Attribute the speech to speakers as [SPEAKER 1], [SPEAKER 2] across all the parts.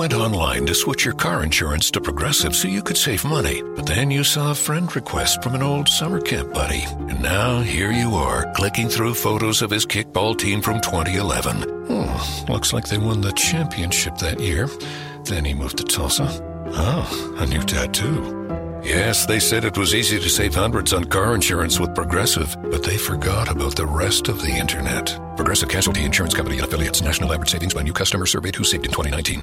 [SPEAKER 1] went online to switch your car insurance to Progressive so you could save money, but then you saw a friend request from an old summer camp buddy. And now here you are, clicking through photos of his kickball team from 2011. Hmm, looks like they won the championship that year. Then he moved to Tulsa. Oh, a new tattoo. Yes, they said it was easy to save hundreds on car insurance with Progressive, but they forgot about the rest of the internet. Progressive Casualty Insurance Company and affiliates. National average savings by new customer surveyed who saved in 2019.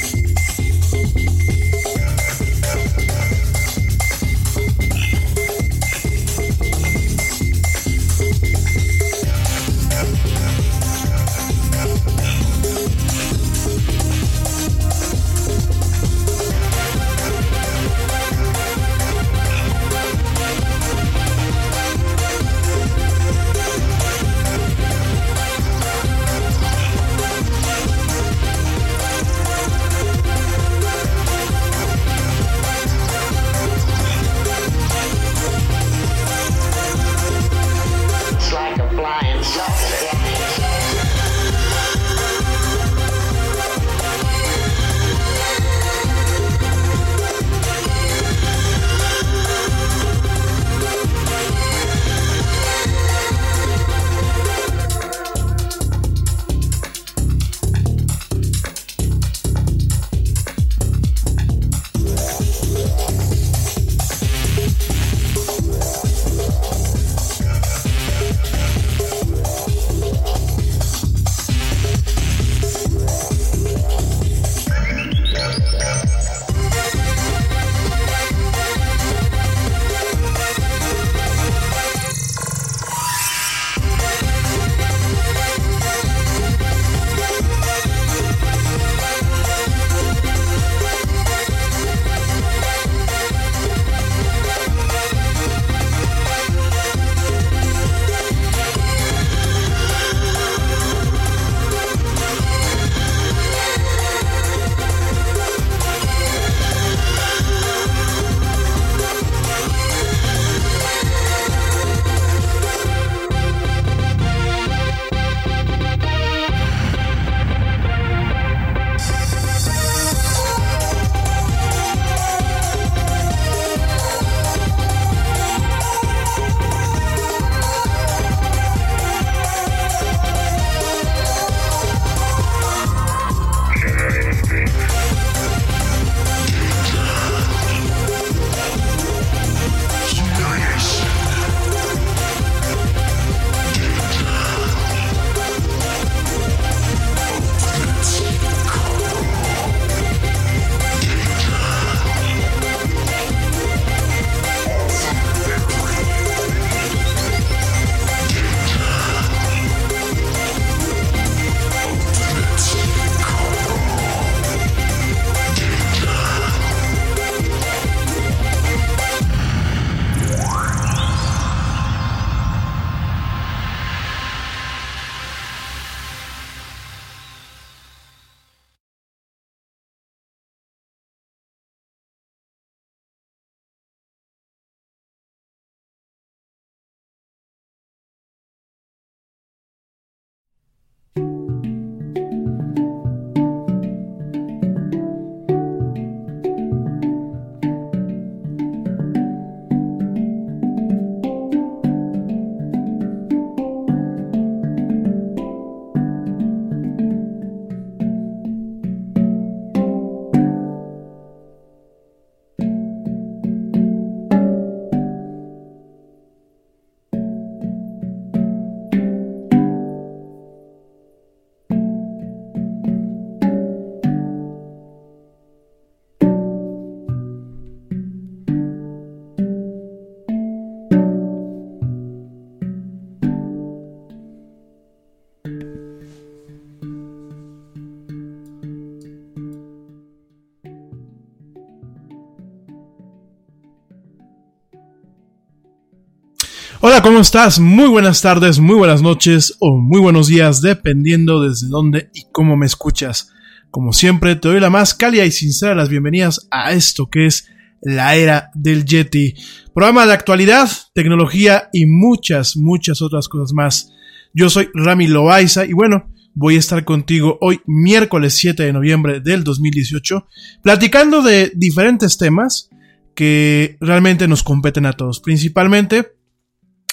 [SPEAKER 2] ¿Cómo estás? Muy buenas tardes, muy buenas noches o muy buenos días, dependiendo desde dónde y cómo me escuchas. Como siempre, te doy la más cálida y sincera las bienvenidas a esto que es la era del Yeti. Programa de actualidad, tecnología y muchas, muchas otras cosas más. Yo soy Rami Loaiza y bueno, voy a estar contigo hoy miércoles 7 de noviembre del 2018 platicando de diferentes temas que realmente nos competen a todos. Principalmente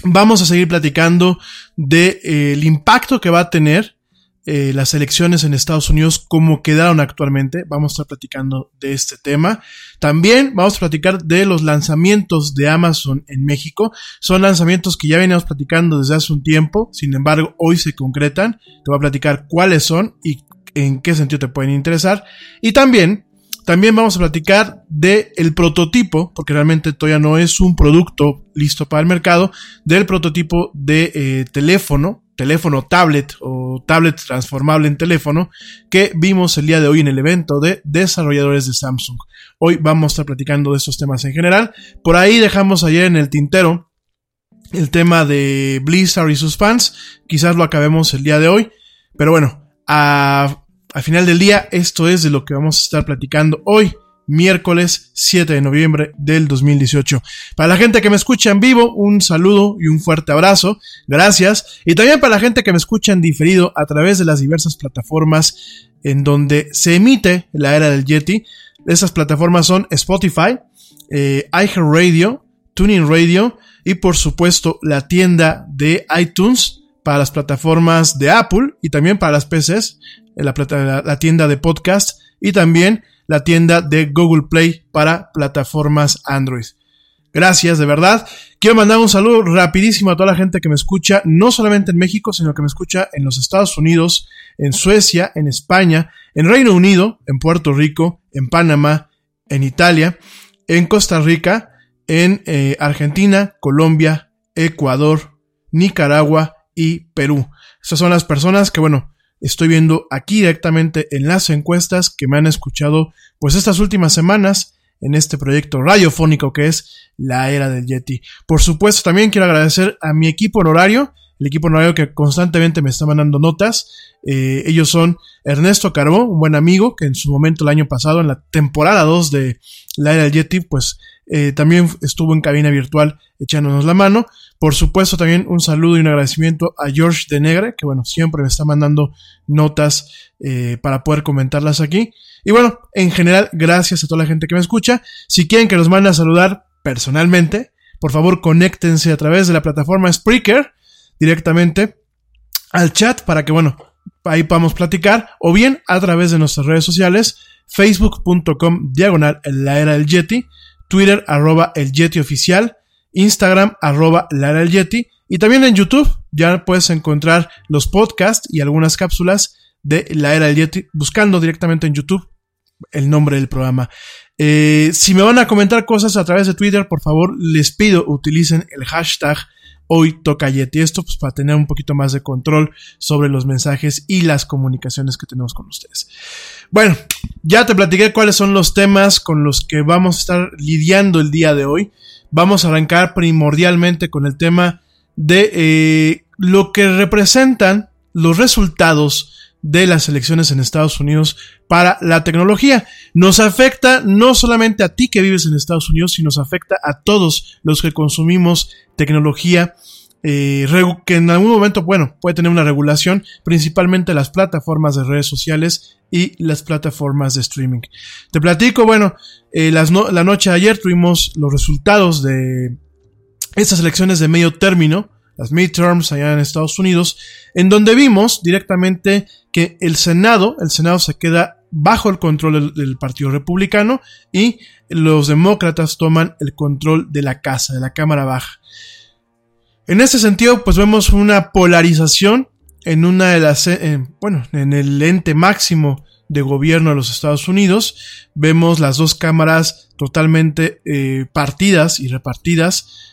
[SPEAKER 2] vamos a seguir platicando del de, eh, impacto que va a tener eh, las elecciones en Estados Unidos, cómo quedaron actualmente. Vamos a estar platicando de este tema. También vamos a platicar de los lanzamientos de Amazon en México. Son lanzamientos que ya veníamos platicando desde hace un tiempo, sin embargo, hoy se concretan. Te voy a platicar cuáles son y en qué sentido te pueden interesar. Y también también vamos a platicar del el prototipo, porque realmente todavía no es un producto listo para el mercado, del prototipo de eh, teléfono, teléfono tablet o tablet transformable en teléfono que vimos el día de hoy en el evento de desarrolladores de Samsung. Hoy vamos a estar platicando de estos temas en general. Por ahí dejamos ayer en el tintero el tema de Blizzard y sus fans. Quizás lo acabemos el día de hoy. Pero bueno, a al final del día, esto es de lo que vamos a estar platicando hoy, miércoles 7 de noviembre del 2018. Para la gente que me escucha en vivo, un saludo y un fuerte abrazo. Gracias. Y también para la gente que me escucha en diferido a través de las diversas plataformas en donde se emite la era del Yeti. Esas plataformas son Spotify, eh, iHeartRadio, Tuning Radio y por supuesto la tienda de iTunes para las plataformas de Apple y también para las PCs, la, la tienda de podcast y también la tienda de Google Play para plataformas Android. Gracias, de verdad. Quiero mandar un saludo rapidísimo a toda la gente que me escucha, no solamente en México, sino que me escucha en los Estados Unidos, en Suecia, en España, en Reino Unido, en Puerto Rico, en Panamá, en Italia, en Costa Rica, en eh, Argentina, Colombia, Ecuador, Nicaragua y Perú. Estas son las personas que, bueno, estoy viendo aquí directamente en las encuestas que me han escuchado pues estas últimas semanas en este proyecto radiofónico que es la era del Yeti. Por supuesto, también quiero agradecer a mi equipo honorario, el equipo honorario que constantemente me está mandando notas. Eh, ellos son Ernesto Carbó, un buen amigo que en su momento el año pasado, en la temporada 2 de la era del Yeti, pues eh, también estuvo en cabina virtual echándonos la mano. Por supuesto, también un saludo y un agradecimiento a George de Negre, que bueno, siempre me está mandando notas eh, para poder comentarlas aquí. Y bueno, en general, gracias a toda la gente que me escucha. Si quieren que los mande a saludar personalmente, por favor, conéctense a través de la plataforma Spreaker directamente al chat para que, bueno, ahí podamos platicar, o bien a través de nuestras redes sociales, facebook.com diagonal en la era del Yeti, Twitter arroba el Yeti oficial, Instagram arroba la era del Yeti y también en YouTube ya puedes encontrar los podcasts y algunas cápsulas de la era del Yeti buscando directamente en YouTube el nombre del programa. Eh, si me van a comentar cosas a través de Twitter, por favor les pido utilicen el hashtag hoy toca. Esto pues para tener un poquito más de control sobre los mensajes y las comunicaciones que tenemos con ustedes. Bueno, ya te platiqué cuáles son los temas con los que vamos a estar lidiando el día de hoy. Vamos a arrancar primordialmente con el tema de eh, lo que representan los resultados de las elecciones en Estados Unidos para la tecnología. Nos afecta no solamente a ti que vives en Estados Unidos, sino nos afecta a todos los que consumimos tecnología eh, que en algún momento, bueno, puede tener una regulación, principalmente las plataformas de redes sociales y las plataformas de streaming. Te platico, bueno, eh, la noche de ayer tuvimos los resultados de estas elecciones de medio término, las midterms allá en Estados Unidos, en donde vimos directamente que el Senado, el Senado se queda bajo el control del, Partido Republicano y los demócratas toman el control de la Casa, de la Cámara Baja. En ese sentido, pues vemos una polarización en una de las, eh, bueno, en el ente máximo de gobierno de los Estados Unidos. Vemos las dos cámaras totalmente eh, partidas y repartidas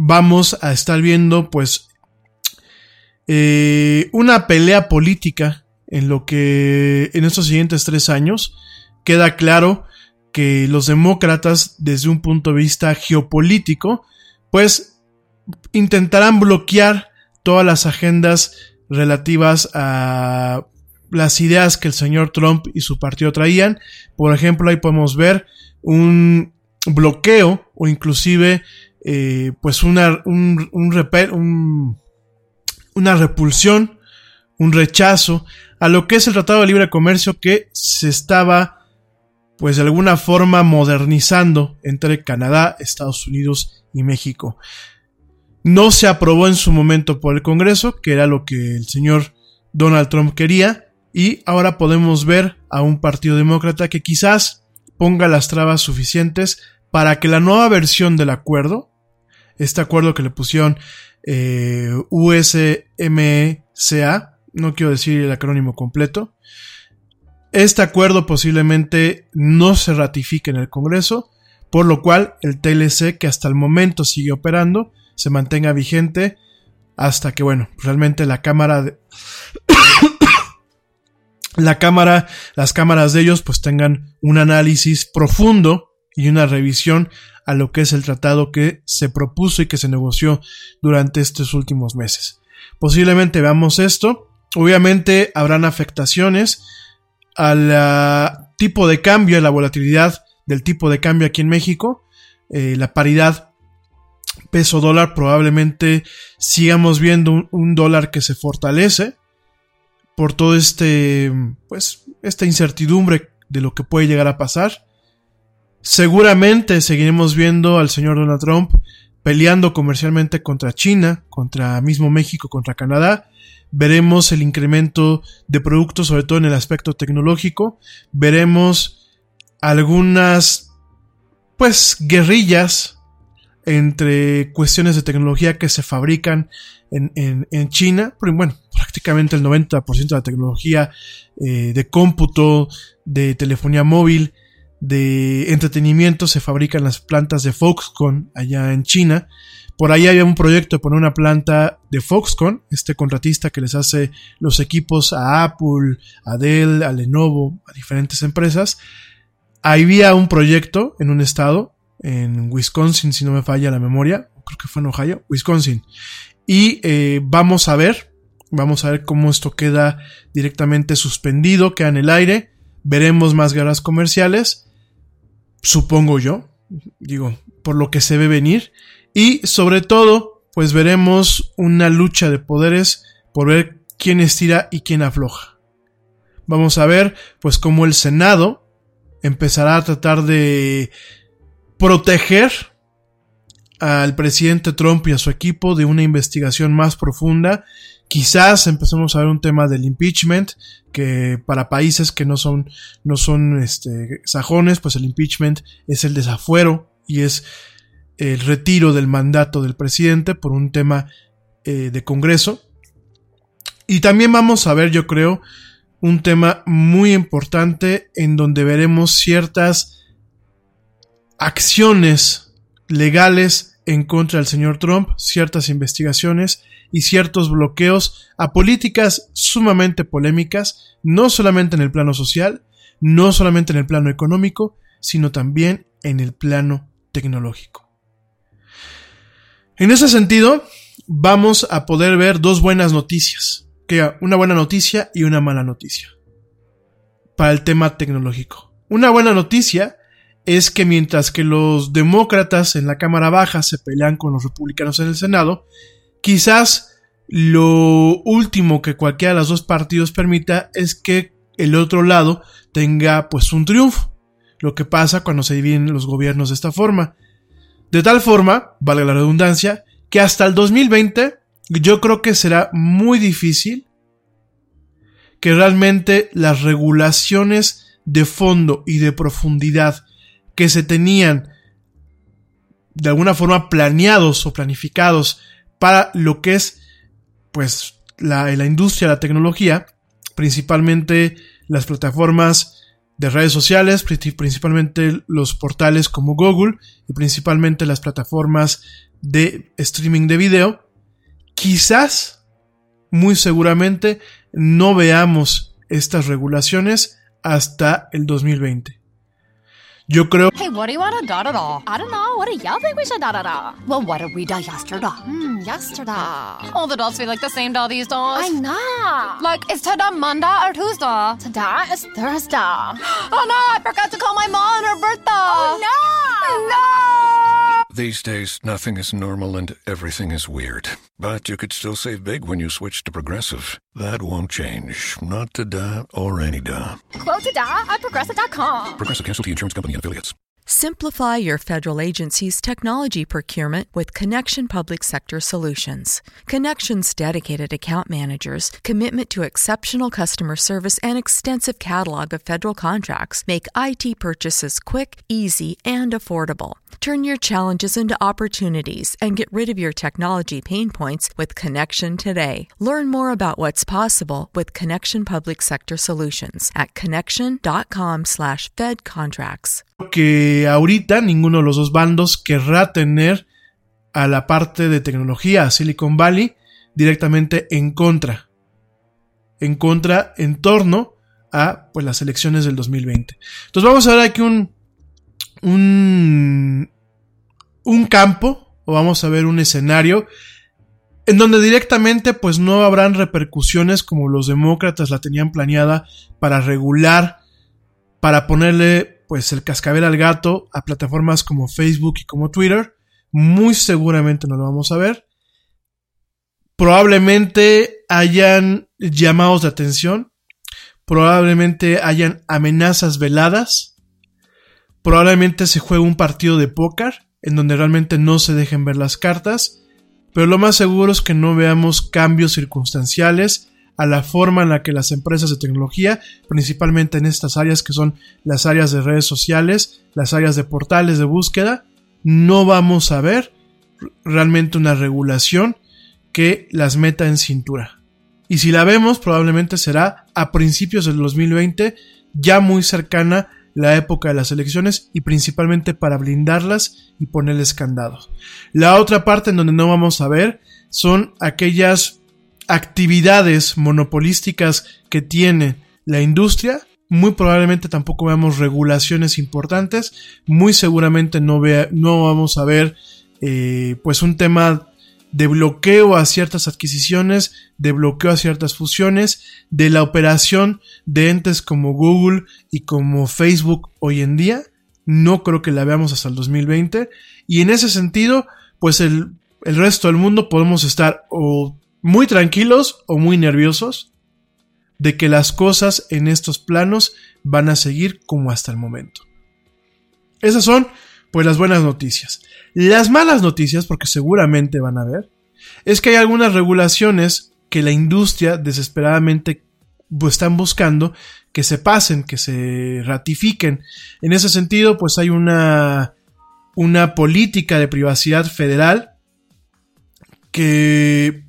[SPEAKER 2] vamos a estar viendo pues eh, una pelea política en lo que en estos siguientes tres años queda claro que los demócratas desde un punto de vista geopolítico pues intentarán bloquear todas las agendas relativas a las ideas que el señor Trump y su partido traían. Por ejemplo, ahí podemos ver un bloqueo o inclusive eh, pues una, un, un, una repulsión, un rechazo a lo que es el Tratado de Libre Comercio que se estaba pues de alguna forma modernizando entre Canadá, Estados Unidos y México. No se aprobó en su momento por el Congreso, que era lo que el señor Donald Trump quería, y ahora podemos ver a un partido demócrata que quizás ponga las trabas suficientes para que la nueva versión del acuerdo, este acuerdo que le pusieron eh, USMCA, no quiero decir el acrónimo completo, este acuerdo posiblemente no se ratifique en el Congreso, por lo cual el TLC que hasta el momento sigue operando se mantenga vigente hasta que, bueno, realmente la Cámara de... la Cámara, las cámaras de ellos pues tengan un análisis profundo y una revisión a lo que es el tratado que se propuso y que se negoció durante estos últimos meses. Posiblemente veamos esto. Obviamente habrán afectaciones al tipo de cambio, a la volatilidad del tipo de cambio aquí en México. Eh, la paridad peso dólar probablemente sigamos viendo un, dólar que se fortalece por todo este pues esta incertidumbre de lo que puede llegar a pasar. Seguramente seguiremos viendo al señor Donald Trump peleando comercialmente contra China contra mismo México contra Canadá. Veremos el incremento de productos, sobre todo en el aspecto tecnológico, veremos algunas, pues, guerrillas entre cuestiones de tecnología que se fabrican en, en, China, bueno, prácticamente el 90% de la tecnología eh, de cómputo, de telefonía móvil, de entretenimiento se fabrica en las plantas de Foxconn allá en China. Por ahí había un proyecto de poner una planta de Foxconn, este contratista que les hace los equipos a Apple, a Dell, a Lenovo, a diferentes empresas. Había un proyecto en un estado, en Wisconsin, si no me falla la memoria, creo que fue en Ohio, Wisconsin. Y eh, vamos a ver, vamos a ver cómo esto queda directamente suspendido, queda en el aire. Veremos más guerras comerciales, supongo yo, digo, por lo que se ve venir. Y sobre todo, pues veremos una lucha de poderes por ver quién estira y quién afloja. Vamos a ver, pues, cómo el Senado empezará a tratar de proteger al presidente Trump y a su equipo de una investigación más profunda. Quizás empecemos a ver un tema del impeachment, que para países que no son, no son este, sajones, pues el impeachment es el desafuero y es el retiro del mandato del presidente por un tema eh, de Congreso. Y también vamos a ver, yo creo, un tema muy importante en donde veremos ciertas acciones legales en contra del señor Trump, ciertas investigaciones y ciertos bloqueos a políticas sumamente polémicas, no solamente en el plano social, no solamente en el plano económico, sino también en el plano tecnológico. En ese sentido, vamos a poder ver dos buenas noticias. Que una buena noticia y una mala noticia. Para el tema tecnológico. Una buena noticia es que mientras que los demócratas en la Cámara Baja se pelean con los republicanos en el Senado, quizás lo último que cualquiera de los dos partidos permita es que el otro lado tenga pues un triunfo. Lo que pasa cuando se dividen los gobiernos de esta forma. De tal forma, vale la redundancia, que hasta el 2020 yo creo que será muy difícil que realmente las regulaciones de fondo y de profundidad que se tenían de alguna forma planeados o planificados para lo que es pues la, la industria la tecnología, principalmente las plataformas de redes sociales, principalmente los portales como Google y principalmente las plataformas de streaming de video, quizás, muy seguramente, no veamos estas regulaciones hasta el 2020. Yo creo
[SPEAKER 3] Hey, what do you want to da da da? I don't know. What do y'all think we should da da da? Well, what did we da yesterday? Hmm, yesterday. All the dolls feel like the same doll these days. I know. Like, is today Monday or Tuesday? Today is Thursday. oh no, I forgot to call my mom on her birthday. Oh no! No!
[SPEAKER 1] These days, nothing is normal and everything is weird. But you could still save big when you switch to Progressive. That won't change. Not today or any day.
[SPEAKER 3] Quote today at progressive.com.
[SPEAKER 1] Progressive Casualty Insurance Company and affiliates.
[SPEAKER 4] Simplify your federal agency's technology procurement with Connection Public Sector Solutions. Connection's dedicated account managers, commitment to exceptional customer service, and extensive catalog of federal contracts make IT purchases quick, easy, and affordable. Turn your challenges into opportunities and get rid of your technology pain points with Connection today. Learn more about what's possible with Connection Public Sector Solutions at connection.com/fedcontracts.
[SPEAKER 2] que ahorita ninguno de los dos bandos querrá tener a la parte de tecnología, a Silicon Valley, directamente en contra. En contra en torno a pues, las elecciones del 2020. Entonces vamos a ver aquí un, un, un campo, o vamos a ver un escenario, en donde directamente pues no habrán repercusiones como los demócratas la tenían planeada para regular, para ponerle pues el cascabel al gato a plataformas como Facebook y como Twitter. Muy seguramente no lo vamos a ver. Probablemente hayan llamados de atención. Probablemente hayan amenazas veladas. Probablemente se juegue un partido de póker en donde realmente no se dejen ver las cartas. Pero lo más seguro es que no veamos cambios circunstanciales a la forma en la que las empresas de tecnología, principalmente en estas áreas que son las áreas de redes sociales, las áreas de portales de búsqueda, no vamos a ver realmente una regulación que las meta en cintura. Y si la vemos, probablemente será a principios del 2020, ya muy cercana la época de las elecciones y principalmente para blindarlas y ponerles candados. La otra parte en donde no vamos a ver son aquellas actividades monopolísticas que tiene la industria, muy probablemente tampoco veamos regulaciones importantes, muy seguramente no, vea, no vamos a ver eh, pues un tema de bloqueo a ciertas adquisiciones, de bloqueo a ciertas fusiones, de la operación de entes como Google y como Facebook hoy en día. No creo que la veamos hasta el 2020. Y en ese sentido, pues el, el resto del mundo podemos estar o muy tranquilos o muy nerviosos de que las cosas en estos planos van a seguir como hasta el momento. Esas son pues las buenas noticias. Las malas noticias, porque seguramente van a ver, es que hay algunas regulaciones que la industria desesperadamente están buscando que se pasen, que se ratifiquen. En ese sentido, pues hay una, una política de privacidad federal que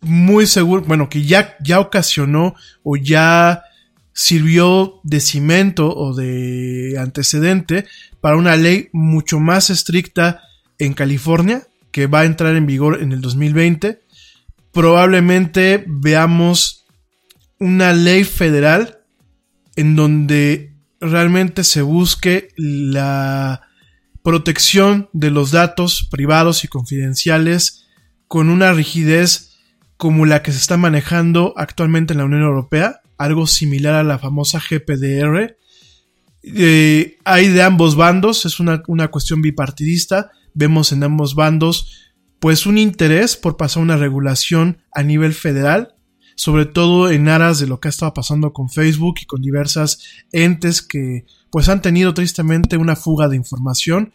[SPEAKER 2] muy seguro, bueno, que ya, ya ocasionó o ya sirvió de cimento o de antecedente para una ley mucho más estricta en California, que va a entrar en vigor en el 2020. Probablemente veamos una ley federal en donde realmente se busque la protección de los datos privados y confidenciales con una rigidez como la que se está manejando actualmente en la Unión Europea, algo similar a la famosa GPDR. Hay de ambos bandos, es una, una cuestión bipartidista, vemos en ambos bandos pues un interés por pasar una regulación a nivel federal, sobre todo en aras de lo que ha estado pasando con Facebook y con diversas entes que pues han tenido tristemente una fuga de información.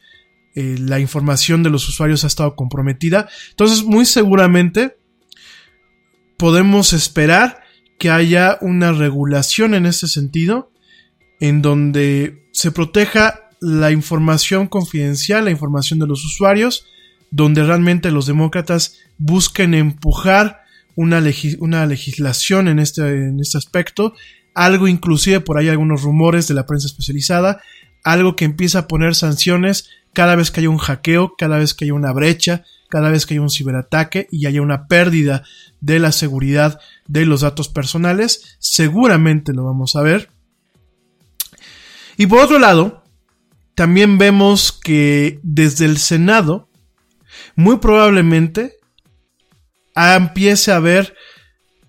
[SPEAKER 2] Eh, la información de los usuarios ha estado comprometida. Entonces, muy seguramente podemos esperar que haya una regulación en ese sentido, en donde se proteja la información confidencial, la información de los usuarios, donde realmente los demócratas busquen empujar una, legislación en este, en este aspecto, algo inclusive por ahí algunos rumores de la prensa especializada, algo que empieza a poner sanciones cada vez que haya un hackeo, cada vez que haya una brecha, cada vez que haya un ciberataque y haya una pérdida de la seguridad de los datos personales, seguramente lo vamos a ver. Y por otro lado, también vemos que desde el Senado, muy probablemente empiece a haber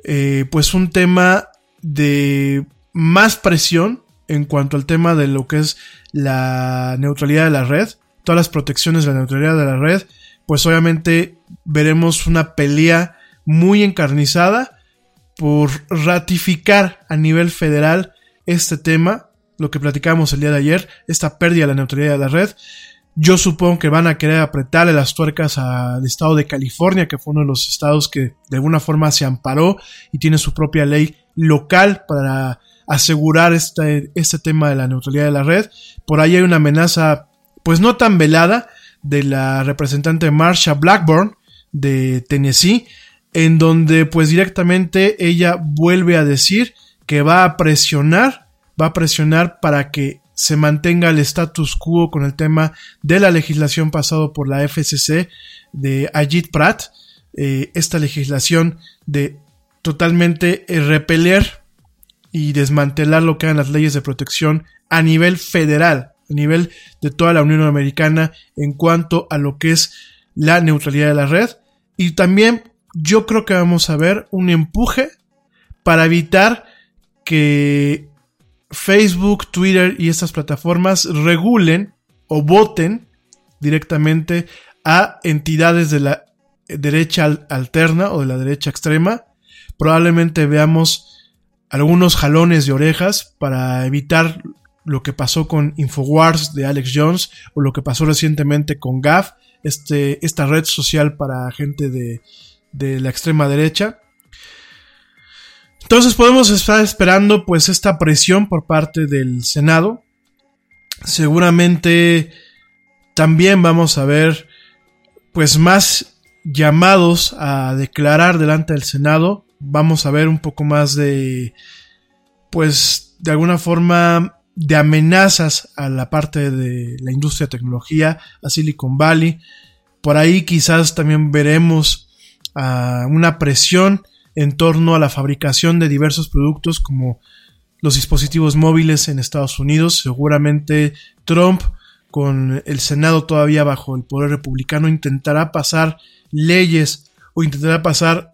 [SPEAKER 2] eh, pues un tema de más presión en cuanto al tema de lo que es la neutralidad de la red, todas las protecciones de la neutralidad de la red, pues obviamente veremos una pelea muy encarnizada por ratificar a nivel federal este tema, lo que platicamos el día de ayer, esta pérdida de la neutralidad de la red. Yo supongo que van a querer apretarle las tuercas al estado de California, que fue uno de los estados que de alguna forma se amparó y tiene su propia ley local para asegurar este, este tema de la neutralidad de la red. Por ahí hay una amenaza, pues no tan velada, de la representante Marsha Blackburn de Tennessee, en donde pues directamente ella vuelve a decir que va a presionar, va a presionar para que se mantenga el status quo con el tema de la legislación pasado por la FCC de Ajit Pratt, eh, esta legislación de totalmente repeler y desmantelar lo que eran las leyes de protección a nivel federal, a nivel de toda la Unión Americana en cuanto a lo que es la neutralidad de la red. Y también yo creo que vamos a ver un empuje para evitar que Facebook, Twitter y estas plataformas regulen o voten directamente a entidades de la derecha alterna o de la derecha extrema. Probablemente veamos algunos jalones de orejas para evitar lo que pasó con Infowars de Alex Jones o lo que pasó recientemente con GAF, este, esta red social para gente de, de la extrema derecha. Entonces podemos estar esperando pues esta presión por parte del Senado. Seguramente también vamos a ver pues más llamados a declarar delante del Senado. Vamos a ver un poco más de pues de alguna forma de amenazas a la parte de la industria de tecnología, a Silicon Valley. Por ahí quizás también veremos uh, una presión en torno a la fabricación de diversos productos como los dispositivos móviles en Estados Unidos. Seguramente Trump, con el Senado todavía bajo el poder republicano, intentará pasar leyes o intentará pasar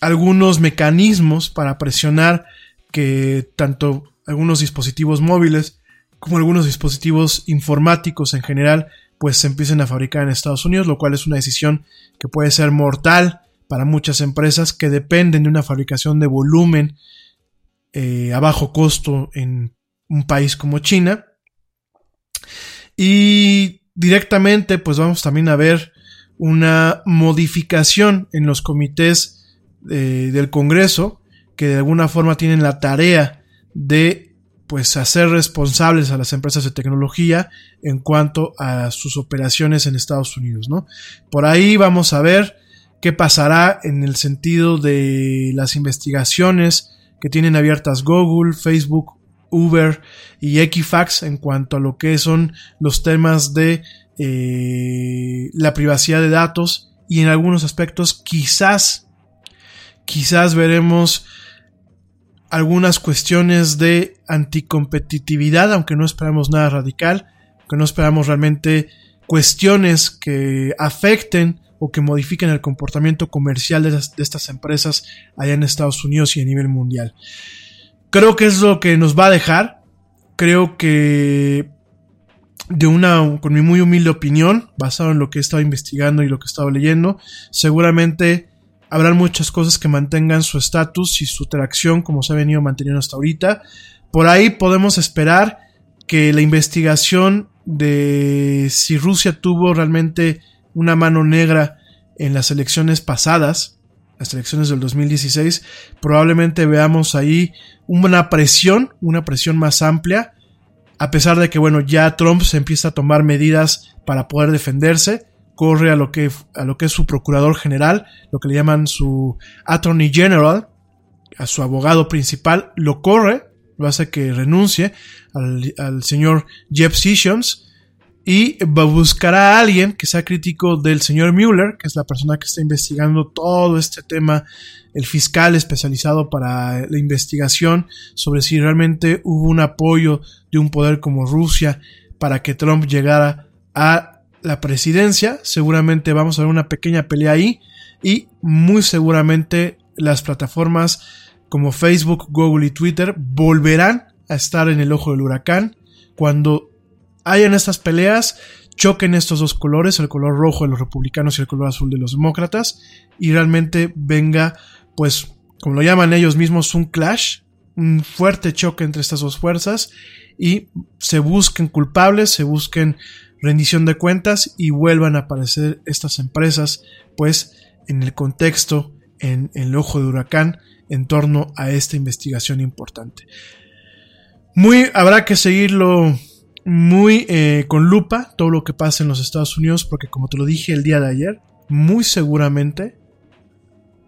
[SPEAKER 2] algunos mecanismos para presionar que tanto algunos dispositivos móviles como algunos dispositivos informáticos en general pues se empiecen a fabricar en Estados Unidos, lo cual es una decisión que puede ser mortal para muchas empresas que dependen de una fabricación de volumen eh, a bajo costo en un país como China. Y directamente, pues vamos también a ver una modificación en los comités eh, del Congreso que de alguna forma tienen la tarea de pues hacer responsables a las empresas de tecnología en cuanto a sus operaciones en Estados Unidos, ¿no? Por ahí vamos a ver qué pasará en el sentido de las investigaciones que tienen abiertas Google, Facebook, Uber y Equifax en cuanto a lo que son los temas de eh, la privacidad de datos y en algunos aspectos quizás quizás veremos algunas cuestiones de anticompetitividad aunque no esperamos nada radical que no esperamos realmente cuestiones que afecten o que modifiquen el comportamiento comercial de, estas empresas allá en Estados Unidos y a nivel mundial. Creo que es lo que nos va a dejar. Creo que de una, con mi muy humilde opinión, basado en lo que he estado investigando y lo que he estado leyendo, seguramente habrán muchas cosas que mantengan su estatus y su tracción como se ha venido manteniendo hasta ahorita. Por ahí podemos esperar que la investigación de si Rusia tuvo realmente una mano negra en las elecciones pasadas, las elecciones del 2016, probablemente veamos ahí una presión, una presión más amplia, a pesar de que, bueno, ya Trump se empieza a tomar medidas para poder defenderse, corre a lo que, a lo que es su procurador general, lo que le llaman su attorney general, a su abogado principal, lo corre, lo hace que renuncie al, al señor Jeff Sessions, y buscará a alguien que sea crítico del señor Mueller, que es la persona que está investigando todo este tema, el fiscal especializado para la investigación sobre si realmente hubo un apoyo de un poder como Rusia para que Trump llegara a la presidencia. Seguramente vamos a ver una pequeña pelea ahí y muy seguramente las plataformas como Facebook, Google y Twitter volverán a estar en el ojo del huracán cuando hayan estas peleas, choquen estos dos colores, el color rojo de los republicanos y el color azul de los demócratas, y realmente venga, pues, como lo llaman ellos mismos, un clash, un fuerte choque entre estas dos fuerzas, y se busquen culpables, se busquen rendición de cuentas y vuelvan a aparecer estas empresas, pues, en el contexto, en, el ojo de huracán, en torno a esta investigación importante. Muy, habrá que seguirlo muy eh, con lupa todo lo que pasa en los Estados Unidos, porque como te lo dije el día de ayer, muy seguramente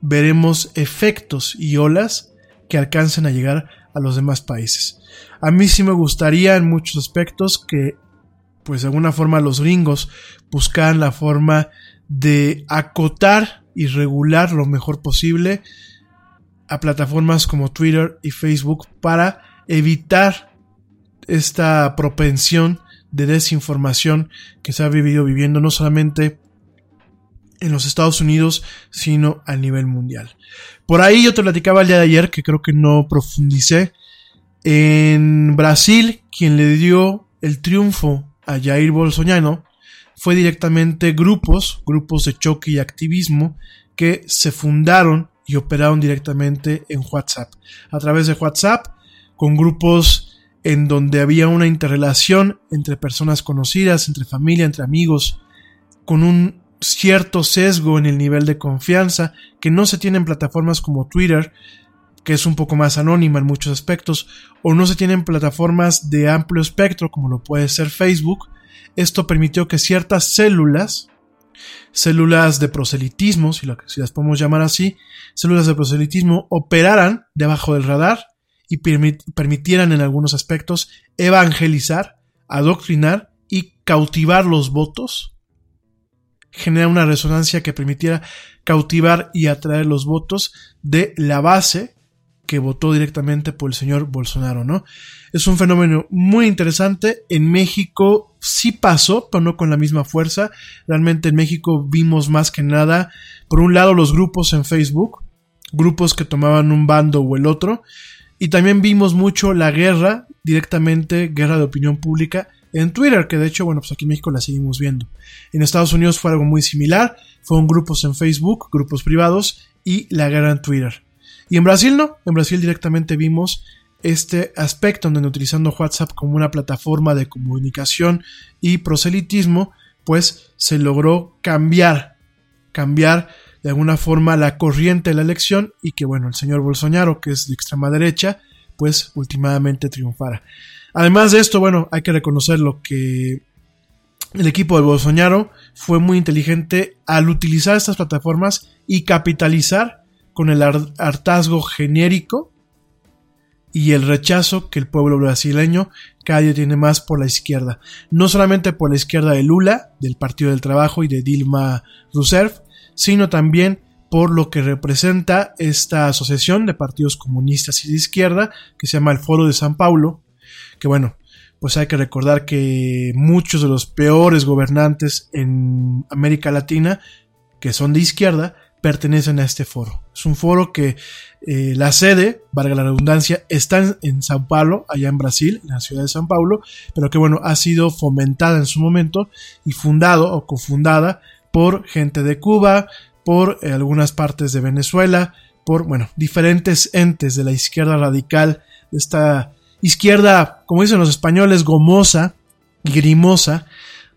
[SPEAKER 2] veremos efectos y olas que alcancen a llegar a los demás países. A mí sí me gustaría en muchos aspectos que, pues de alguna forma los gringos buscaran la forma de acotar y regular lo mejor posible a plataformas como Twitter y Facebook para evitar esta propensión de desinformación que se ha vivido viviendo no solamente en los Estados Unidos, sino a nivel mundial. Por ahí yo te platicaba el día de ayer, que creo que no profundicé, en Brasil, quien le dio el triunfo a Jair Bolsonaro fue directamente grupos, grupos de choque y activismo, que se fundaron y operaron directamente en WhatsApp. A través de WhatsApp, con grupos en donde había una interrelación entre personas conocidas, entre familia, entre amigos, con un cierto sesgo en el nivel de confianza que no se tiene en plataformas como Twitter, que es un poco más anónima en muchos aspectos, o no se tienen plataformas de amplio espectro como lo puede ser Facebook. Esto permitió que ciertas células, células de proselitismo, si, las podemos llamar así, células de proselitismo operaran debajo del radar y permitieran en algunos aspectos evangelizar, adoctrinar y cautivar los votos, genera una resonancia que permitiera cautivar y atraer los votos de la base que votó directamente por el señor Bolsonaro, ¿no? Es un fenómeno muy interesante. En México sí pasó, pero no con la misma fuerza. Realmente en México vimos más que nada, por un lado, los grupos en Facebook, grupos que tomaban un bando o el otro, y también vimos mucho la guerra, directamente guerra de opinión pública, en Twitter, que de hecho, bueno, pues aquí en México la seguimos viendo. En Estados Unidos fue algo muy similar, fueron grupos en Facebook, grupos privados y la guerra en Twitter. Y en Brasil no, en Brasil directamente vimos este aspecto donde utilizando WhatsApp como una plataforma de comunicación y proselitismo, pues se logró cambiar, cambiar de alguna forma la corriente de la elección y que bueno, el señor Bolsonaro, que es de extrema derecha, pues últimamente triunfara. Además de esto, bueno, hay que reconocer lo que el equipo de Bolsonaro fue muy inteligente al utilizar estas plataformas y capitalizar con el hartazgo genérico y el rechazo que el pueblo brasileño cada día tiene más por la izquierda. No solamente por la izquierda de Lula, del Partido del Trabajo y de Dilma Rousseff, sino también por lo que representa esta asociación de partidos comunistas y de izquierda que se llama el Foro de San Paulo, que bueno, pues hay que recordar que muchos de los peores gobernantes en América Latina, que son de izquierda, pertenecen a este foro. Es un foro que eh, la sede, valga la redundancia, está en, Sao Paulo, allá en Brasil, en la ciudad de San Paulo, pero que bueno, ha sido fomentada en su momento y fundado o cofundada por gente de Cuba, por eh, algunas partes de Venezuela, por, bueno, diferentes entes de la izquierda radical, de esta izquierda, como dicen los españoles, gomosa grimosa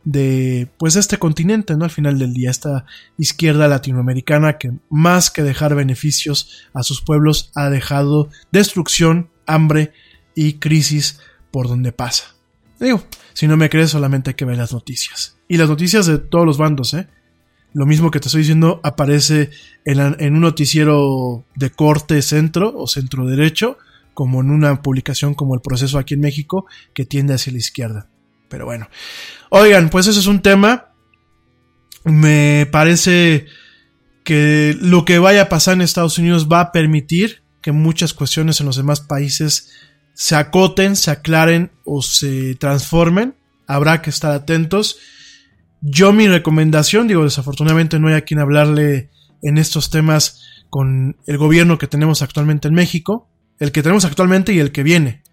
[SPEAKER 2] de, pues, este continente, ¿no? Al final del día, esta izquierda latinoamericana que más que dejar beneficios a sus pueblos, ha dejado destrucción, hambre y crisis por donde pasa. Digo, si no me crees, solamente hay que ver las noticias. Y las noticias de todos los bandos, ¿eh? lo mismo que te estoy diciendo aparece en, un noticiero de corte centro o centro derecho, como en una publicación como El Proceso aquí en México, que tiende hacia la izquierda. Pero bueno. Oigan, pues eso es un tema. Me parece que lo que vaya a pasar en Estados Unidos va a permitir que muchas cuestiones en los demás países se acoten, se aclaren o se transformen. Habrá que estar atentos. Yo mi recomendación, digo, desafortunadamente no hay a quien hablarle en estos temas con el gobierno que tenemos actualmente en México, el que tenemos actualmente y el que viene.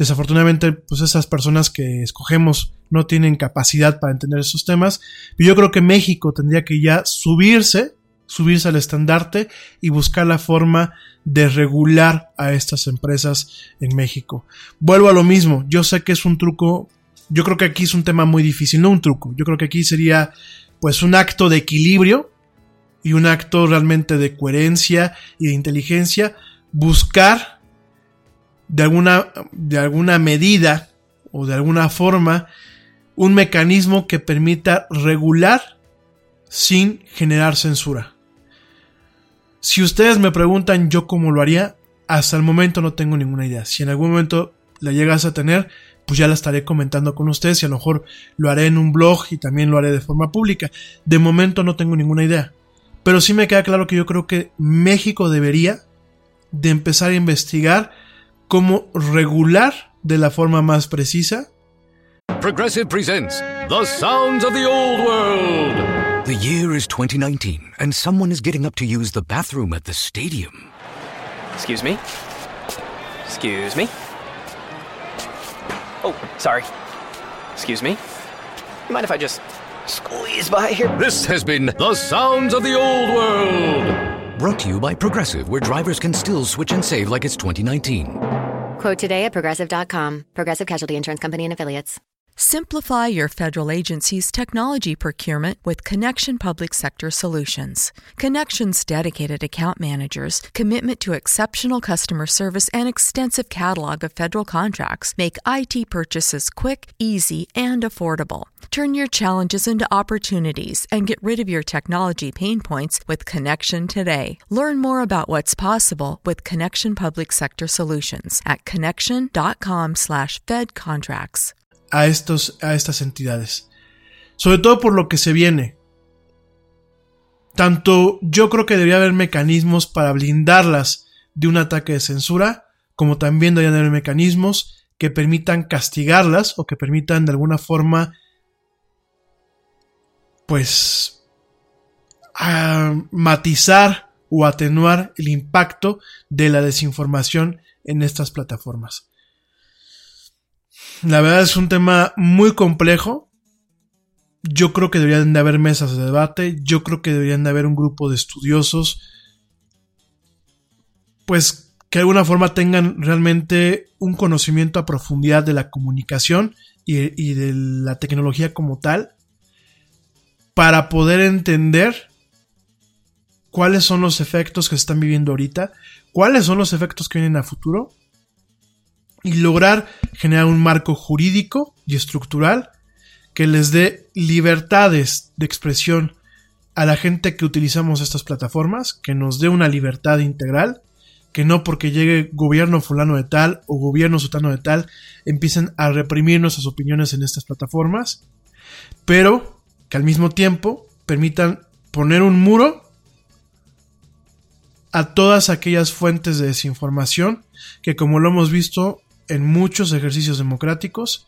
[SPEAKER 2] Desafortunadamente, pues esas personas que escogemos no tienen capacidad para entender esos temas. Pero yo creo que México tendría que ya subirse, subirse al estandarte y buscar la forma de regular a estas empresas en México. Vuelvo a lo mismo, yo sé que es un truco, yo creo que aquí es un tema muy difícil, no un truco, yo creo que aquí sería pues un acto de equilibrio y un acto realmente de coherencia y de inteligencia, buscar de alguna, de alguna medida o de alguna forma un mecanismo que permita regular sin generar censura. Si ustedes me preguntan yo cómo lo haría, hasta el momento no tengo ninguna idea. Si en algún momento la llegas a tener, pues ya la estaré comentando con ustedes y a lo mejor lo haré en un blog y también lo haré de forma pública. De momento no tengo ninguna idea. Pero sí me queda claro que yo creo que México debería de empezar a investigar cómo regular de la forma más precisa.
[SPEAKER 5] Progressive presents The Sounds of the Old World. The year is 2019, and someone is getting up to use the bathroom at the stadium.
[SPEAKER 6] Excuse me? Excuse me? Oh, sorry. Excuse me? You mind if I just squeeze by here?
[SPEAKER 5] This has been The Sounds of the Old World. Brought to you by Progressive, where drivers can still switch and save like it's 2019.
[SPEAKER 7] Quote today at progressive.com. Progressive Casualty Insurance Company and Affiliates.
[SPEAKER 4] Simplify your federal agency's technology procurement with Connection Public Sector Solutions. Connection's dedicated account managers, commitment to exceptional customer service, and extensive catalog of federal contracts make IT purchases quick, easy, and affordable. Turn your challenges into opportunities and get rid of your technology pain points with Connection today. Learn more about what's possible with Connection Public Sector Solutions at connection.com/fedcontracts.
[SPEAKER 2] a, estos, a estas entidades. Sobre todo por lo que se viene. Tanto yo creo que debería haber mecanismos para blindarlas de un ataque de censura, como también deberían haber mecanismos que permitan castigarlas o que permitan de alguna forma, pues, matizar o atenuar el impacto de la desinformación en estas plataformas. La verdad es un tema muy complejo. Yo creo que deberían de haber mesas de debate. Yo creo que deberían de haber un grupo de estudiosos. Pues que de alguna forma tengan realmente un conocimiento a profundidad de la comunicación y de la tecnología como tal. Para poder entender cuáles son los efectos que se están viviendo ahorita. Cuáles son los efectos que vienen a futuro y lograr generar un marco jurídico y estructural que les dé libertades de expresión a la gente que utilizamos estas plataformas, que nos dé una libertad integral, que no porque llegue gobierno fulano de tal o gobierno sutano de tal empiecen a reprimir nuestras opiniones en estas plataformas, pero que al mismo tiempo permitan poner un muro a todas aquellas fuentes de desinformación que como lo hemos visto en muchos ejercicios democráticos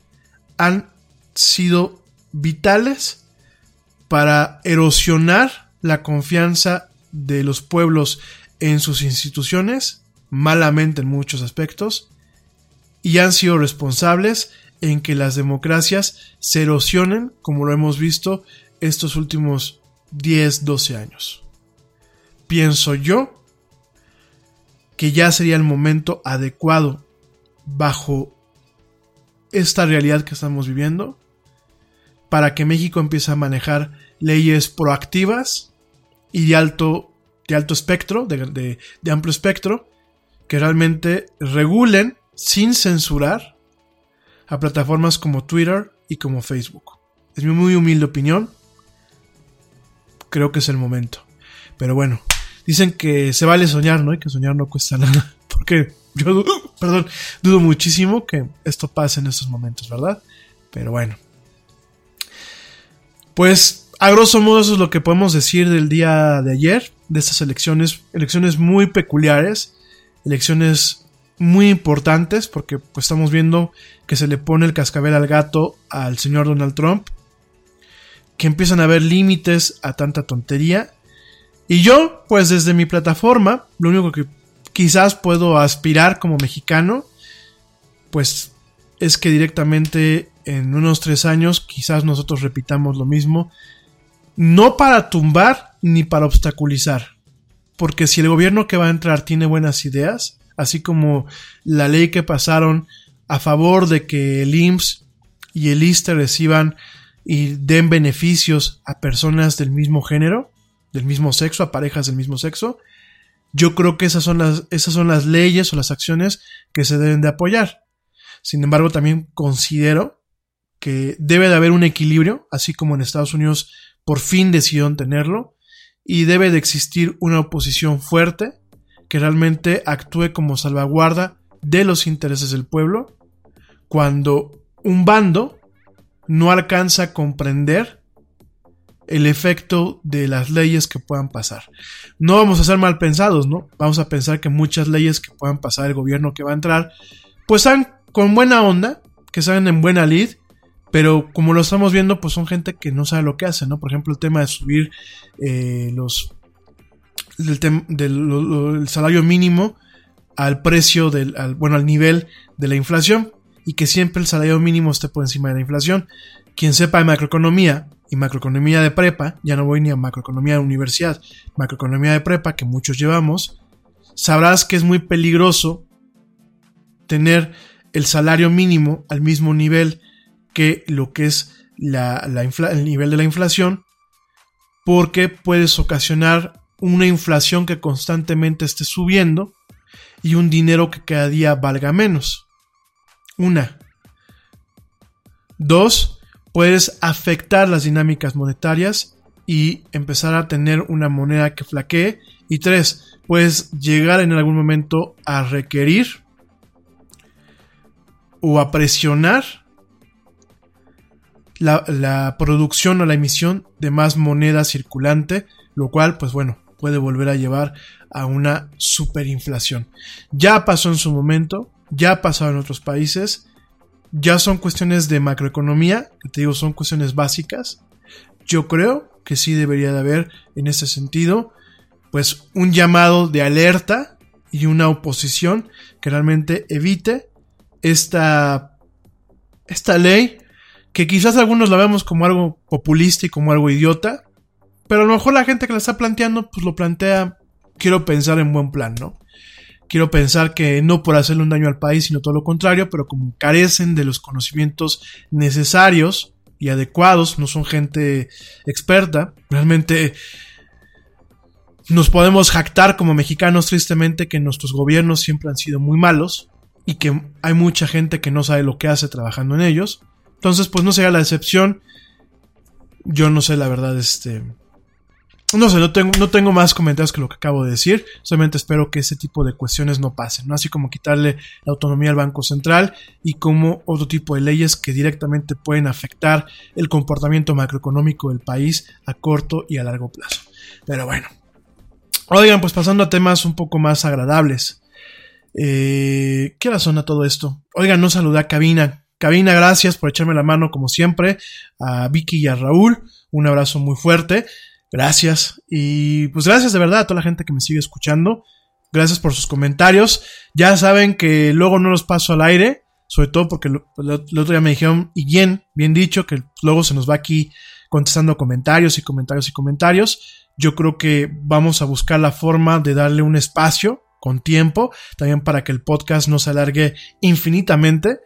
[SPEAKER 2] han sido vitales para erosionar la confianza de los pueblos en sus instituciones, malamente en muchos aspectos, y han sido responsables en que las democracias se erosionen, como lo hemos visto estos últimos 10, 12 años. Pienso yo que ya sería el momento adecuado bajo esta realidad que estamos viviendo para que México empiece a manejar leyes proactivas y de alto, de alto espectro, de, de amplio espectro, que realmente regulen sin censurar a plataformas como Twitter y como Facebook. Es mi muy humilde opinión. Creo que es el momento. Pero bueno, dicen que se vale soñar, ¿no? Y que soñar no cuesta nada. Porque yo, perdón, dudo muchísimo que esto pase en estos momentos, ¿verdad? Pero bueno, Pues a grosso modo eso es lo que podemos decir del día de ayer, de estas elecciones, elecciones muy peculiares, elecciones muy importantes porque pues estamos viendo que se le pone el cascabel al gato al señor Donald Trump, que empiezan a haber límites a tanta tontería. Y yo, pues desde mi plataforma, lo único que quizás puedo aspirar como mexicano, pues es que directamente en unos tres años quizás nosotros repitamos lo mismo, no para tumbar ni para obstaculizar, porque si el gobierno que va a entrar tiene buenas ideas, así como la ley que pasaron a favor de que el IMSS y el ISTE reciban y den beneficios a personas del mismo género, del mismo sexo, a parejas del mismo sexo, yo creo que esas son las, esas son las leyes o las acciones que se deben de apoyar. Sin embargo, también considero que debe de haber un equilibrio, así como en Estados Unidos por fin decidieron tenerlo, y debe de existir una oposición fuerte que realmente actúe como salvaguarda de los intereses del pueblo cuando un bando no alcanza a comprender el efecto de las leyes que puedan pasar. No vamos a ser mal pensados, ¿no? Vamos a pensar que muchas leyes que puedan pasar el gobierno que va a entrar, pues están con buena onda, que salen en buena lid, pero como lo estamos viendo, pues son gente que no sabe lo que hace, ¿no? Por ejemplo, el tema de subir eh, los del, salario mínimo al precio del, bueno, al nivel de la inflación y que siempre el salario mínimo esté por encima de la inflación. Quien sepa de macroeconomía y macroeconomía de prepa, ya no voy ni a macroeconomía de universidad, macroeconomía de prepa que muchos llevamos, sabrás que es muy peligroso tener el salario mínimo al mismo nivel que lo que es la, el nivel de la inflación, porque puedes ocasionar una inflación que constantemente esté subiendo y un dinero que cada día valga menos. Una. Dos, puedes afectar las dinámicas monetarias y empezar a tener una moneda que flaquee. Y tres, puedes llegar en algún momento a requerir o a presionar la, producción o la emisión de más moneda circulante, lo cual, pues bueno, puede volver a llevar a una superinflación. Ya pasó en su momento, ya ha pasado en otros países, ya son cuestiones de macroeconomía, que te digo son cuestiones básicas. Yo creo que sí debería de haber en ese sentido, pues un llamado de alerta y una oposición que realmente evite esta, esta ley que quizás algunos la vemos como algo populista y como algo idiota, pero a lo mejor la gente que la está planteando, pues lo plantea, quiero pensar en buen plan, ¿no? Quiero pensar que no por hacerle un daño al país, sino todo lo contrario, pero como carecen de los conocimientos necesarios y adecuados, no son gente experta, realmente nos podemos jactar como mexicanos tristemente que nuestros gobiernos siempre han sido muy malos y que hay mucha gente que no sabe lo que hace trabajando en ellos. Entonces, pues no sería la excepción. Yo no sé la verdad, este, no sé, no tengo, no tengo más comentarios que lo que acabo de decir. Solamente espero que ese tipo de cuestiones no pasen, ¿no? Así como quitarle la autonomía al Banco Central y como otro tipo de leyes que directamente pueden afectar el comportamiento macroeconómico del país a corto y a largo plazo. Pero bueno. Oigan, pues pasando a temas un poco más agradables. Eh, ¿Qué razón a todo esto? Oigan, no saludé a Cabina. Cabina, gracias por echarme la mano como siempre. A Vicky y a Raúl. Un abrazo muy fuerte. Gracias. Y pues gracias de verdad a toda la gente que me sigue escuchando. Gracias por sus comentarios. Ya saben que luego no los paso al aire. Sobre todo porque el otro día me dijeron, y bien, bien dicho, que luego se nos va aquí contestando comentarios y comentarios y comentarios. Yo creo que vamos a buscar la forma de darle un espacio con tiempo, también para que el podcast no se alargue infinitamente.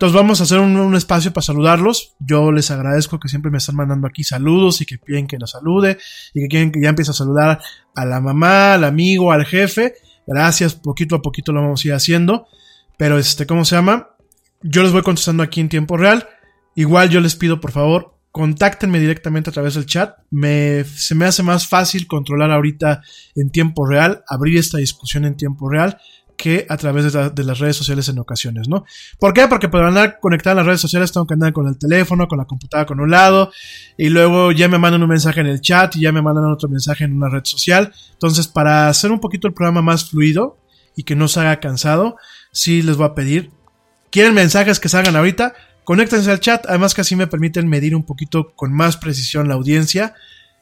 [SPEAKER 2] Entonces vamos a hacer un, espacio para saludarlos. Yo les agradezco que siempre me están mandando aquí saludos y que piden que los salude y que quieren que ya empiece a saludar a la mamá, al amigo, al jefe. Gracias, poquito a poquito lo vamos a ir haciendo. Pero este, ¿cómo se llama? Yo les voy contestando aquí en tiempo real. Igual yo les pido por favor, contáctenme directamente a través del chat. Me, se me hace más fácil controlar ahorita en tiempo real, abrir esta discusión en tiempo real que a través de, las redes sociales en ocasiones, ¿no? ¿Por qué? Porque para andar conectado en las redes sociales tengo que andar con el teléfono, con la computadora con un lado, y luego ya me mandan un mensaje en el chat y ya me mandan otro mensaje en una red social. Entonces, para hacer un poquito el programa más fluido y que no se haga cansado, sí les voy a pedir, quieren mensajes que salgan ahorita, conéctense al chat, además que así me permiten medir un poquito con más precisión la audiencia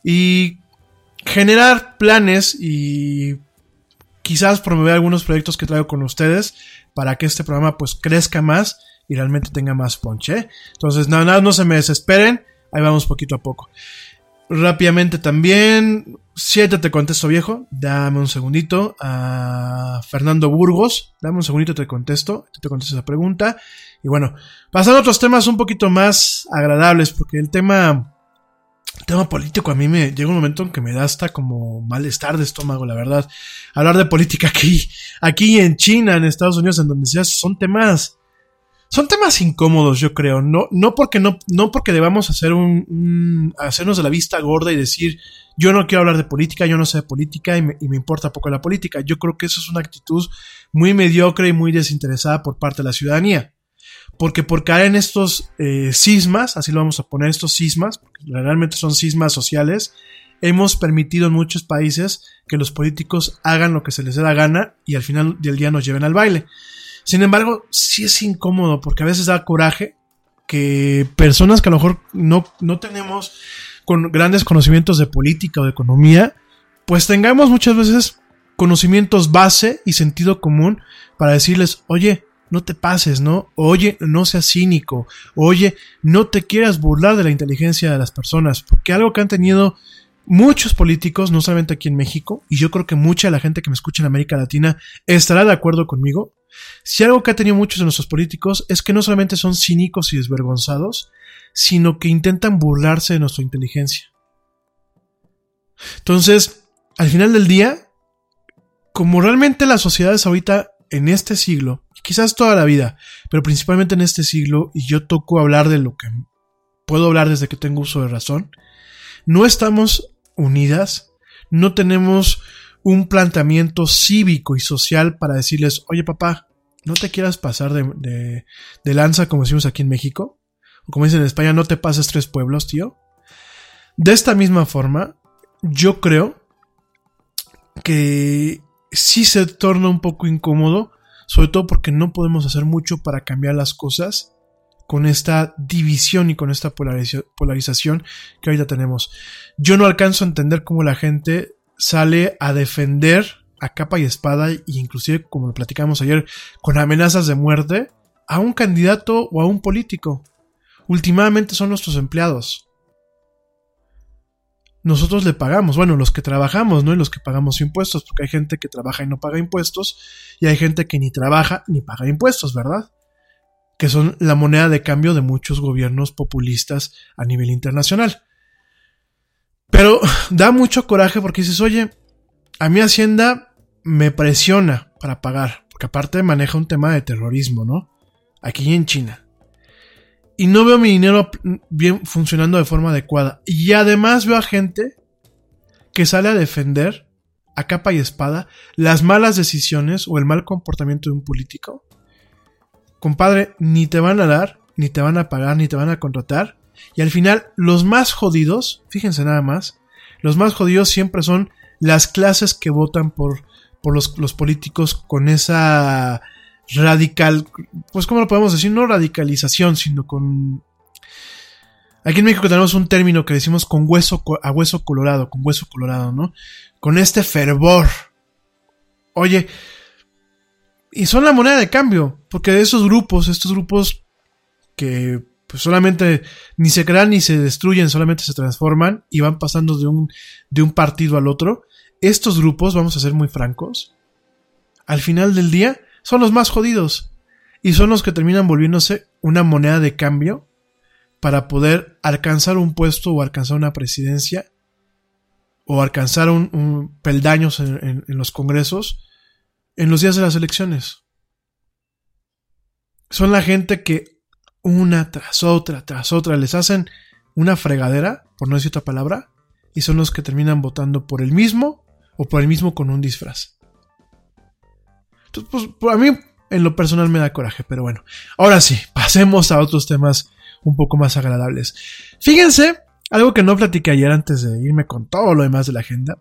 [SPEAKER 2] y generar planes y quizás promover algunos proyectos que traigo con ustedes para que este programa pues crezca más y realmente tenga más ponche. Entonces, nada, nada, no se me desesperen, ahí vamos poquito a poco. Rápidamente también, siete te contesto viejo, dame un segundito. A Fernando Burgos, dame un segundito, te contesto, te contesto esa pregunta. Y bueno, pasando a otros temas un poquito más agradables, porque el tema tema político a mí me llega un momento en que me da hasta como malestar de estómago, la verdad. Hablar de política aquí, aquí en China, en Estados Unidos, en donde sea, son temas, son temas incómodos, yo creo. No, no porque no, no porque debamos hacer un, hacernos de la vista gorda y decir, yo no quiero hablar de política, yo no sé de política y me, y me importa poco la política. Yo creo que eso es una actitud muy mediocre y muy desinteresada por parte de la ciudadanía porque por caer en estos eh, sismas, así lo vamos a poner, estos sismas, porque realmente son sismas sociales, hemos permitido en muchos países que los políticos hagan lo que se les dé la gana y al final del día nos lleven al baile. Sin embargo, sí es incómodo porque a veces da coraje que personas que a lo mejor no, no tenemos con grandes conocimientos de política o de economía, pues tengamos muchas veces conocimientos base y sentido común para decirles, oye, no te pases, ¿no? Oye, no seas cínico. Oye, no te quieras burlar de la inteligencia de las personas. Porque algo que han tenido muchos políticos, no solamente aquí en México, y yo creo que mucha de la gente que me escucha en América Latina estará de acuerdo conmigo. Si algo que ha tenido muchos de nuestros políticos es que no solamente son cínicos y desvergonzados, sino que intentan burlarse de nuestra inteligencia. Entonces, al final del día, como realmente las sociedades ahorita en este siglo, quizás toda la vida, pero principalmente en este siglo, y yo toco hablar de lo que puedo hablar desde que tengo uso de razón, no estamos unidas, no tenemos un planteamiento cívico y social para decirles, oye papá, no te quieras pasar de, lanza como decimos aquí en México, o como dicen en España, no te pases tres pueblos, tío. De esta misma forma, yo creo que sí se torna un poco incómodo, sobre todo porque no podemos hacer mucho para cambiar las cosas con esta división y con esta polarización que ahorita tenemos. Yo no alcanzo a entender cómo la gente sale a defender a capa y espada, e inclusive, como lo platicamos ayer, con amenazas de muerte a un candidato o a un político. Últimamente son nuestros empleados nosotros le pagamos, bueno, los que trabajamos, ¿no? Y los que pagamos impuestos, porque hay gente que trabaja y no paga impuestos, y hay gente que ni trabaja ni paga impuestos, ¿verdad? Que son la moneda de cambio de muchos gobiernos populistas a nivel internacional. Pero da mucho coraje porque dices, oye, a mi Hacienda me presiona para pagar, porque aparte maneja un tema de terrorismo, ¿no? Aquí en China y no veo mi dinero bien funcionando de forma adecuada. Y además veo a gente que sale a defender a capa y espada las malas decisiones o el mal comportamiento de un político. Compadre, ni te van a dar, ni te van a pagar, ni te van a contratar. Y al final, los más jodidos, fíjense nada más, los más jodidos siempre son las clases que votan por, por los, los políticos con esa radical, pues como lo podemos decir, no radicalización, sino con... Aquí en México tenemos un término que decimos con hueso a hueso colorado, con hueso colorado, ¿no? Con este fervor. Oye, y son la moneda de cambio, porque esos grupos, estos grupos que pues solamente ni se crean ni se destruyen, solamente se transforman y van pasando de un, de un partido al otro, estos grupos, vamos a ser muy francos, al final del día son los más jodidos y son los que terminan volviéndose una moneda de cambio para poder alcanzar un puesto o alcanzar una presidencia o alcanzar un, peldaños en, los congresos en los días de las elecciones. Son la gente que una tras otra, tras otra les hacen una fregadera, por no decir otra palabra, y son los que terminan votando por el mismo o por el mismo con un disfraz. Pues, a mí en lo personal me da coraje, pero bueno. Ahora sí, pasemos a otros temas un poco más agradables. Fíjense, algo que no platiqué ayer antes de irme con todo lo demás de la agenda,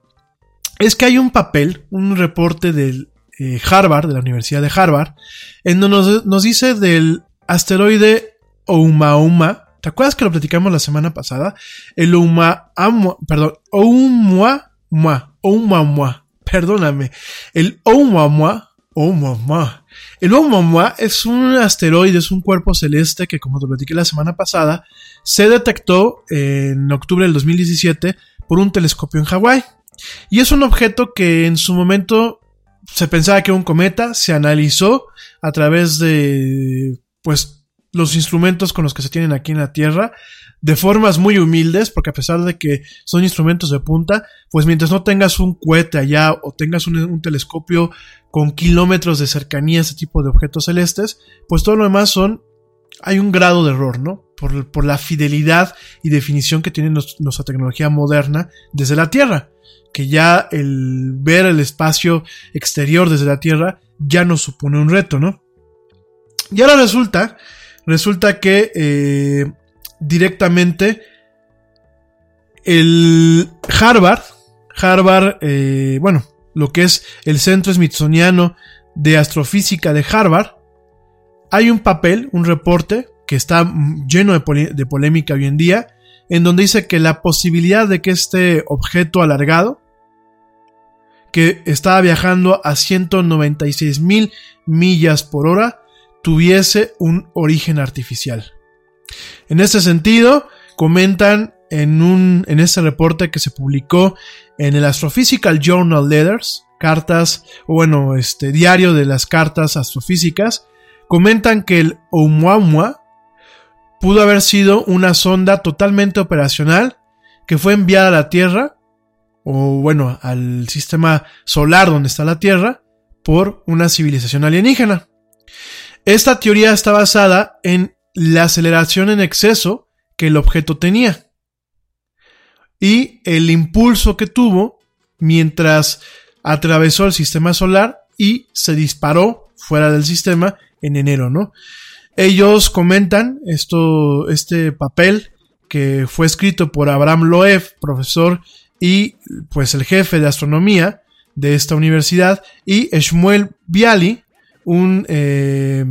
[SPEAKER 2] es que hay un papel, un reporte del eh, Harvard, de la Universidad de Harvard, en donde nos, nos dice del asteroide Oumuamua. ¿Te acuerdas que lo platicamos la semana pasada? El Oumuamua, perdón, Oumuamua, Oumuamua, perdóname. El Oumuamua, Oumuamua. El Oumuamua es un asteroide, es un cuerpo celeste que, como te platiqué la semana pasada, se detectó en octubre del 2017 por un telescopio en Hawái. Y es un objeto que en su momento se pensaba que era un cometa, se analizó a través de, pues, los instrumentos con los que se tienen aquí en la Tierra, de formas muy humildes, porque a pesar de que son instrumentos de punta, pues mientras no tengas un cohete allá o tengas un, telescopio con kilómetros de cercanía a este tipo de objetos celestes, pues todo lo demás son, hay un grado de error, ¿no? Por, por la fidelidad y definición que tiene nuestra tecnología moderna desde la Tierra que ya el ver el espacio exterior desde la Tierra ya nos supone un reto, ¿no? Y ahora resulta, resulta que eh, directamente el Harvard, Harvard, eh, bueno, lo que es el Centro Smithsoniano de Astrofísica de Harvard, hay un papel, un reporte que está lleno de, polémica hoy en día, en donde dice que la posibilidad de que este objeto alargado, que estaba viajando a 196 mil millas por hora, tuviese un origen artificial. En este sentido, comentan en un en este reporte que se publicó en el Astrophysical Journal Letters, cartas, o bueno, este diario de las cartas astrofísicas, comentan que el Oumuamua pudo haber sido una sonda totalmente operacional que fue enviada a la Tierra, o bueno, al sistema solar donde está la Tierra, por una civilización alienígena. Esta teoría está basada en la aceleración en exceso que el objeto tenía y el impulso que tuvo mientras atravesó el sistema solar y se disparó fuera del sistema en enero, ¿no? Ellos comentan esto, este papel que fue escrito por Abraham Loeb, profesor y pues el jefe de astronomía de esta universidad, y Shmuel Bialy, un eh,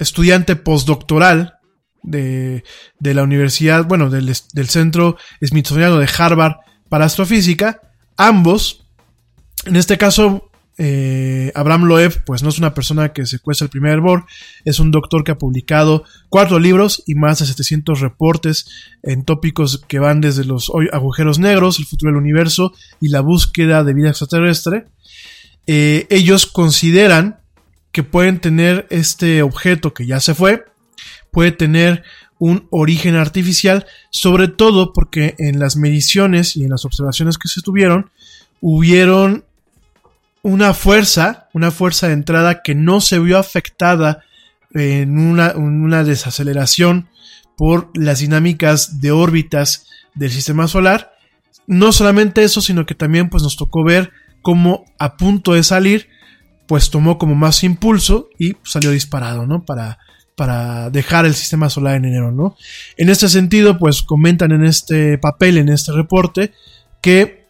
[SPEAKER 2] estudiante postdoctoral de, de, la universidad, bueno, del, del Centro Smithsoniano de Harvard para Astrofísica, ambos, en este caso eh, Abraham Loeb, pues no es una persona que se cuesta el primer hervor, es un doctor que ha publicado cuatro libros y más de 700 reportes en tópicos que van desde los agujeros negros, el futuro del universo y la búsqueda de vida extraterrestre. Eh, ellos consideran que pueden tener este objeto que ya se fue, puede tener un origen artificial, sobre todo porque en las mediciones y en las observaciones que se tuvieron, hubieron una fuerza, una fuerza de entrada que no se vio afectada en una, desaceleración por las dinámicas de órbitas del sistema solar. No solamente eso, sino que también pues, nos tocó ver cómo a punto de salir, pues tomó como más impulso y salió disparado, ¿no? Para, para dejar el sistema solar en enero, ¿no? En este sentido, pues comentan en este papel, en este reporte, que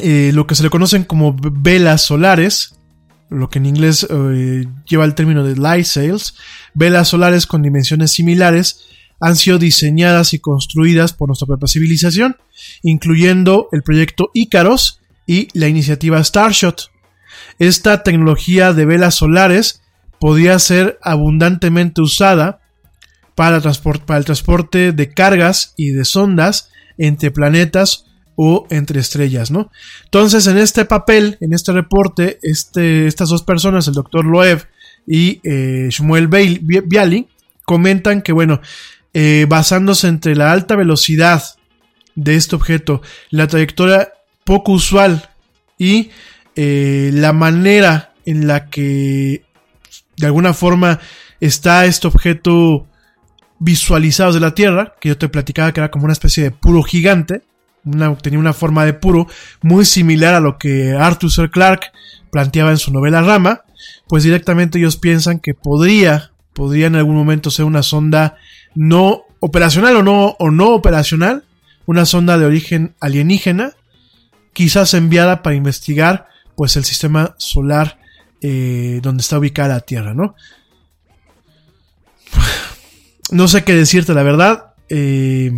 [SPEAKER 2] eh, lo que se le conocen como velas solares, lo que en inglés eh, lleva el término de light sails, velas solares con dimensiones similares, han sido diseñadas y construidas por nuestra propia civilización, incluyendo el proyecto Icaros y la iniciativa Starshot. Esta tecnología de velas solares podía ser abundantemente usada para, el transporte de cargas y de sondas entre planetas o entre estrellas, ¿no? Entonces, en este papel, en este reporte, este, estas dos personas, el doctor Loeb y eh, Shmuel Bialy, comentan que, bueno, eh, basándose entre la alta velocidad de este objeto, la trayectoria poco usual y eh, la manera en la que de alguna forma está este objeto visualizado de la Tierra, que yo te platicaba que era como una especie de puro gigante, tenía una forma de puro muy similar a lo que Arthur C. Clarke planteaba en su novela Rama, pues directamente ellos piensan que podría, podría en algún momento ser una sonda no operacional o no, o no operacional, una sonda de origen alienígena, quizás enviada para investigar pues el sistema solar eh, donde está ubicada la Tierra, ¿no? No sé qué decirte, la verdad. Eh,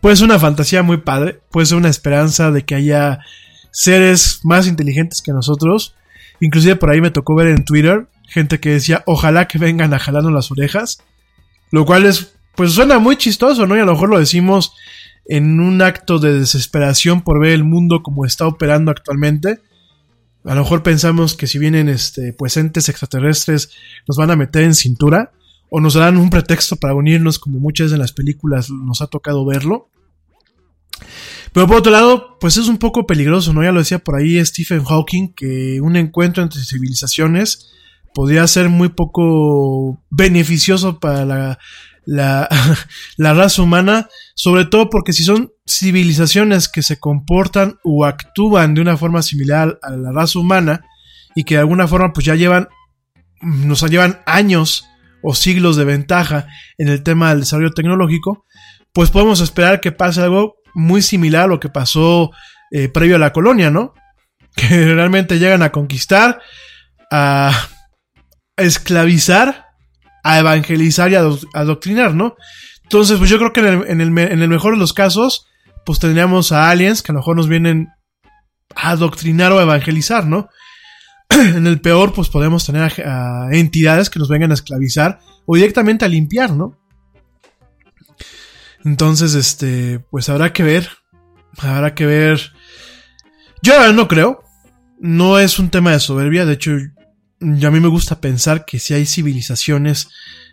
[SPEAKER 2] puede ser una fantasía muy padre, puede ser una esperanza de que haya seres más inteligentes que nosotros. Inclusive por ahí me tocó ver en Twitter gente que decía, ojalá que vengan a jalarnos las orejas. Lo cual es, pues suena muy chistoso, ¿no? Y a lo mejor lo decimos en un acto de desesperación por ver el mundo como está operando actualmente. A lo mejor pensamos que si vienen este, pues entes extraterrestres nos van a meter en cintura o nos darán un pretexto para unirnos como muchas de las películas nos ha tocado verlo. Pero por otro lado, pues es un poco peligroso, ¿no? Ya lo decía por ahí Stephen Hawking, que un encuentro entre civilizaciones podría ser muy poco beneficioso para la, la, la, raza humana, sobre todo porque si son civilizaciones que se comportan o actúan de una forma similar a la raza humana y que de alguna forma pues ya llevan, nos llevan años o siglos de ventaja en el tema del desarrollo tecnológico, pues podemos esperar que pase algo muy similar a lo que pasó eh, previo a la colonia, ¿no? Que realmente llegan a conquistar, a esclavizar, a evangelizar y a adoctrinar, ¿no? Entonces, pues yo creo que en el, mejor de los casos, pues tendríamos a aliens que a lo mejor nos vienen a adoctrinar o a evangelizar, ¿no? en el peor, pues podemos tener a, entidades que nos vengan a esclavizar o directamente a limpiar, ¿no? Entonces, este, pues habrá que ver. Habrá que ver. Yo no creo. No es un tema de soberbia. De hecho, a mí me gusta pensar que si hay civilizaciones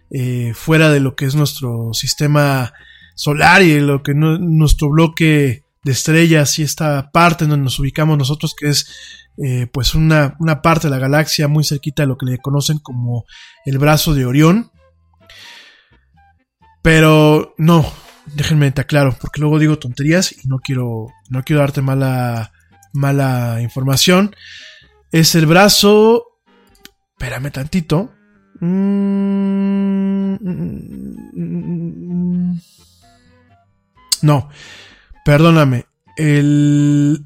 [SPEAKER 2] eh, fuera de lo que es nuestro sistema solar y lo que nuestro bloque de estrellas y esta parte donde nos ubicamos nosotros, que es eh, pues una, una parte de la galaxia muy cerquita de lo que le conocen como el brazo de Orión. Pero no, déjenme estar claro, porque luego digo tonterías y no quiero, no quiero darte mala, mala información. Es el brazo. Espérame tantito. No, perdóname. El,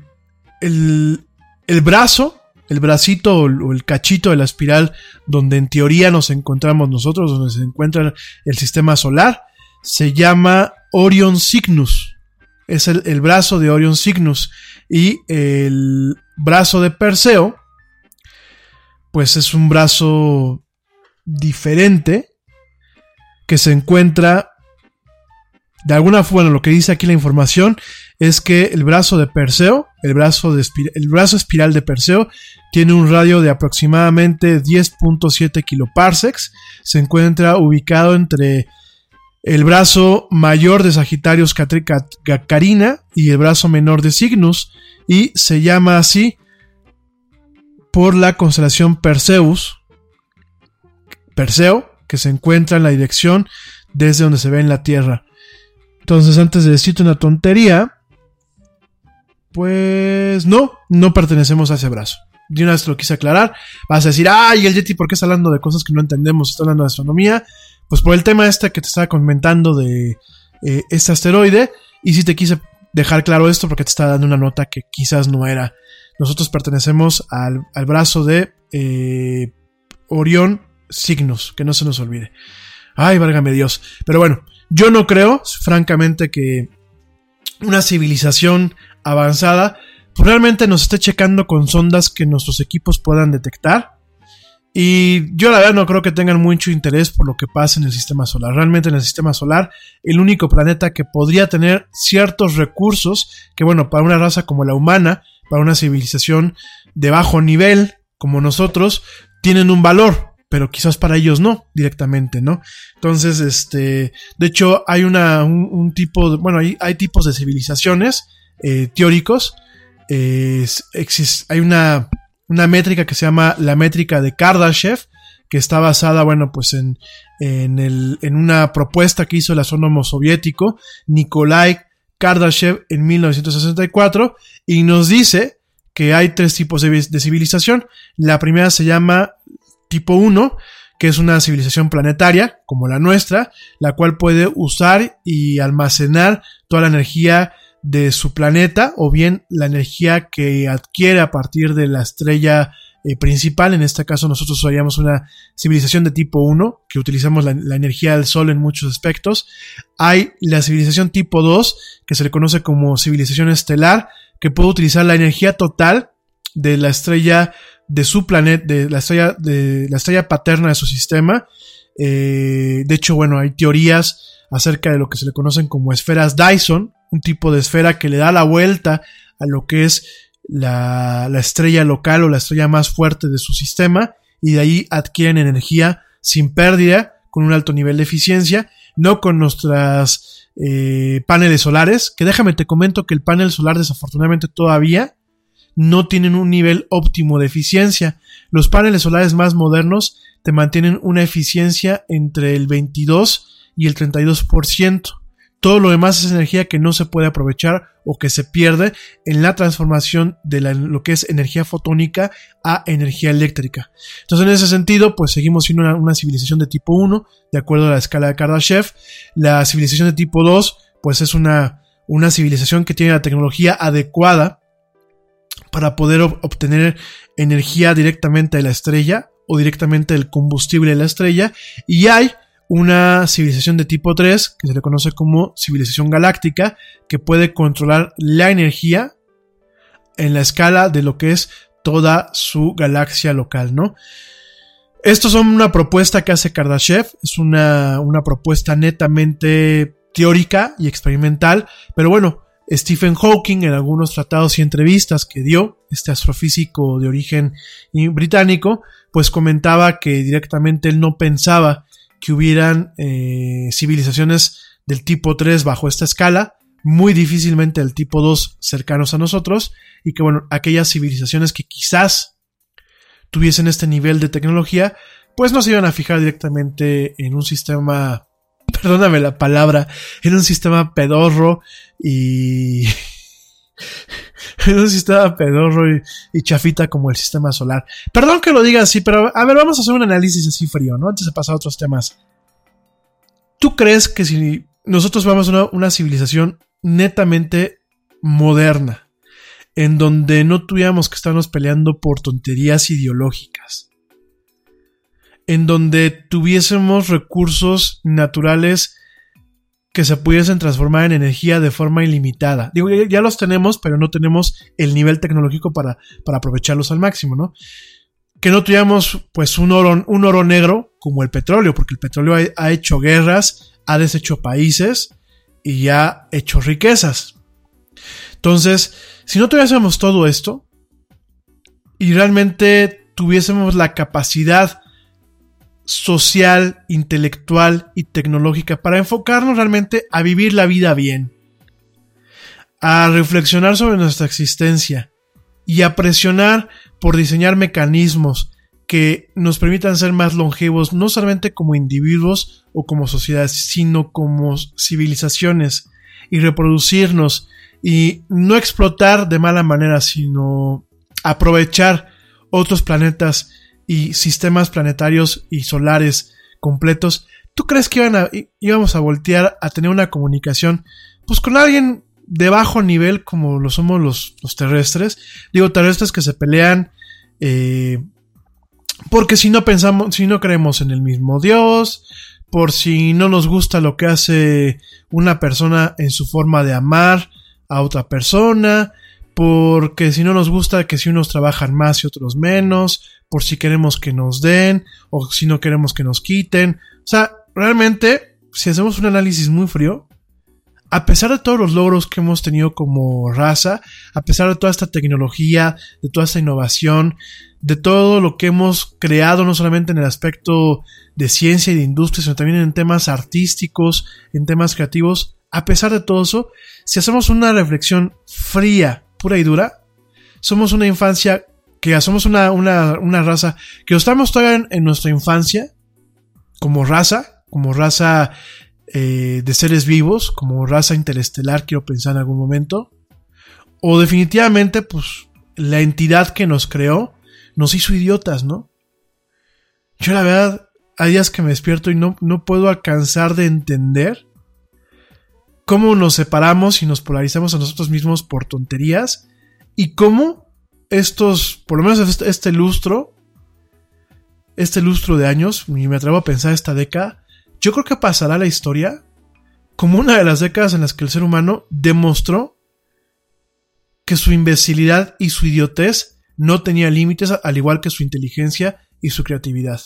[SPEAKER 2] el, el brazo, el bracito o el cachito de la espiral donde en teoría nos encontramos nosotros, donde se encuentra el sistema solar, se llama Orion Cygnus. Es el, brazo de Orion Cygnus. Y el brazo de Perseo, pues es un brazo diferente que se encuentra de alguna forma, lo que dice aquí la información es que el brazo de Perseo, el brazo, el brazo espiral de Perseo, tiene un radio de aproximadamente 10.7 kiloparsecs. Se encuentra ubicado entre el brazo mayor de Sagitarius Carina y el brazo menor de Cygnus, y se llama así por la constelación Perseus, Perseo, que se encuentra en la dirección desde donde se ve en la Tierra. Entonces, antes de decirte una tontería, pues no, no pertenecemos a ese brazo. De una vez lo quise aclarar. Vas a decir, ay, el Yeti, ¿por qué está hablando de cosas que no entendemos? Está hablando de astronomía. Pues por el tema este que te estaba comentando de eh, este asteroide. Y si te quise dejar claro esto porque te estaba dando una nota que quizás no era. Nosotros pertenecemos al, brazo de eh, Orión Signos, que no se nos olvide. Ay, válgame Dios. Pero bueno, yo no creo, francamente, que una civilización avanzada realmente nos esté checando con sondas que nuestros equipos puedan detectar. Y yo la verdad no creo que tengan mucho interés por lo que pasa en el sistema solar. Realmente en el sistema solar, el único planeta que podría tener ciertos recursos, que bueno, para una raza como la humana, para una civilización de bajo nivel como nosotros, tienen un valor, pero quizás para ellos no, directamente, ¿no? Entonces, este, de hecho, hay una, un, tipo, de, bueno, hay, hay tipos de civilizaciones eh, teóricos. Eh, hay una una métrica que se llama la métrica de Kardashev, que está basada, bueno, pues en, en, el, en una propuesta que hizo el astrónomo soviético Nikolai Kardashev en 1964 y nos dice que hay tres tipos de, de civilización. La primera se llama tipo 1, que es una civilización planetaria, como la nuestra, la cual puede usar y almacenar toda la energía de su planeta o bien la energía que adquiere a partir de la estrella eh, principal. En este caso nosotros usaríamos una civilización de tipo 1, que utilizamos la, energía del Sol en muchos aspectos. Hay la civilización tipo 2, que se le conoce como civilización estelar, que puede utilizar la energía total de la estrella de su planeta, de la estrella, de la estrella paterna de su sistema. Eh, de hecho, bueno, hay teorías acerca de lo que se le conocen como esferas Dyson, un tipo de esfera que le da la vuelta a lo que es la, la estrella local o la estrella más fuerte de su sistema y de ahí adquieren energía sin pérdida, con un alto nivel de eficiencia, no con nuestras eh, paneles solares, que déjame te comento que el panel solar desafortunadamente todavía no tienen un nivel óptimo de eficiencia. Los paneles solares más modernos te mantienen una eficiencia entre el 22 y el 32%. Todo lo demás es energía que no se puede aprovechar o que se pierde en la transformación de lo que es energía fotónica a energía eléctrica. Entonces, en ese sentido, pues seguimos siendo una, una civilización de tipo 1, de acuerdo a la escala de Kardashev. La civilización de tipo 2, pues es una, una civilización que tiene la tecnología adecuada para poder obtener energía directamente de la estrella o directamente del combustible de la estrella. Y hay una civilización de tipo 3, que se le conoce como civilización galáctica, que puede controlar la energía en la escala de lo que es toda su galaxia local, ¿no? Estos son una propuesta que hace Kardashev, es una, una propuesta netamente teórica y experimental, pero bueno, Stephen Hawking en algunos tratados y entrevistas que dio, este astrofísico de origen británico, pues comentaba que directamente él no pensaba que hubieran eh, civilizaciones del tipo 3 bajo esta escala, muy difícilmente del tipo 2 cercanos a nosotros, y que bueno, aquellas civilizaciones que quizás tuviesen este nivel de tecnología, pues no se iban a fijar directamente en un sistema perdóname la palabra, en un sistema pedorro y... en un sistema pedorro y, chafita como el sistema solar. Perdón que lo diga así, pero a ver, vamos a hacer un análisis así frío, ¿no? Antes de pasar a otros temas. ¿Tú crees que si nosotros vamos a una civilización netamente moderna, en donde no tuviéramos que estarnos peleando por tonterías ideológicas, en donde tuviésemos recursos naturales que se pudiesen transformar en energía de forma ilimitada. Digo, ya, los tenemos, pero no tenemos el nivel tecnológico para, para aprovecharlos al máximo, ¿no? Que no tuviéramos pues un oro, un oro negro como el petróleo, porque el petróleo ha, ha hecho guerras, ha deshecho países y ha hecho riquezas. Entonces, si no tuviésemos todo esto y realmente tuviésemos la capacidad social, intelectual y tecnológica para enfocarnos realmente a vivir la vida bien, a reflexionar sobre nuestra existencia y a presionar por diseñar mecanismos que nos permitan ser más longevos, no solamente como individuos o como sociedades, sino como civilizaciones y reproducirnos y no explotar de mala manera, sino aprovechar otros planetas y sistemas planetarios y solares completos, ¿tú crees que iban a, íbamos a voltear a tener una comunicación pues con alguien de bajo nivel como lo somos los, terrestres? Digo, terrestres que se pelean eh, porque si no pensamos, si no creemos en el mismo Dios, por si no nos gusta lo que hace una persona en su forma de amar a otra persona, porque si no nos gusta que si unos trabajan más y otros menos, por si queremos que nos den o si no queremos que nos quiten. O sea, realmente, si hacemos un análisis muy frío, a pesar de todos los logros que hemos tenido como raza, a pesar de toda esta tecnología, de toda esta innovación, de todo lo que hemos creado, no solamente en el aspecto de ciencia y de industria, sino también en temas artísticos, en temas creativos, a pesar de todo eso, si hacemos una reflexión fría, pura y dura, somos una infancia que somos una, una, raza que estamos todavía en, nuestra infancia como raza, como raza eh, de seres vivos, como raza interestelar, quiero pensar en algún momento. O definitivamente, pues, la entidad que nos creó nos hizo idiotas, ¿no? Yo la verdad, hay días que me despierto y no, no puedo alcanzar de entender cómo nos separamos y nos polarizamos a nosotros mismos por tonterías y cómo estos, por lo menos este, este lustro, este lustro de años, y me atrevo a pensar esta década, yo creo que pasará la historia como una de las décadas en las que el ser humano demostró que su imbecilidad y su idiotez no tenía límites, al igual que su inteligencia y su creatividad.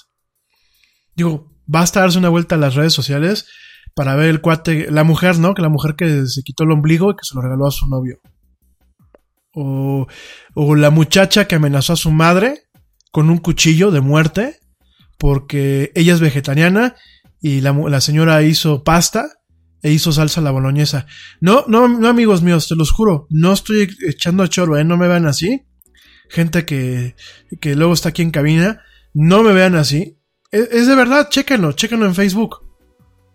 [SPEAKER 2] Digo, basta darse una vuelta a las redes sociales para ver el cuate, la mujer, ¿no? Que la mujer que se quitó el ombligo y que se lo regaló a su novio. O, o la muchacha que amenazó a su madre con un cuchillo de muerte porque ella es vegetariana y la, la señora hizo pasta e hizo salsa a la boloñesa. No, no, no, amigos míos, te los juro, no estoy echando a chorro, ¿eh? No me vean así. Gente que, que luego está aquí en cabina, no me vean así. Es, es, de verdad, chéquenlo, chéquenlo en Facebook.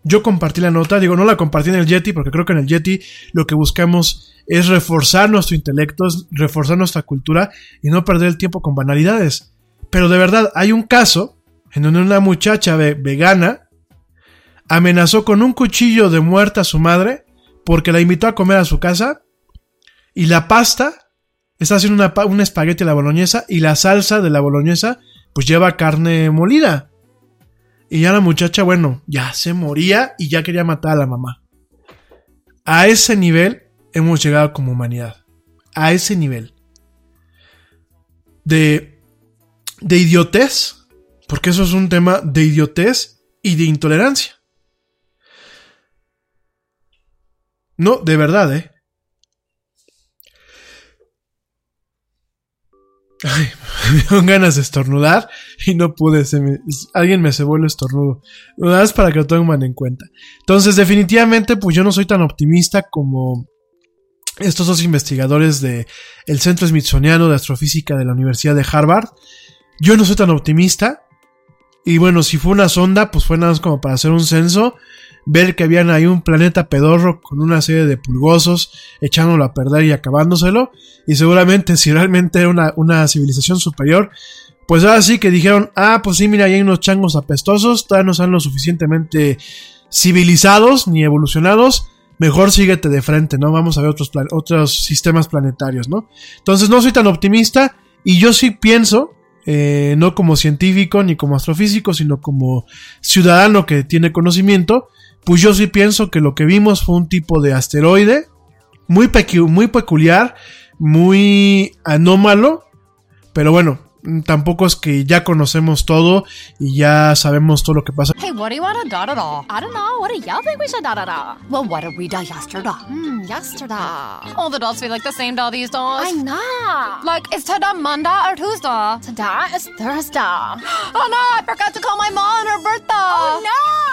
[SPEAKER 2] Yo compartí la nota, digo, no la compartí en el Yeti, porque creo que en el Yeti lo que buscamos es reforzar nuestro intelecto, reforzar nuestra cultura y no perder el tiempo con banalidades. Pero de verdad, hay un caso en donde una muchacha vegana amenazó con un cuchillo de muerte a su madre porque la invitó a comer a su casa y la pasta está haciendo una, un espagueti a la boloñesa y la salsa de la boloñesa pues lleva carne molida. Y ya la muchacha, bueno, ya se moría y ya quería matar a la mamá. A ese nivel hemos llegado como humanidad. A ese nivel. De, de idiotez. Porque eso es un tema de idiotez y de intolerancia. No, de verdad, ¿eh? Ay, me dieron ganas de estornudar y no pude. Alguien me cebó el estornudo. Nada más para que lo tengan en cuenta. Entonces, definitivamente, pues yo no soy tan optimista como estos dos investigadores del el Centro Smithsoniano de Astrofísica de la Universidad de Harvard. Yo no soy tan optimista. Y bueno, si fue una sonda, pues fue nada más como para hacer un censo ver que habían ahí un planeta pedorro con una serie de pulgosos echándolo a perder y acabándoselo. Y seguramente si realmente era una, una civilización superior, pues ahora sí que dijeron, ah, pues sí, mira, ahí hay unos changos apestosos, todavía no son lo suficientemente civilizados ni evolucionados. Mejor síguete de frente, ¿no? Vamos a ver otros, otros sistemas planetarios, ¿no? Entonces no soy tan optimista y yo sí pienso eh, no como científico ni como astrofísico, sino como ciudadano que tiene conocimiento, pues yo sí pienso que lo que vimos fue un tipo de asteroide muy, muy peculiar, muy anómalo, pero bueno, tampoco es que ya conocemos todo y ya sabemos todo lo que pasa.
[SPEAKER 3] Hey, what do you want to da da da? I don't know. What do y'all think we should da da da? Well, what did we da yesterday? Hmm, yesterday. All the dolls feel like the same doll these days. I know. Like, is today Monday or Tuesday? Today is Thursday. oh no, I forgot to call my mom on her birthday. Oh no.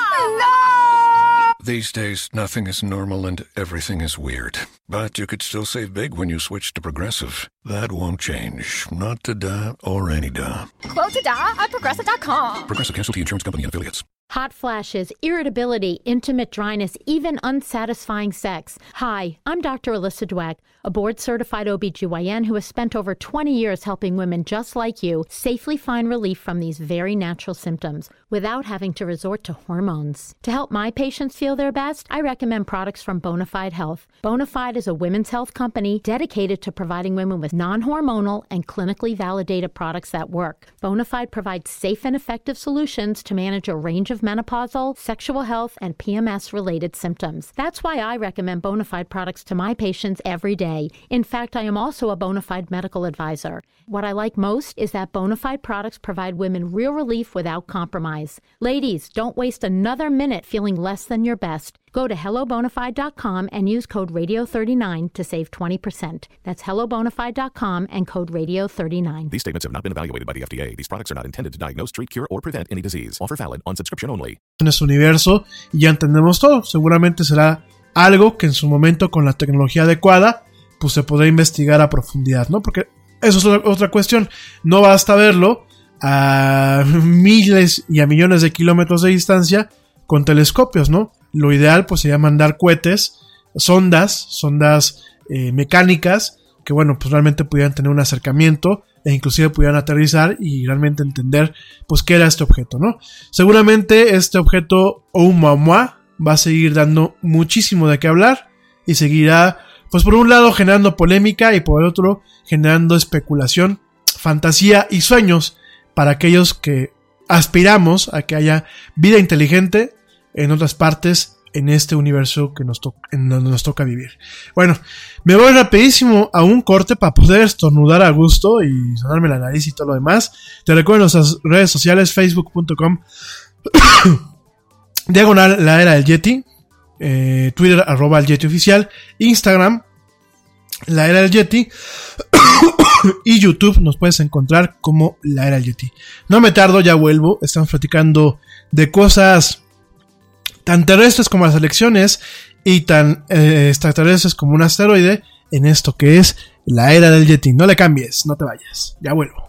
[SPEAKER 3] No.
[SPEAKER 1] These days, nothing is normal and everything is weird. But you could still save big when you switch to Progressive. That won't change. Not today or any day.
[SPEAKER 8] Quote today at progressive.com.
[SPEAKER 1] Progressive Casualty Insurance Company and affiliates.
[SPEAKER 9] Hot flashes, irritability, intimate dryness, even unsatisfying sex. Hi, I'm Dr. Alyssa Dweck, a board certified OBGYN who has spent over 20 years helping women just like you safely find relief from these very natural symptoms without having to resort to hormones. To help my patients feel their best, I recommend products from Bonafide Health. Bonafide is a women's health company dedicated to providing women with non hormonal and clinically validated products that work. Bonafide provides safe and effective solutions to manage a range of menopausal, sexual health, and PMS related symptoms. That's why I recommend Bonafide products to my patients every day. In fact, I am also a bona fide medical advisor. What I like most is that bona fide products provide women real relief without compromise. Ladies, don't waste another minute feeling less than your best. Go to hellobonafide.com and use code radio39 to save 20%. That's hellobonafide.com and code radio39.
[SPEAKER 10] These statements have not been evaluated by the FDA. These products are not intended to diagnose, treat, cure, or prevent any disease. Offer valid on subscription only.
[SPEAKER 2] En este universo y ya entendemos todo. Seguramente será algo que en su momento con la tecnología adecuada pues se podrá investigar a profundidad, ¿no? Porque eso es otra, cuestión. No basta verlo a miles y a millones de kilómetros de distancia con telescopios, ¿no? Lo ideal pues sería mandar cohetes, sondas, sondas eh, mecánicas que bueno, pues realmente pudieran tener un acercamiento e inclusive pudieran aterrizar y realmente entender pues qué era este objeto, ¿no? Seguramente este objeto Oumuamua va a seguir dando muchísimo de qué hablar y seguirá pues por un lado generando polémica y por el otro generando especulación, fantasía y sueños para aquellos que aspiramos a que haya vida inteligente en otras partes en este universo que nos, en donde nos toca vivir. Bueno, me voy rapidísimo a un corte para poder estornudar a gusto y sonarme la nariz y todo lo demás. Te recuerdo en nuestras redes sociales, facebook.com, diagonal la era del Yeti, eh, Twitter arroba el Yeti oficial, Instagram la era del Yeti y YouTube nos puedes encontrar como la era del Yeti. No me tardo, ya vuelvo. Estamos platicando de cosas tan terrestres como las elecciones y tan eh, extraterrestres como un asteroide en esto que es la era del Yeti. No le cambies, no te vayas. Ya vuelvo.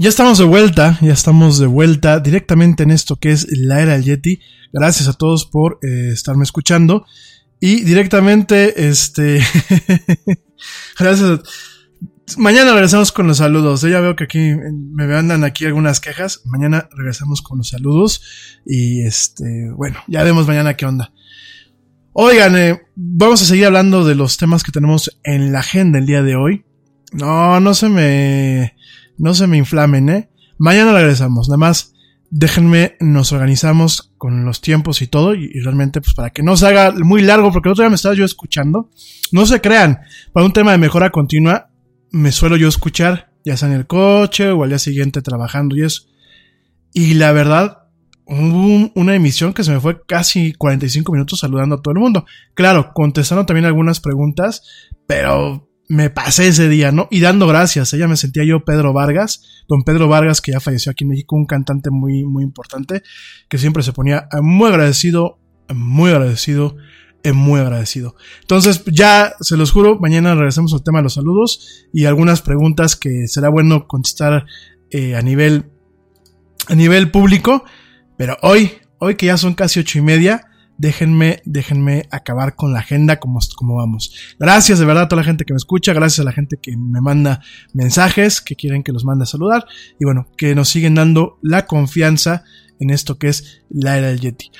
[SPEAKER 2] Ya estamos de vuelta, ya estamos de vuelta directamente en esto que es la era del Yeti. Gracias a todos por eh, estarme escuchando. Y directamente, este... gracias. Mañana regresamos con los saludos. Ya veo que aquí me andan aquí algunas quejas. Mañana regresamos con los saludos. Y este, bueno, ya vemos mañana qué onda. Oigan, eh, vamos a seguir hablando de los temas que tenemos en la agenda el día de hoy. No, no se me no se me inflamen, ¿eh? Mañana regresamos, nada más déjenme, nos organizamos con los tiempos y todo, y, realmente, pues para que no se haga muy largo, porque el otro día me estaba yo escuchando. No se crean, para un tema de mejora continua, me suelo yo escuchar, ya sea en el coche o al día siguiente trabajando y eso. Y la verdad, hubo una emisión que se me fue casi 45 minutos saludando a todo el mundo. Claro, contestando también algunas preguntas, pero me pasé ese día, ¿no? Y dando gracias. Ella me sentía yo Pedro Vargas, don Pedro Vargas, que ya falleció aquí en México, un cantante muy, muy importante, que siempre se ponía muy agradecido, muy agradecido, muy agradecido. Entonces, ya se los juro, mañana regresamos al tema de los saludos y algunas preguntas que será bueno contestar eh, a nivel, a nivel público. Pero hoy, hoy que ya son casi ocho y media, déjenme, déjenme acabar con la agenda como, como vamos. Gracias de verdad a toda la gente que me escucha, gracias a la gente que me manda mensajes, que quieren que los mande a saludar y bueno, que nos siguen dando la confianza en esto que es la era del Yeti.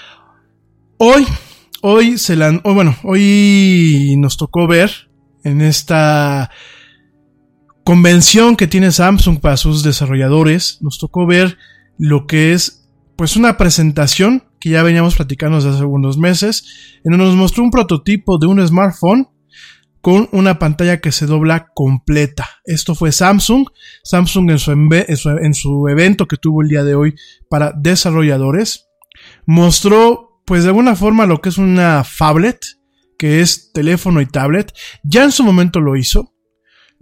[SPEAKER 2] Hoy, hoy se la, bueno, hoy nos tocó ver en esta convención que tiene Samsung para sus desarrolladores, nos tocó ver lo que es pues una presentación que ya veníamos platicando desde hace algunos meses, en donde nos mostró un prototipo de un smartphone con una pantalla que se dobla completa. Esto fue Samsung. Samsung en su, en su, evento que tuvo el día de hoy para desarrolladores mostró pues de alguna forma lo que es una phablet, que es teléfono y tablet. Ya en su momento lo hizo.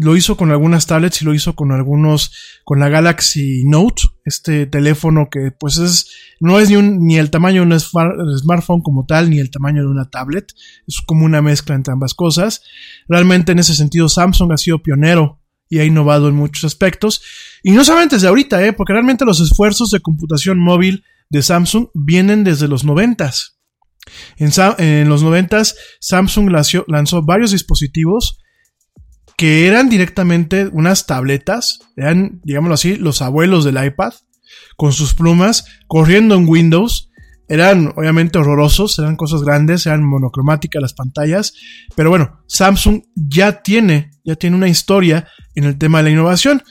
[SPEAKER 2] Lo hizo con algunas tablets y lo hizo con algunos, con la Galaxy Note, este teléfono que pues es, no es ni, el tamaño de un smartphone como tal, ni el tamaño de una tablet. Es como una mezcla entre ambas cosas. Realmente en ese sentido Samsung ha sido pionero y ha innovado en muchos aspectos. Y no solamente desde ahorita, ¿eh? porque realmente los esfuerzos de computación móvil de Samsung vienen desde los noventas. En, en los noventas Samsung lanzó varios dispositivos que eran directamente unas tabletas, eran, digámoslo así, los abuelos del iPad, con sus plumas, corriendo en Windows. Eran obviamente horrorosos, eran cosas grandes, eran monocromáticas las pantallas, pero bueno, Samsung ya tiene, ya tiene una historia en el tema de la innovación.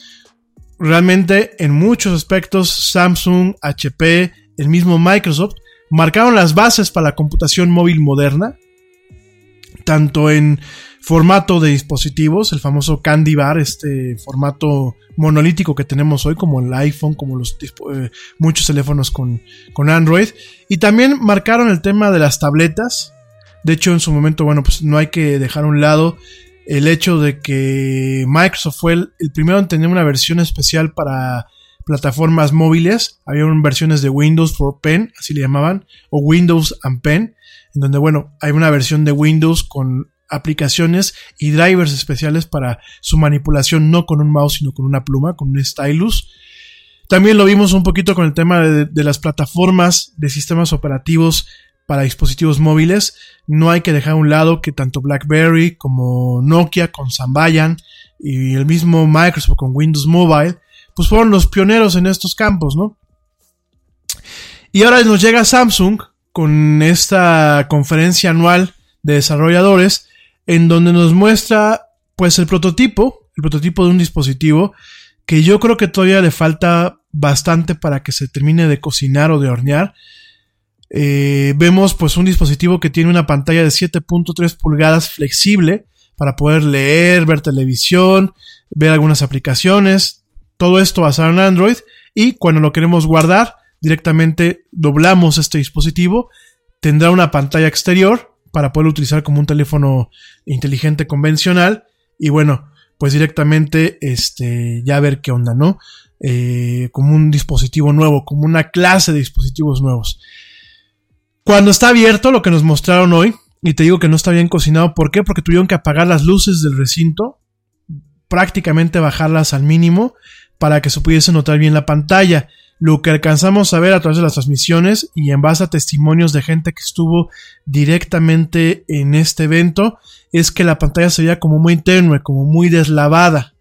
[SPEAKER 2] Realmente en muchos aspectos Samsung, HP, el mismo Microsoft marcaron las bases para la computación móvil moderna, tanto en formato de dispositivos, el famoso Candy Bar, este formato monolítico que tenemos hoy, como el iPhone, como los eh, muchos teléfonos con, con Android. Y también marcaron el tema de las tabletas. De hecho, en su momento, bueno, pues no hay que dejar a un lado el hecho de que Microsoft fue el, primero en tener una versión especial para plataformas móviles. Había versiones de Windows for Pen, así le llamaban, o Windows and Pen, en donde, bueno, hay una versión de Windows con aplicaciones y drivers especiales para su manipulación no con un mouse sino con una pluma, con un stylus. También lo vimos un poquito con el tema de, las plataformas de sistemas operativos para dispositivos móviles. No hay que dejar a un lado que tanto BlackBerry como Nokia con Sambayan y el mismo Microsoft con Windows Mobile, pues fueron los pioneros en estos campos, ¿no? Y ahora nos llega Samsung con esta conferencia anual de desarrolladores en donde nos muestra pues el prototipo, el prototipo de un dispositivo que yo creo que todavía le falta bastante para que se termine de cocinar o de hornear. Eh, vemos pues un dispositivo que tiene una pantalla de 7.3 pulgadas flexible para poder leer, ver televisión, ver algunas aplicaciones, todo esto basado en Android. Y cuando lo queremos guardar directamente doblamos este dispositivo, tendrá una pantalla exterior para poder utilizar como un teléfono inteligente convencional y bueno, pues directamente este, ya ver qué onda, ¿no? Eh, como un dispositivo nuevo, como una clase de dispositivos nuevos. Cuando está abierto, lo que nos mostraron hoy, y te digo que no está bien cocinado, ¿por qué? Porque tuvieron que apagar las luces del recinto, prácticamente bajarlas al mínimo, para que se pudiese notar bien la pantalla. Lo que alcanzamos a ver a través de las transmisiones y en base a testimonios de gente que estuvo directamente en este evento es que la pantalla se veía como muy tenue, como muy deslavada.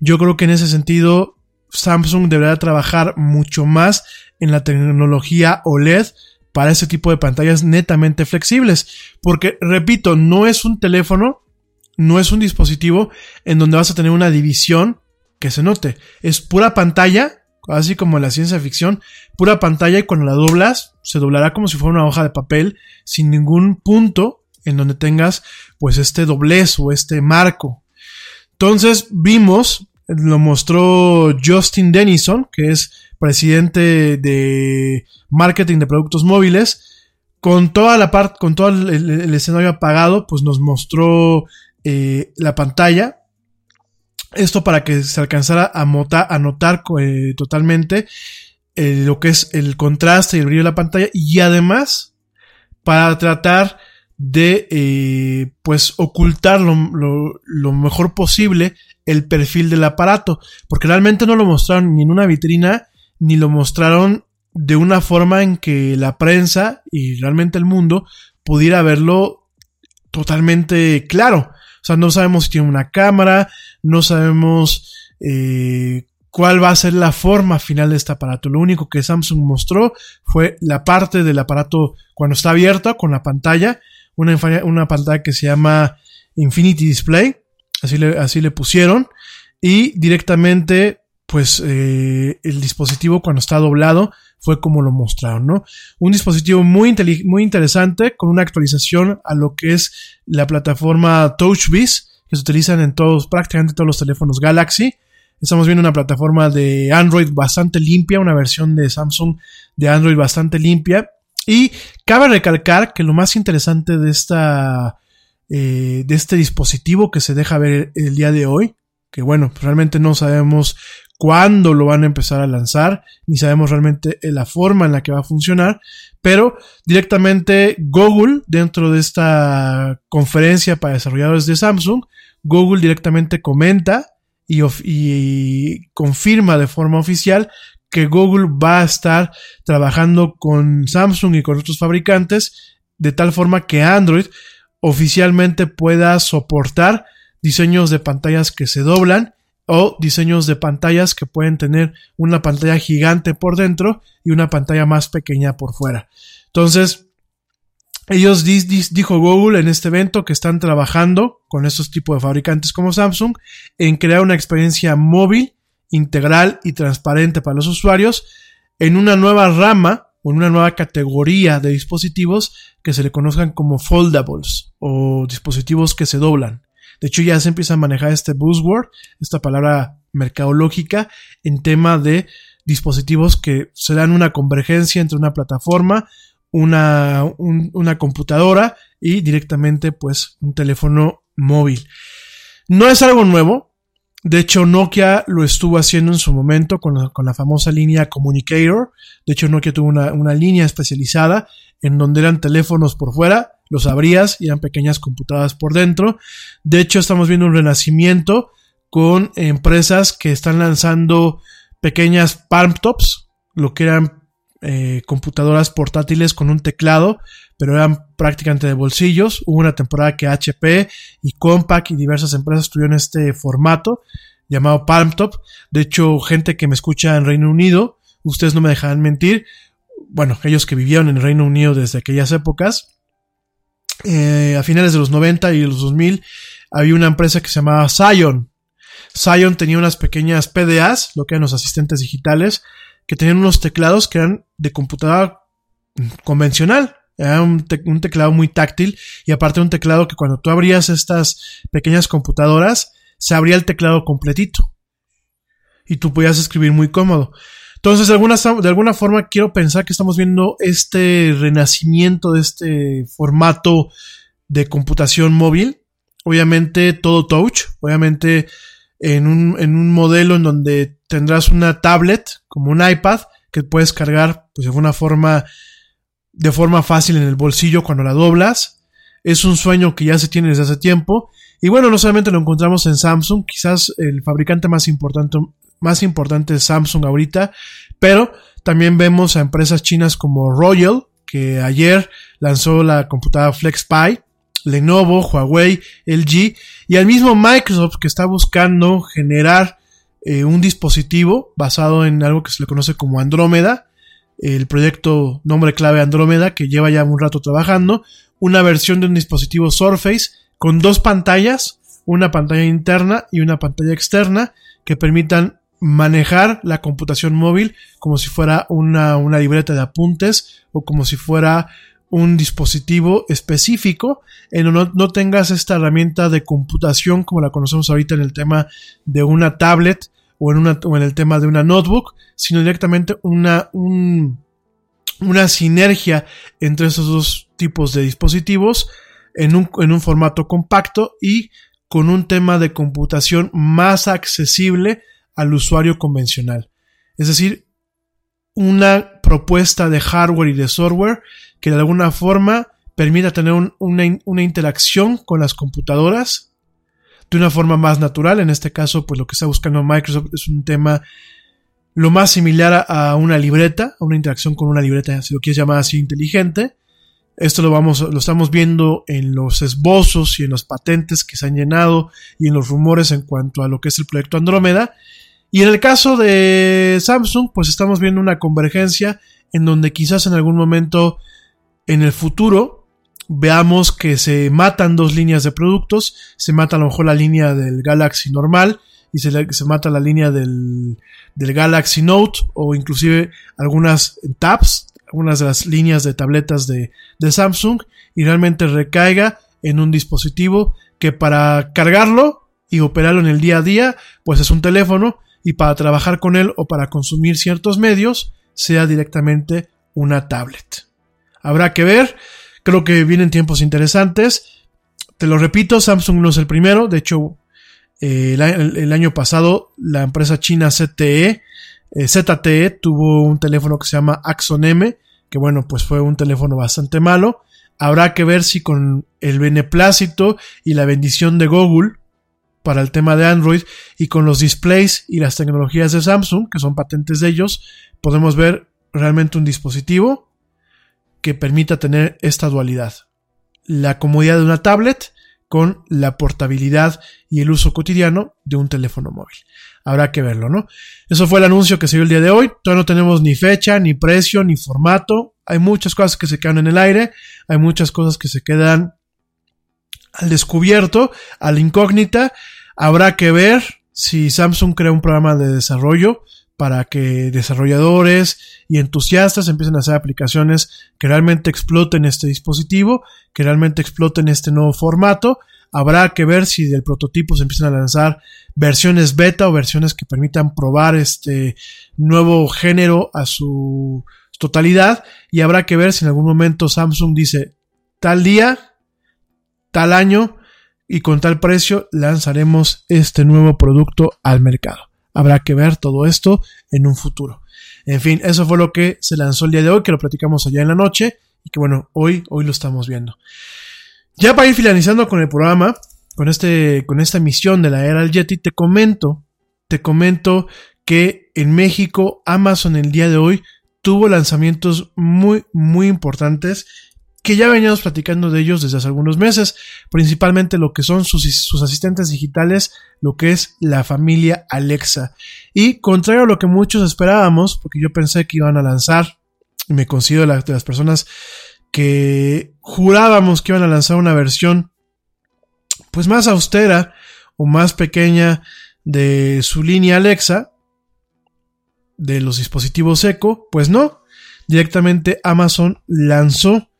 [SPEAKER 2] Yo creo que en ese sentido Samsung deberá trabajar mucho más en la tecnología OLED para ese tipo de pantallas netamente flexibles. Porque, repito, no es un teléfono, no es un dispositivo en donde vas a tener una división que se note. Es pura pantalla así como la ciencia ficción, pura pantalla y cuando la doblas, se doblará como si fuera una hoja de papel, sin ningún punto en donde tengas pues este doblez o este marco. Entonces vimos, lo mostró Justin Denison, que es presidente de marketing de productos móviles, con toda la parte, con todo el, escenario apagado, pues nos mostró eh, la pantalla esto para que se alcanzara a, notar eh, totalmente eh, lo que es el contraste y el brillo de la pantalla y además para tratar de eh, pues ocultar lo, mejor posible el perfil del aparato porque realmente no lo mostraron ni en una vitrina ni lo mostraron de una forma en que la prensa y realmente el mundo pudiera verlo totalmente claro. O sea, no sabemos si tiene una cámara, no sabemos eh, cuál va a ser la forma final de este aparato. Lo único que Samsung mostró fue la parte del aparato cuando está abierta con la pantalla, una, una pantalla que se llama Infinity Display, así le, así le pusieron, y directamente, pues eh, el dispositivo cuando está doblado fue como lo mostraron, ¿no? Un dispositivo muy, muy interesante con una actualización a lo que es la plataforma TouchWiz que se utilizan en todos, prácticamente todos los teléfonos Galaxy. Estamos viendo una plataforma de Android bastante limpia, una versión de Samsung de Android bastante limpia. Y cabe recalcar que lo más interesante de esta eh, de este dispositivo que se deja ver el día de hoy, que bueno, realmente no sabemos cuándo lo van a empezar a lanzar, ni sabemos realmente la forma en la que va a funcionar, pero directamente Google, dentro de esta conferencia para desarrolladores de Samsung, Google directamente comenta y, confirma de forma oficial que Google va a estar trabajando con Samsung y con otros fabricantes de tal forma que Android oficialmente pueda soportar diseños de pantallas que se doblan o diseños de pantallas que pueden tener una pantalla gigante por dentro y una pantalla más pequeña por fuera. Entonces, ellos dijo Google en este evento que están trabajando con estos tipos de fabricantes como Samsung en crear una experiencia móvil, integral y transparente para los usuarios en una nueva rama o en una nueva categoría de dispositivos que se le conozcan como foldables o dispositivos que se doblan. De hecho, ya se empieza a manejar este buzzword, esta palabra mercadológica, en tema de dispositivos que se dan una convergencia entre una plataforma, una, una computadora y directamente pues un teléfono móvil. No es algo nuevo. De hecho, Nokia lo estuvo haciendo en su momento con la, famosa línea Communicator. De hecho, Nokia tuvo una, una línea especializada en donde eran teléfonos por fuera los abrías y eran pequeñas computadoras por dentro. De hecho, estamos viendo un renacimiento con empresas que están lanzando pequeñas palm tops, lo que eran eh, computadoras portátiles con un teclado, pero eran prácticamente de bolsillos. Hubo una temporada que HP y Compaq y diversas empresas tuvieron este formato llamado Palm Top. De hecho, gente que me escucha en Reino Unido, ustedes no me dejarán mentir. Bueno, ellos que vivieron en Reino Unido desde aquellas épocas, eh, a finales de los 90 y los 2000 había una empresa que se llamaba Zion. Zion tenía unas pequeñas PDAs, lo que eran los asistentes digitales, que tenían unos teclados que eran de computadora convencional. Era un, teclado muy táctil y aparte un teclado que cuando tú abrías estas pequeñas computadoras, se abría el teclado completito. Y tú podías escribir muy cómodo. Entonces, de alguna, de alguna forma, quiero pensar que estamos viendo este renacimiento de este formato de computación móvil. Obviamente, todo touch. Obviamente, en un, en un modelo en donde tendrás una tablet, como un iPad, que puedes cargar, pues, de alguna forma, de forma fácil en el bolsillo cuando la doblas. Es un sueño que ya se tiene desde hace tiempo. Y bueno, no solamente lo encontramos en Samsung, quizás el fabricante más importante más importante es Samsung ahorita, pero también vemos a empresas chinas como Royal, que ayer lanzó la computadora FlexPy, Lenovo, Huawei, LG y al mismo Microsoft que está buscando generar eh, un dispositivo basado en algo que se le conoce como Andrómeda, el proyecto nombre clave Andrómeda que lleva ya un rato trabajando, una versión de un dispositivo Surface con dos pantallas, una pantalla interna y una pantalla externa que permitan manejar la computación móvil como si fuera una, una libreta de apuntes o como si fuera un dispositivo específico en donde no, tengas esta herramienta de computación como la conocemos ahorita en el tema de una tablet o en, una, o en el tema de una notebook, sino directamente una, un, una sinergia entre esos dos tipos de dispositivos en un, en un formato compacto y con un tema de computación más accesible al usuario convencional. Es decir, una propuesta de hardware y de software que de alguna forma permita tener un, una, interacción con las computadoras de una forma más natural. En este caso, pues lo que está buscando Microsoft es un tema lo más similar a, a una libreta, a una interacción con una libreta, si lo quieres llamar así, inteligente. Esto lo vamos, lo estamos viendo en los esbozos y en los patentes que se han llenado y en los rumores en cuanto a lo que es el proyecto Andrómeda. Y en el caso de Samsung, pues estamos viendo una convergencia en donde quizás en algún momento en el futuro veamos que se matan dos líneas de productos, se mata a lo mejor la línea del Galaxy normal y se, mata la línea del, del Galaxy Note o inclusive algunas tabs, algunas de las líneas de tabletas de, de Samsung y realmente recaiga en un dispositivo que para cargarlo y operarlo en el día a día, pues es un teléfono y para trabajar con él o para consumir ciertos medios, sea directamente una tablet. Habrá que ver, creo que vienen tiempos interesantes. Te lo repito, Samsung no es el primero, de hecho, eh, el, año pasado la empresa china CTE, eh, ZTE tuvo un teléfono que se llama Axon M, que bueno, pues fue un teléfono bastante malo. Habrá que ver si con el beneplácito y la bendición de Google para el tema de Android y con los displays y las tecnologías de Samsung, que son patentes de ellos, podemos ver realmente un dispositivo que permita tener esta dualidad. La comodidad de una tablet con la portabilidad y el uso cotidiano de un teléfono móvil. Habrá que verlo, ¿no? Eso fue el anuncio que se dio el día de hoy. Todavía no tenemos ni fecha, ni precio, ni formato. Hay muchas cosas que se quedan en el aire. Hay muchas cosas que se quedan al descubierto, a la incógnita. Habrá que ver si Samsung crea un programa de desarrollo para que desarrolladores y entusiastas empiecen a hacer aplicaciones que realmente exploten este dispositivo, que realmente exploten este nuevo formato. Habrá que ver si del prototipo se empiezan a lanzar versiones beta o versiones que permitan probar este nuevo género a su totalidad y habrá que ver si en algún momento Samsung dice tal día, tal año y con tal precio lanzaremos este nuevo producto al mercado. Habrá que ver todo esto en un futuro. En fin, eso fue lo que se lanzó el día de hoy, que lo platicamos allá en la noche y que bueno, hoy, hoy lo estamos viendo. Ya para ir finalizando con el programa, con este, con esta emisión de la era del Yeti, te comento, te comento que en México Amazon el día de hoy tuvo lanzamientos muy, muy importantes que ya veníamos platicando de ellos desde hace algunos meses, principalmente lo que son sus, sus, asistentes digitales, lo que es la familia Alexa. Y contrario a lo que muchos esperábamos, porque yo pensé que iban a lanzar, y me considero de las personas que jurábamos que iban a lanzar una versión pues más austera o más pequeña de su línea Alexa, de los dispositivos Echo, pues no, directamente Amazon lanzó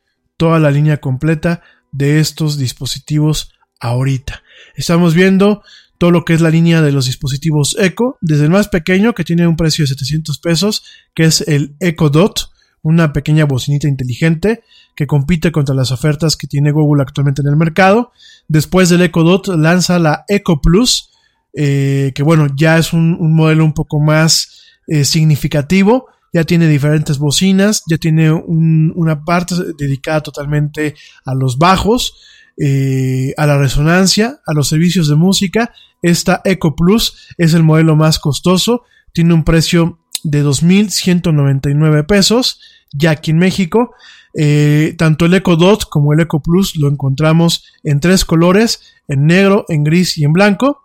[SPEAKER 2] toda la línea completa de estos dispositivos ahorita. Estamos viendo todo lo que es la línea de los dispositivos Echo, desde el más pequeño que tiene un precio de 700 pesos, que es el Echo Dot, una pequeña bocinita inteligente que compite contra las ofertas que tiene Google actualmente en el mercado. Después del Echo Dot lanza la Echo Plus, eh, que bueno, ya es un, modelo un poco más eh, significativo ya tiene diferentes bocinas, ya tiene un, una parte dedicada totalmente a los bajos, eh, a la resonancia, a los servicios de música. Esta Eco Plus es el modelo más costoso, tiene un precio de 2.199 pesos, ya aquí en México. Eh, tanto el Echo Dot como el Echo Plus lo encontramos en tres colores, en negro, en gris y en blanco.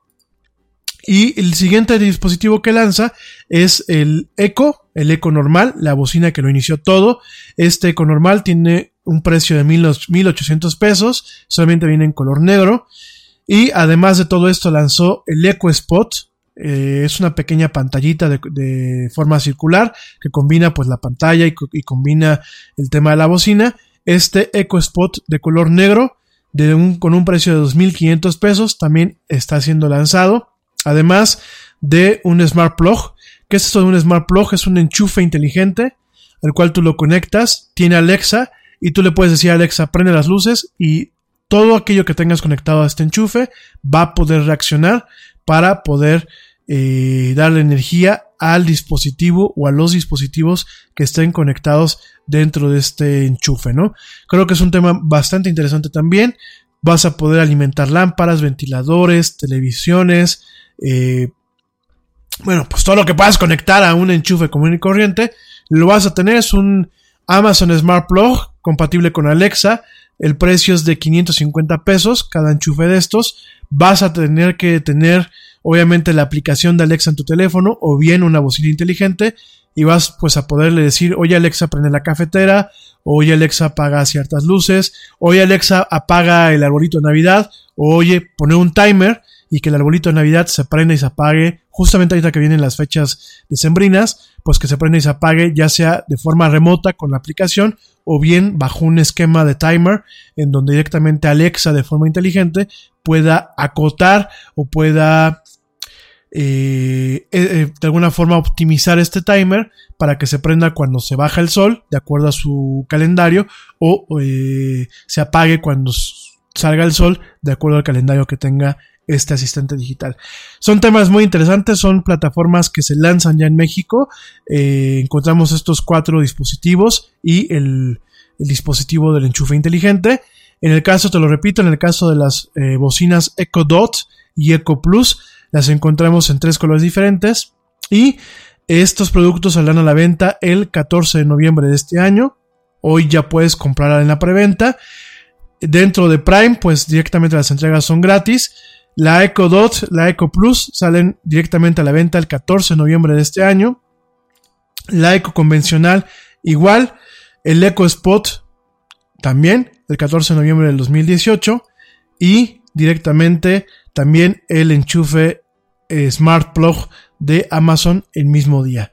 [SPEAKER 2] Y el siguiente dispositivo que lanza es el Echo, el Echo normal, la bocina que lo inició todo. Este Echo normal tiene un precio de 1800 pesos, solamente viene en color negro. Y además de todo esto lanzó el Echo Spot, eh, es una pequeña pantallita de, forma circular que combina pues la pantalla y, combina el tema de la bocina. Este Echo Spot de color negro con un precio de 2.500 pesos también está siendo lanzado. Además de un Smart Plug. ¿Qué es esto de un Smart Plug? Es un enchufe inteligente al cual tú lo conectas, tiene Alexa y tú le puedes decir a Alexa prende las luces y todo aquello que tengas conectado a este enchufe va a poder reaccionar para poder eh, darle energía al dispositivo o a los dispositivos que estén conectados dentro de este enchufe, ¿no? Creo que es un tema bastante interesante también. Vas a poder alimentar lámparas, ventiladores, televisiones, eh, bueno, pues todo lo que puedas conectar a un enchufe común y corriente, lo vas a tener. Es un Amazon Smart Plug compatible con Alexa. El precio es de 550 pesos cada enchufe de estos. Vas a tener que tener, obviamente, la aplicación de Alexa en tu teléfono o bien una bocina inteligente y vas pues a poderle decir, oye Alexa, prende la cafetera, oye Alexa, apaga ciertas luces, oye Alexa, apaga el arbolito de Navidad, o oye, pone un timer y que el arbolito de Navidad se prenda y se apague justamente ahorita que vienen las fechas decembrinas, pues que se prenda y se apague ya sea de forma remota con la aplicación o bien bajo un esquema de timer en donde directamente Alexa de forma inteligente pueda acotar o pueda eh, eh, eh, de alguna forma optimizar este timer para que se prenda cuando se baja el sol de acuerdo a su calendario o se apague cuando salga el sol de acuerdo al calendario que tenga este asistente digital. Son temas muy interesantes, son plataformas que se lanzan ya en México. Eh, encontramos estos cuatro dispositivos y el, dispositivo del enchufe inteligente. En el caso, te lo repito, en el caso de las eh, bocinas Echo Dot y Echo Plus, las encontramos en tres colores diferentes. Y estos productos saldrán a la venta el 14 de noviembre de este año. Hoy ya puedes comprarla en la preventa. Dentro de Prime, pues directamente las entregas son gratis. La Echo Dot, la Echo Plus salen directamente a la venta el 14 de noviembre de este año. La Echo convencional igual. El Echo Spot también el 14 de noviembre del 2018. Y directamente también el enchufe eh, Smart Plug de Amazon el mismo día.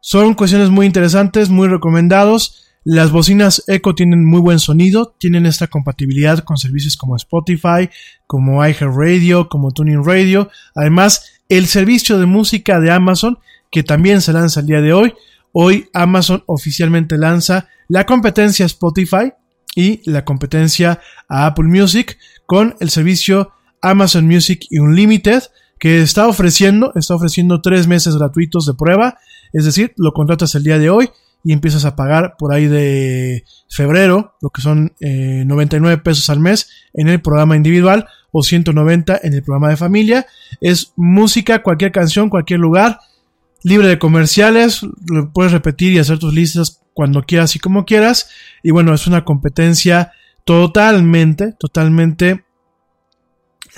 [SPEAKER 2] Son cuestiones muy interesantes, muy recomendados. Las bocinas Echo tienen muy buen sonido, tienen esta compatibilidad con servicios como Spotify, como iHeartRadio, como Tuning Radio. Además, el servicio de música de Amazon, que también se lanza el día de hoy. Hoy Amazon oficialmente lanza la competencia Spotify y la competencia a Apple Music con el servicio Amazon Music Unlimited que está ofreciendo, está ofreciendo tres meses gratuitos de prueba, es decir, lo contratas el día de hoy y empiezas a pagar por ahí de febrero, lo que son 99 eh, pesos al mes en el programa individual o 190 en el programa de familia. Es música, cualquier canción, cualquier lugar, libre de comerciales, lo puedes repetir y hacer tus listas cuando quieras y como quieras. Y bueno, es una competencia totalmente, totalmente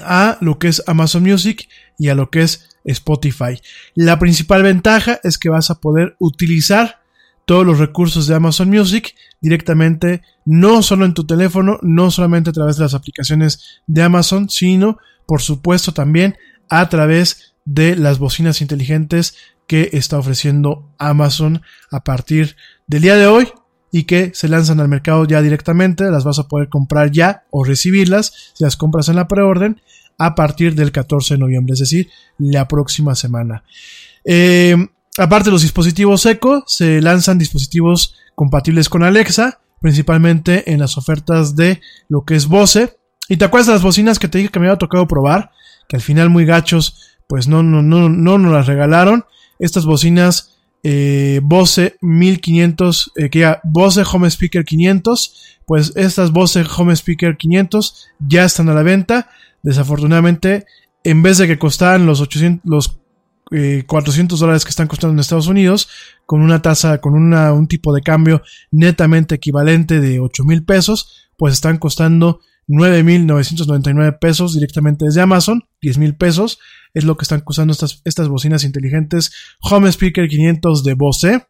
[SPEAKER 2] a lo que es Amazon Music y a lo que es Spotify. La principal ventaja es que vas a poder utilizar todos los recursos de Amazon Music directamente, no solo en tu teléfono, no solamente a través de las aplicaciones de Amazon, sino por supuesto también a través de las bocinas inteligentes que está ofreciendo Amazon a partir del día de hoy y que se lanzan al mercado ya directamente, las vas a poder comprar ya o recibirlas si las compras en la preorden a partir del 14 de noviembre, es decir, la próxima semana. Eh, Aparte de los dispositivos Echo, se lanzan dispositivos compatibles con Alexa, principalmente en las ofertas de lo que es Bose. Y te acuerdas de las bocinas que te dije que me había tocado probar, que al final muy gachos, pues no, no, no, no nos las regalaron. Estas bocinas eh, Bose 1500, eh, que ya Bose Home Speaker 500, pues estas Bose Home Speaker 500 ya están a la venta. Desafortunadamente, en vez de que costaran los 800, los 400 dólares que están costando en Estados Unidos, con una tasa, con una, un tipo de cambio netamente equivalente de 8 mil pesos, pues están costando 9.999 pesos directamente desde Amazon, 10 mil pesos es lo que están costando estas, estas bocinas inteligentes Home Speaker 500 de Bose.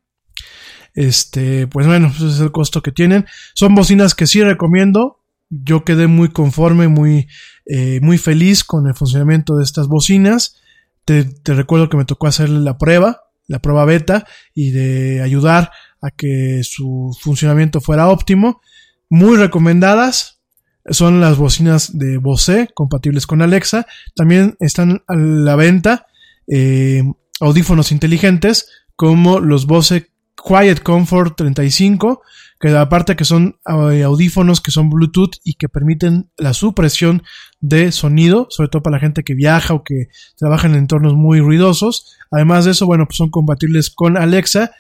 [SPEAKER 2] Este, pues bueno, ese es el costo que tienen. Son bocinas que sí recomiendo. Yo quedé muy conforme, muy, eh, muy feliz con el funcionamiento de estas bocinas. Te, recuerdo que me tocó hacer la prueba, la prueba beta, y de ayudar a que su funcionamiento fuera óptimo. Muy recomendadas. Son las bocinas de Bose compatibles con Alexa. También están a la venta eh, audífonos inteligentes como los Bose Quiet Comfort 35, que aparte que son eh, audífonos que son Bluetooth y que permiten la supresión de sonido, sobre todo para la gente que viaja o que trabaja en entornos muy ruidosos. Además de eso, bueno, pues son compatibles con Alexa.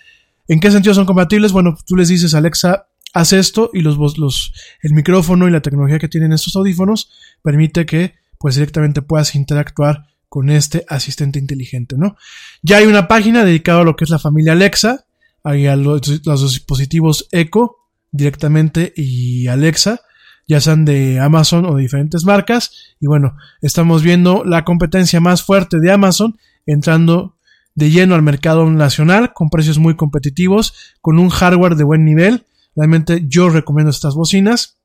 [SPEAKER 2] ¿En qué sentido son compatibles? Bueno, tú les dices Alexa, haz esto y los, los, el micrófono y la tecnología que tienen estos audífonos permite que pues directamente puedas interactuar con este asistente inteligente, ¿no? Ya hay una página dedicada a lo que es la familia Alexa, a los, dispositivos Echo directamente y Alexa, ya sean de Amazon o de diferentes marcas. Y bueno, estamos viendo la competencia más fuerte de Amazon entrando de lleno al mercado nacional con precios muy competitivos, con un hardware de buen nivel. Realmente yo recomiendo estas bocinas.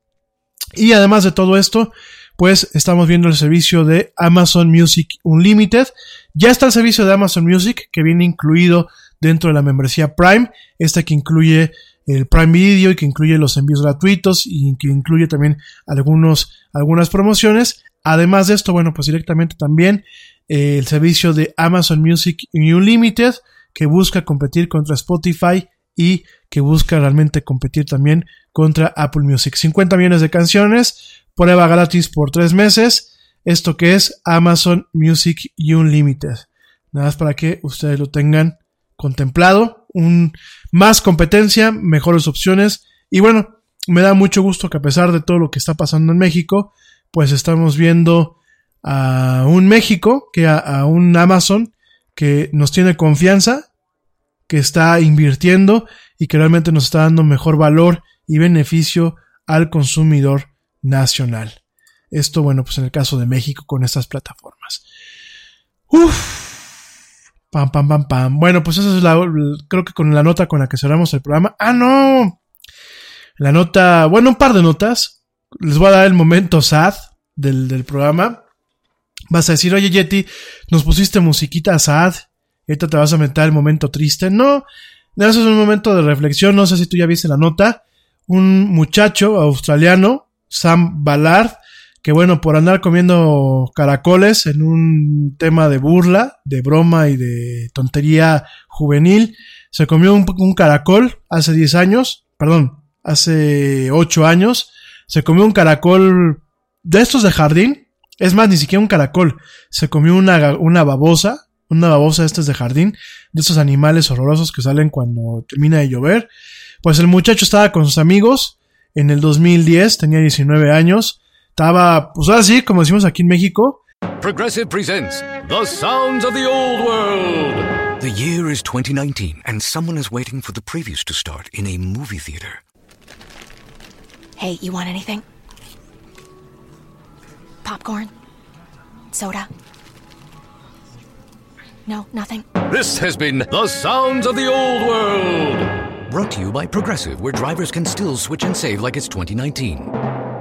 [SPEAKER 2] Y además de todo esto, pues estamos viendo el servicio de Amazon Music Unlimited. Ya está el servicio de Amazon Music que viene incluido dentro de la membresía Prime, esta que incluye el Prime Video y que incluye los envíos gratuitos y que incluye también algunos, algunas promociones. Además de esto, bueno, pues directamente también eh, el servicio de Amazon Music Unlimited que busca competir contra Spotify y que busca realmente competir también contra Apple Music. 50 millones de canciones, prueba gratis por tres meses. Esto que es Amazon Music Unlimited. Nada más para que ustedes lo tengan contemplado, un, más competencia, mejores opciones y bueno, me da mucho gusto que a pesar de todo lo que está pasando en México, pues estamos viendo a un México, que a, un Amazon que nos tiene confianza, que está invirtiendo y que realmente nos está dando mejor valor y beneficio al consumidor nacional. Esto, bueno, pues en el caso de México con estas plataformas. Uf, Pam, pam, pam, pam. Bueno, pues esa es la, creo que con la nota con la que cerramos el programa. Ah, no. La nota, bueno, un par de notas. Les voy a dar el momento sad del, del programa. Vas a decir, oye Yeti, nos pusiste musiquita sad. Ahorita te vas a meter el momento triste. No, eso es un momento de reflexión. No sé si tú ya viste la nota. Un muchacho australiano, Sam Ballard, que bueno, por andar comiendo caracoles en un tema de burla, de broma y de tontería juvenil, se comió un, caracol hace 10 años, perdón, hace 8 años, se comió un caracol de estos de jardín, es más, ni siquiera un caracol, se comió una, una babosa, una babosa de estos de jardín, de estos animales horrorosos que salen cuando termina de llover. Pues el muchacho estaba con sus amigos en el 2010, tenía 19 años, estaba, pues así, como decimos aquí en México.
[SPEAKER 5] Progressive presents The Sounds of the Old World. The year is 2019, and someone is waiting for the previews to start in a movie theater.
[SPEAKER 3] Hey, you want anything? Popcorn? Soda? No, nothing.
[SPEAKER 5] This has been The Sounds of the Old World. Brought to you by Progressive, where drivers can still switch and save like it's 2019.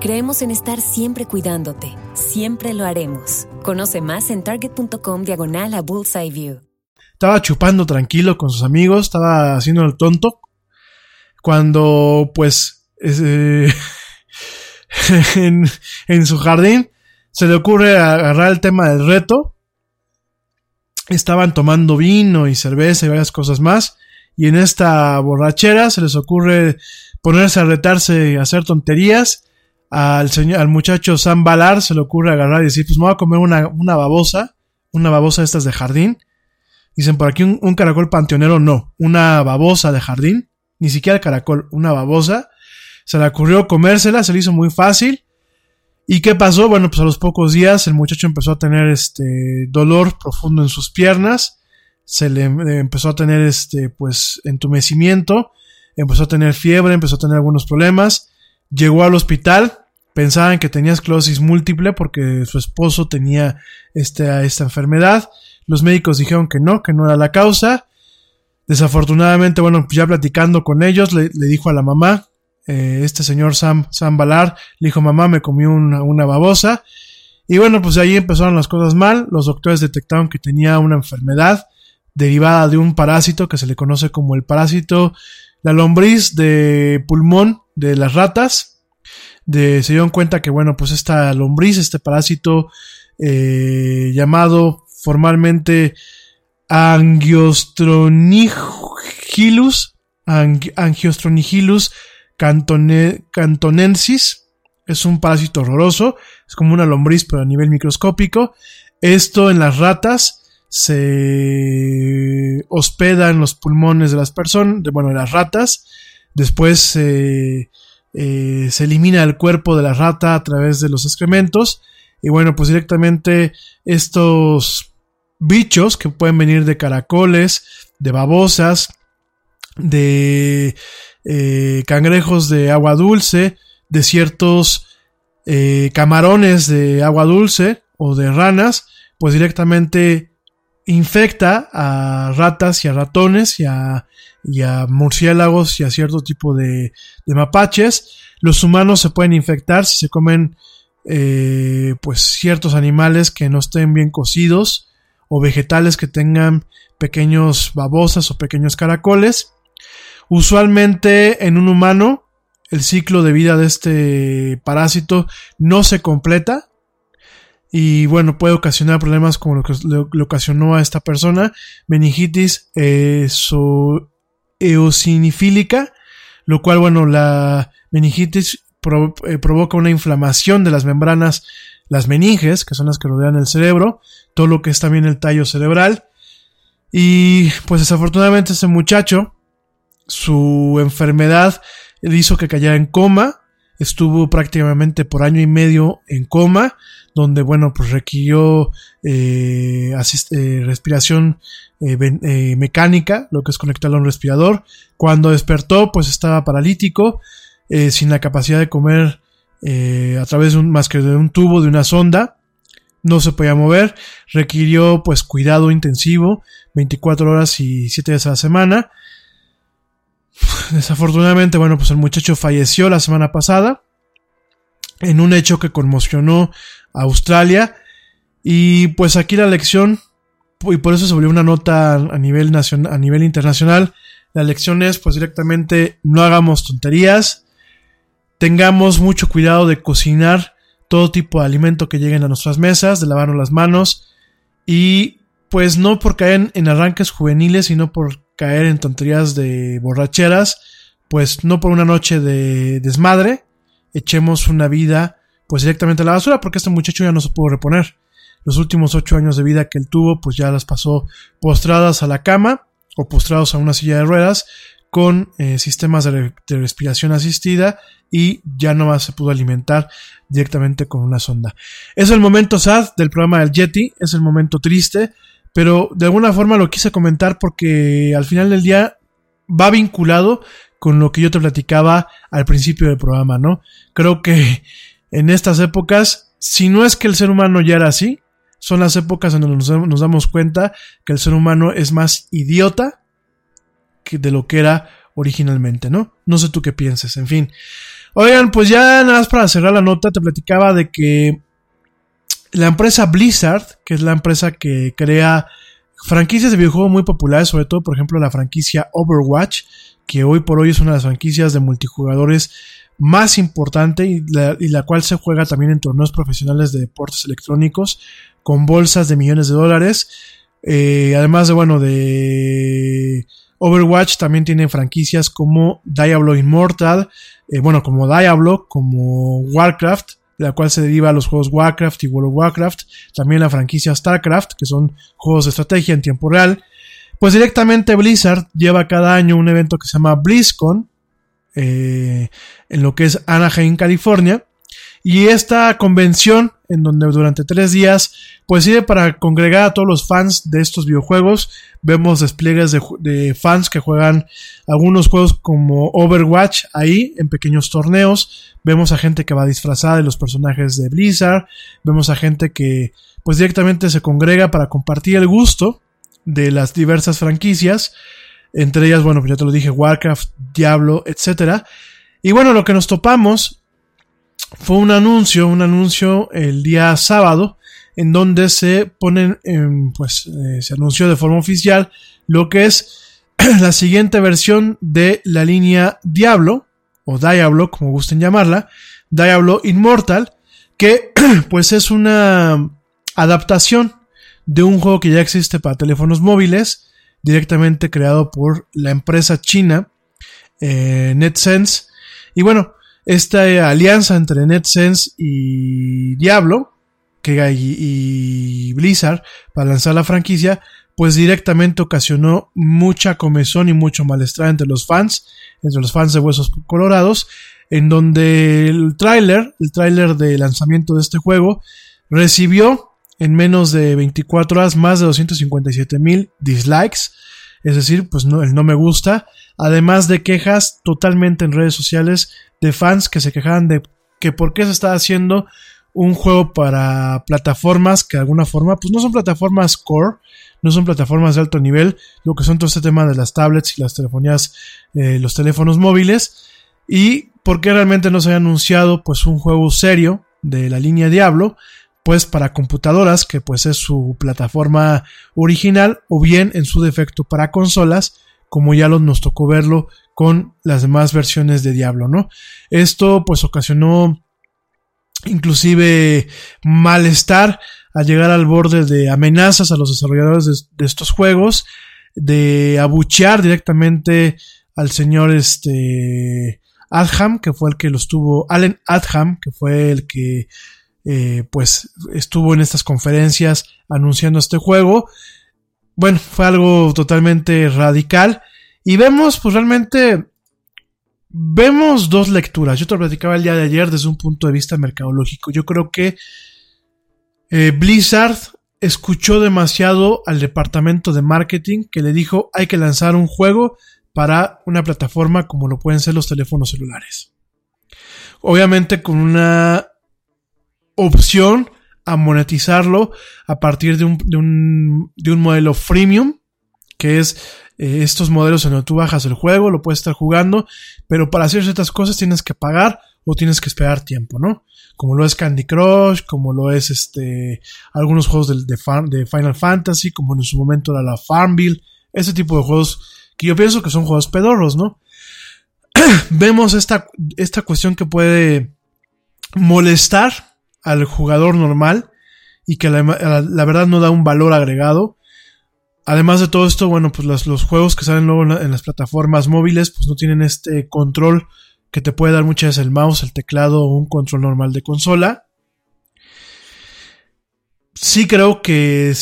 [SPEAKER 11] Creemos en estar siempre cuidándote. Siempre lo haremos. Conoce más en target.com diagonal a Bullseye View.
[SPEAKER 2] Estaba chupando tranquilo con sus amigos, estaba haciendo el tonto. Cuando, pues, eh, en, en su jardín se le ocurre agarrar el tema del reto. Estaban tomando vino y cerveza y varias cosas más. y en esta borrachera se les ocurre ponerse a retarse y hacer tonterías. Al, señor, al muchacho Sam Balar se le ocurre agarrar y decir, pues me voy a comer una, una babosa, una babosa de estas de jardín. Dicen por aquí un, caracol panteonero, no, una babosa de jardín, ni siquiera caracol, una babosa. Se le ocurrió comérsela, se le hizo muy fácil. ¿Y qué pasó? Bueno, pues a los pocos días el muchacho empezó a tener este dolor profundo en sus piernas, se le empezó a tener este pues entumecimiento, empezó a tener fiebre, empezó a tener algunos problemas, llegó al hospital, pensaban que tenía esclerosis múltiple porque su esposo tenía este, esta enfermedad, los médicos dijeron que no, que no era la causa, desafortunadamente, bueno, ya platicando con ellos, le, dijo a la mamá, eh, este señor Sam, Sam Balar, le dijo, mamá, me comió una, una babosa. Y bueno, pues ahí empezaron las cosas mal. Los doctores detectaron que tenía una enfermedad derivada de un parásito que se le conoce como el parásito, la lombriz de pulmón de las ratas. De, se dieron cuenta que, bueno, pues esta lombriz, este parásito eh, llamado formalmente Angiostronigilus, Ang Angiostronigilus cantone, cantonensis. Es un parásito horroroso. Es como una lombriz, pero a nivel microscópico. Esto en las ratas se hospeda en los pulmones de las personas, bueno, de las ratas. Después eh, eh, se elimina el cuerpo de la rata a través de los excrementos. Y bueno, pues directamente estos bichos que pueden venir de caracoles, de babosas, de eh, cangrejos de agua dulce, de ciertos eh, camarones de agua dulce o de ranas, pues directamente infecta a ratas y a ratones y a, y a murciélagos y a cierto tipo de, mapaches. Los humanos se pueden infectar si se comen eh, pues ciertos animales que no estén bien cocidos o vegetales que tengan pequeños babosas o pequeños caracoles. Usualmente en un humano el ciclo de vida de este parásito no se completa y bueno, puede ocasionar problemas como lo que le, ocasionó a esta persona, meningitis eh, eosinifílica, lo cual bueno, la meningitis eh, provoca una inflamación de las membranas, las meninges, que son las que rodean el cerebro, todo lo que es también el tallo cerebral. Y pues desafortunadamente ese muchacho su enfermedad hizo que cayera en coma, estuvo prácticamente por año y medio en coma, donde, bueno, pues requirió eh, eh, respiración eh, mecánica, lo que es conectarlo a un respirador. Cuando despertó, pues estaba paralítico, sin la capacidad de comer a través de un, más que de un tubo, de una sonda. No se podía mover, requirió pues cuidado intensivo, 24 horas y 7 días a la semana Desafortunadamente, bueno, pues el muchacho falleció la semana pasada en un hecho que conmocionó a Australia. Y pues aquí la lección, y por eso se volvió una nota a nivel, nacional, a nivel internacional, la lección es pues directamente no hagamos tonterías, tengamos mucho cuidado de cocinar todo tipo de alimento que lleguen a nuestras mesas, de lavarnos las manos. Y pues no por caer en arranques juveniles, sino por caer en tonterías de borracheras, pues no por una noche de desmadre, echemos una vida pues directamente a la basura, porque este muchacho ya no se pudo reponer. Los últimos ocho años de vida que él tuvo, pues ya las pasó postradas a la cama o postrados a una silla de ruedas con eh, sistemas de, de, respiración asistida y ya no más se pudo alimentar directamente con una sonda. Es el momento sad del programa del Yeti, es el momento triste, pero de alguna forma lo quise comentar porque al final del día va vinculado con lo que yo te platicaba al principio del programa, ¿no? Creo que en estas épocas, si no es que el ser humano ya era así, son las épocas en donde nos, damos cuenta que el ser humano es más idiota que de lo que era originalmente, ¿no? No sé tú qué pienses, en fin. Oigan, pues ya nada más para cerrar la nota, te platicaba de que la empresa Blizzard, que es la empresa que crea franquicias de videojuegos muy populares, sobre todo, por ejemplo, la franquicia Overwatch, que hoy por hoy es una de las franquicias de multijugadores más importante y la, cual se juega también en torneos profesionales de deportes electrónicos con bolsas de millones de dólares. Eh, además de, bueno, de Overwatch también tiene franquicias como Diablo Immortal, eh, bueno, como Diablo, como Warcraft, de la cual se deriva los juegos Warcraft y World of Warcraft, también la franquicia StarCraft, que son juegos de estrategia en tiempo real. Pues directamente Blizzard lleva cada año un evento que se llama BlizzCon, eh, en lo que es Anaheim, California. Y esta convención, en donde durante tres días, pues sirve para congregar a todos los fans de estos videojuegos. Vemos despliegues de, de, fans que juegan algunos juegos como Overwatch ahí, en pequeños torneos. Vemos a gente que va disfrazada de los personajes de Blizzard. Vemos a gente que, pues directamente se congrega para compartir el gusto de las diversas franquicias. Entre ellas, bueno, pues ya te lo dije, Warcraft, Diablo, etc. Y bueno, lo que nos topamos fue un anuncio, un anuncio el día sábado, en donde se ponen, pues eh, se anunció de forma oficial lo que es la siguiente versión de la línea Diablo, o Diablo, como gusten llamarla, Diablo Immortal, que pues es una adaptación de un juego que ya existe para teléfonos móviles, directamente creado por la empresa china eh, NetSense. Y bueno, esta alianza entre NetSense y Diablo, que y, Blizzard, para lanzar la franquicia, pues directamente ocasionó mucha comezón y mucho malestar entre los fans, entre los fans de Huesos Colorados, en donde el tráiler, el tráiler de lanzamiento de este juego, recibió en menos de 24 horas más de 257 mil dislikes, es decir, pues no, el no me gusta, además de quejas totalmente en redes sociales de fans que se quejaban de que por qué se está haciendo un juego para plataformas que de alguna forma, pues no son plataformas core, no son plataformas de alto nivel, lo que son todo este tema de las tablets y las telefonías, eh, los teléfonos móviles, y por qué realmente no se ha anunciado pues un juego serio de la línea Diablo, pues para computadoras, que pues es su plataforma original, o bien en su defecto para consolas, como ya nos tocó verlo con las demás versiones de Diablo, ¿no? Esto pues ocasionó inclusive malestar al llegar al borde de amenazas a los desarrolladores de, de estos juegos, de abuchear directamente al señor este Adham, que fue el que los tuvo, Allen Adham, que fue el que eh, pues estuvo en estas conferencias anunciando este juego. Bueno, fue algo totalmente radical. Y vemos, pues realmente, vemos dos lecturas. Yo te lo platicaba el día de ayer desde un punto de vista mercadológico. Yo creo que eh, Blizzard escuchó demasiado al departamento de marketing que le dijo hay que lanzar un juego para una plataforma como lo pueden ser los teléfonos celulares. Obviamente con una opción a monetizarlo a partir de un, de un, de un modelo freemium, que es eh, estos modelos en donde tú bajas el juego, lo puedes estar jugando, pero para hacer ciertas cosas tienes que pagar o tienes que esperar tiempo, ¿no? Como lo es Candy Crush, como lo es este algunos juegos de, de, Final Fantasy, como en su momento era la Farmville, ese tipo de juegos que yo pienso que son juegos pedorros, ¿no? Vemos esta, esta cuestión que puede molestar al jugador normal y que la, verdad no da un valor agregado. Además de todo esto, bueno, pues los, juegos que salen luego en, las plataformas móviles, pues no tienen este control que te puede dar muchas veces el mouse, el teclado o un control normal de consola. Sí creo que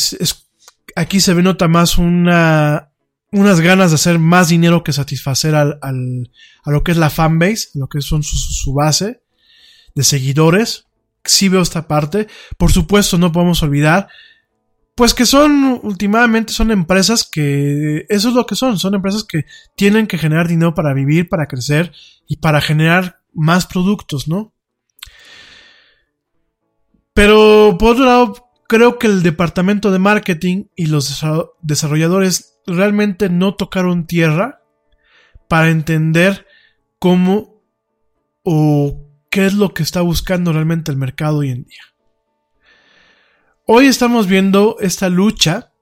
[SPEAKER 2] aquí se nota más una, unas ganas de hacer más dinero que satisfacer al, al, a lo que es la fanbase, lo que son su base de seguidores sí veo esta parte. Por supuesto, no podemos olvidar, pues que son, últimamente son empresas que, eso es lo que son, son empresas que tienen que generar dinero para vivir, para crecer y para generar más productos, ¿no? Pero por otro lado, creo que el departamento de marketing y los desarrolladores realmente no tocaron tierra para entender cómo o qué es lo que está buscando realmente el mercado hoy en día. Hoy estamos viendo esta lucha,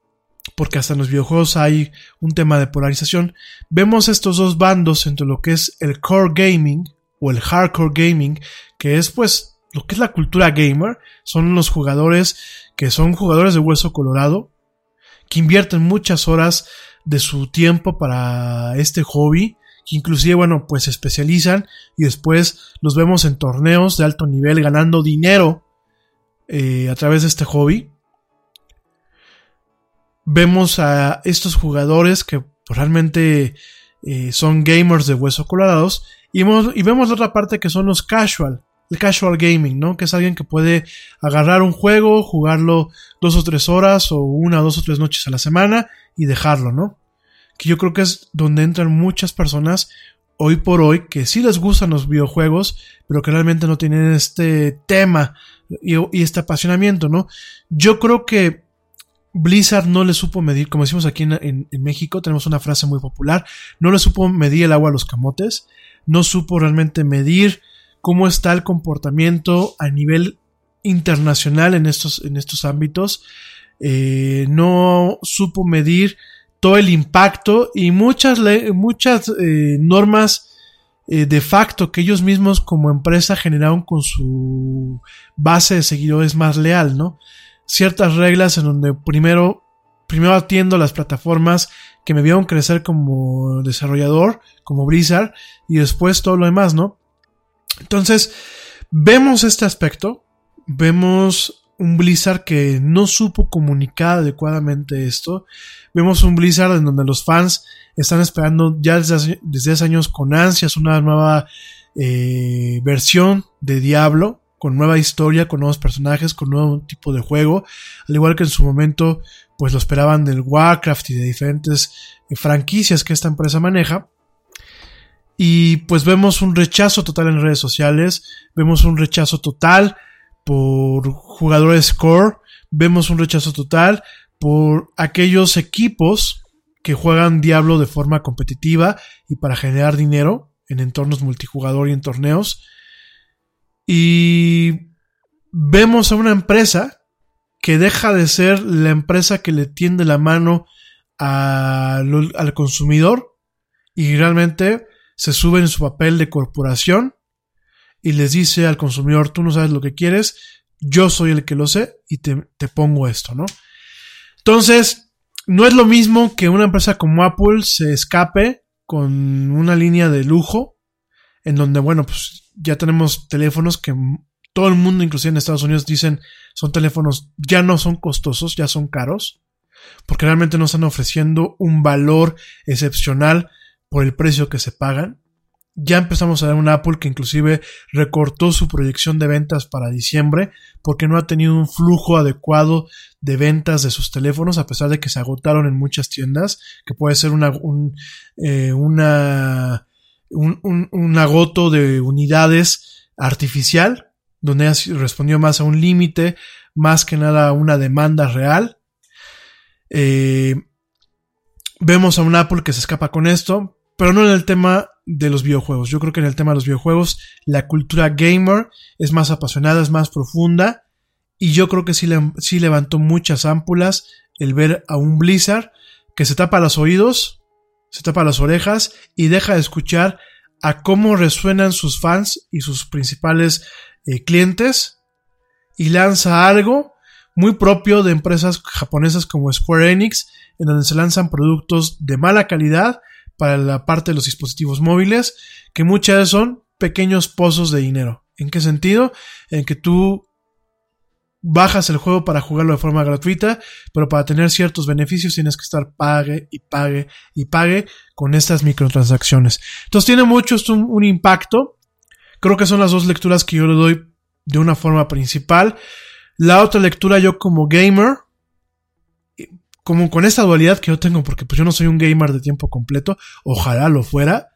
[SPEAKER 2] porque hasta en los videojuegos hay un tema de polarización, vemos estos dos bandos entre lo que es el core gaming o el hardcore gaming, que es pues lo que es la cultura gamer, son los jugadores que son jugadores de hueso colorado, que invierten muchas horas de su tiempo para este hobby, que inclusive, bueno, pues se especializan y después los vemos en torneos de alto nivel ganando dinero eh, a través de este hobby. Vemos a estos jugadores que realmente eh, son gamers de hueso colorados y, y vemos la otra parte que son los casual, el casual gaming, ¿no? Que es alguien que puede agarrar un juego, jugarlo dos o tres horas o una, dos o tres noches a la semana y dejarlo, ¿no? Que yo creo que es donde entran muchas personas hoy por hoy que sí les gustan los videojuegos, pero que realmente no tienen este tema y, este apasionamiento, ¿no? Yo creo que Blizzard no le supo medir, como decimos aquí en, México, tenemos una frase muy popular, no le supo medir el agua a los camotes, no supo realmente medir cómo está el comportamiento a nivel internacional en estos, en estos ámbitos. Eh, no supo medir todo el impacto y muchas, muchas eh, normas eh, de facto que ellos mismos como empresa generaron con su base de seguidores más leal, ¿no? Ciertas reglas en donde primero, primero atiendo las plataformas que me vieron crecer como desarrollador, como Blizzard, y después todo lo demás, ¿no? Entonces, vemos este aspecto, vemos un Blizzard que no supo comunicar adecuadamente esto, vemos un Blizzard en donde los fans están esperando ya desde hace, años con ansias una nueva eh, versión de Diablo, con nueva historia, con nuevos personajes, con nuevo tipo de juego, al igual que en su momento pues lo esperaban del Warcraft y de diferentes eh, franquicias que esta empresa maneja. Y pues vemos un rechazo total en redes sociales, vemos un rechazo total por jugadores core, vemos un rechazo total por aquellos equipos que juegan Diablo de forma competitiva y para generar dinero en entornos multijugador y en torneos. Y vemos a una empresa que deja de ser la empresa que le tiende la mano al consumidor y realmente se sube en su papel de corporación y les dice al consumidor, tú no sabes lo que quieres, yo soy el que lo sé y te, pongo esto, ¿no? Entonces, no es lo mismo que una empresa como Apple se escape con una línea de lujo, en donde, bueno, pues ya tenemos teléfonos que todo el mundo, inclusive en Estados Unidos, dicen son teléfonos, ya no son costosos, ya son caros, porque realmente no están ofreciendo un valor excepcional por el precio que se pagan. Ya empezamos a ver un Apple que inclusive recortó su proyección de ventas para diciembre porque no ha tenido un flujo adecuado de ventas de sus teléfonos a pesar de que se agotaron en muchas tiendas, que puede ser una, un, eh, una, un, un, agoto de unidades artificial, donde respondió más a un límite, más que nada a una demanda real. Eh, vemos a un Apple que se escapa con esto, pero no en el tema de los videojuegos. Yo creo que en el tema de los videojuegos la cultura gamer es más apasionada, es más profunda y yo creo que sí, levantó muchas ámpulas el ver a un Blizzard que se tapa los oídos, se tapa las orejas y deja de escuchar a cómo resuenan sus fans y sus principales eh, clientes y lanza algo muy propio de empresas japonesas como Square Enix, en donde se lanzan productos de mala calidad para la parte de los dispositivos móviles, que muchas son pequeños pozos de dinero. ¿En qué sentido? En que tú bajas el juego para jugarlo de forma gratuita, pero para tener ciertos beneficios tienes que estar pague y pague y pague con estas microtransacciones. Entonces tiene mucho un, un impacto. Creo que son las dos lecturas que yo le doy de una forma principal. La otra lectura yo como gamer, como con esta dualidad que yo tengo, porque pues yo no soy un gamer de tiempo completo, ojalá lo fuera.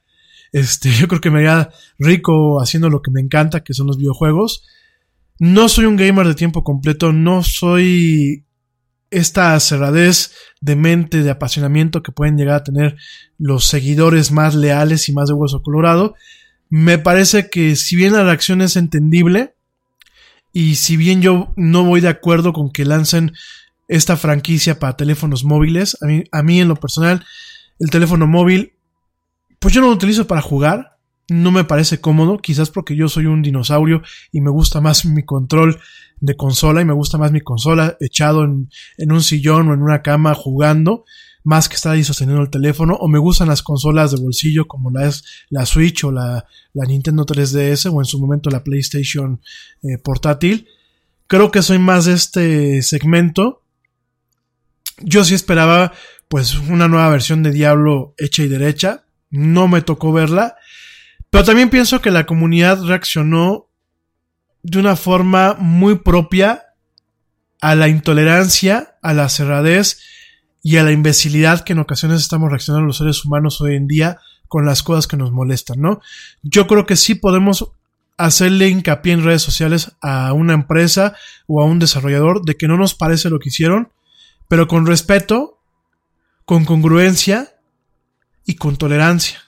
[SPEAKER 2] Este, yo creo que me haría rico haciendo lo que me encanta, que son los videojuegos. No soy un gamer de tiempo completo, no soy esta cerradez de mente, de apasionamiento que pueden llegar a tener los seguidores más leales y más de hueso colorado. Me parece que si bien la reacción es entendible, y si bien yo no voy de acuerdo con que lancen esta franquicia para teléfonos móviles. A mí, a mí en lo personal, el teléfono móvil, pues yo no lo utilizo para jugar. No me parece cómodo, quizás porque yo soy un dinosaurio y me gusta más mi control de consola y me gusta más mi consola echado en, en un sillón o en una cama jugando. más que estar ahí sosteniendo el teléfono, o me gustan las consolas de bolsillo como la es la Switch o la, la Nintendo 3DS o en su momento la PlayStation eh, portátil. Creo que soy más de este segmento. Yo sí esperaba pues una nueva versión de Diablo hecha y derecha. No me tocó verla. Pero también pienso que la comunidad reaccionó de una forma muy propia a la intolerancia, a la cerradez y a la imbecilidad que en ocasiones estamos reaccionando los seres humanos hoy en día con las cosas que nos molestan, ¿no? Yo creo que sí podemos hacerle hincapié en redes sociales a una empresa o a un desarrollador de que no nos parece lo que hicieron, pero con respeto, con congruencia y con tolerancia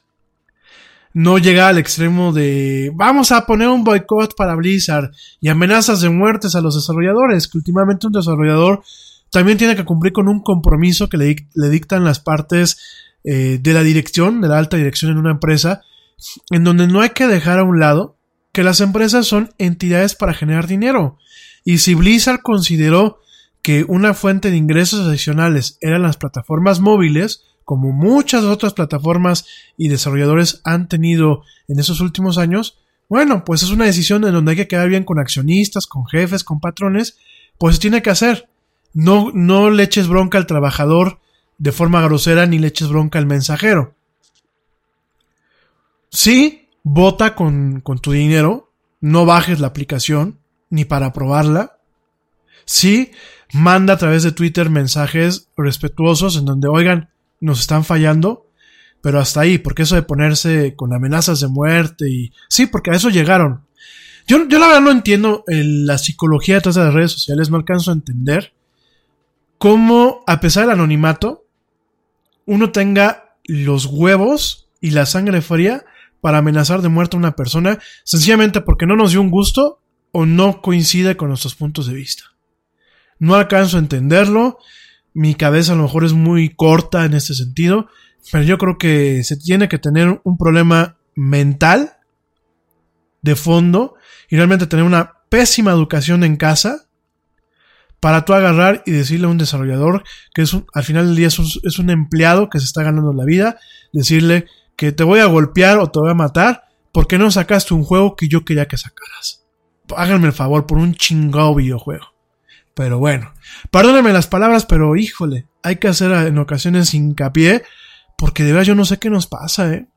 [SPEAKER 2] no llega al extremo de vamos a poner un boicot para Blizzard y amenazas de muertes a los desarrolladores, que últimamente un desarrollador también tiene que cumplir con un compromiso que le, dictan las partes eh, de la dirección, de la alta dirección en una empresa, en donde no hay que dejar a un lado que las empresas son entidades para generar dinero. Y si Blizzard consideró que una fuente de ingresos adicionales eran las plataformas móviles, como muchas otras plataformas y desarrolladores han tenido en esos últimos años, bueno, pues es una decisión en donde hay que quedar bien con accionistas, con jefes, con patrones, pues tiene que hacer. No, no le eches bronca al trabajador de forma grosera ni le eches bronca al mensajero. Sí, vota con, con tu dinero, no bajes la aplicación ni para probarla. Sí, manda a través de Twitter mensajes respetuosos en donde, oigan, nos están fallando, pero hasta ahí, porque eso de ponerse con amenazas de muerte y... Sí, porque a eso llegaron. Yo, yo la verdad no entiendo la psicología detrás de las redes sociales, no alcanzo a entender cómo, a pesar del anonimato, uno tenga los huevos y la sangre fría para amenazar de muerte a una persona, sencillamente porque no nos dio un gusto o no coincide con nuestros puntos de vista. No alcanzo a entenderlo mi cabeza a lo mejor es muy corta en este sentido, pero yo creo que se tiene que tener un problema mental de fondo y realmente tener una pésima educación en casa para tú agarrar y decirle a un desarrollador que es al final del día es un, es un empleado que se está ganando la vida, decirle que te voy a golpear o te voy a matar porque no sacaste un juego que yo quería que sacaras. Háganme el favor por un chingado videojuego. Pero bueno, perdónenme las palabras, pero híjole, hay que hacer en ocasiones hincapié, porque de verdad yo no sé qué nos pasa, ¿eh?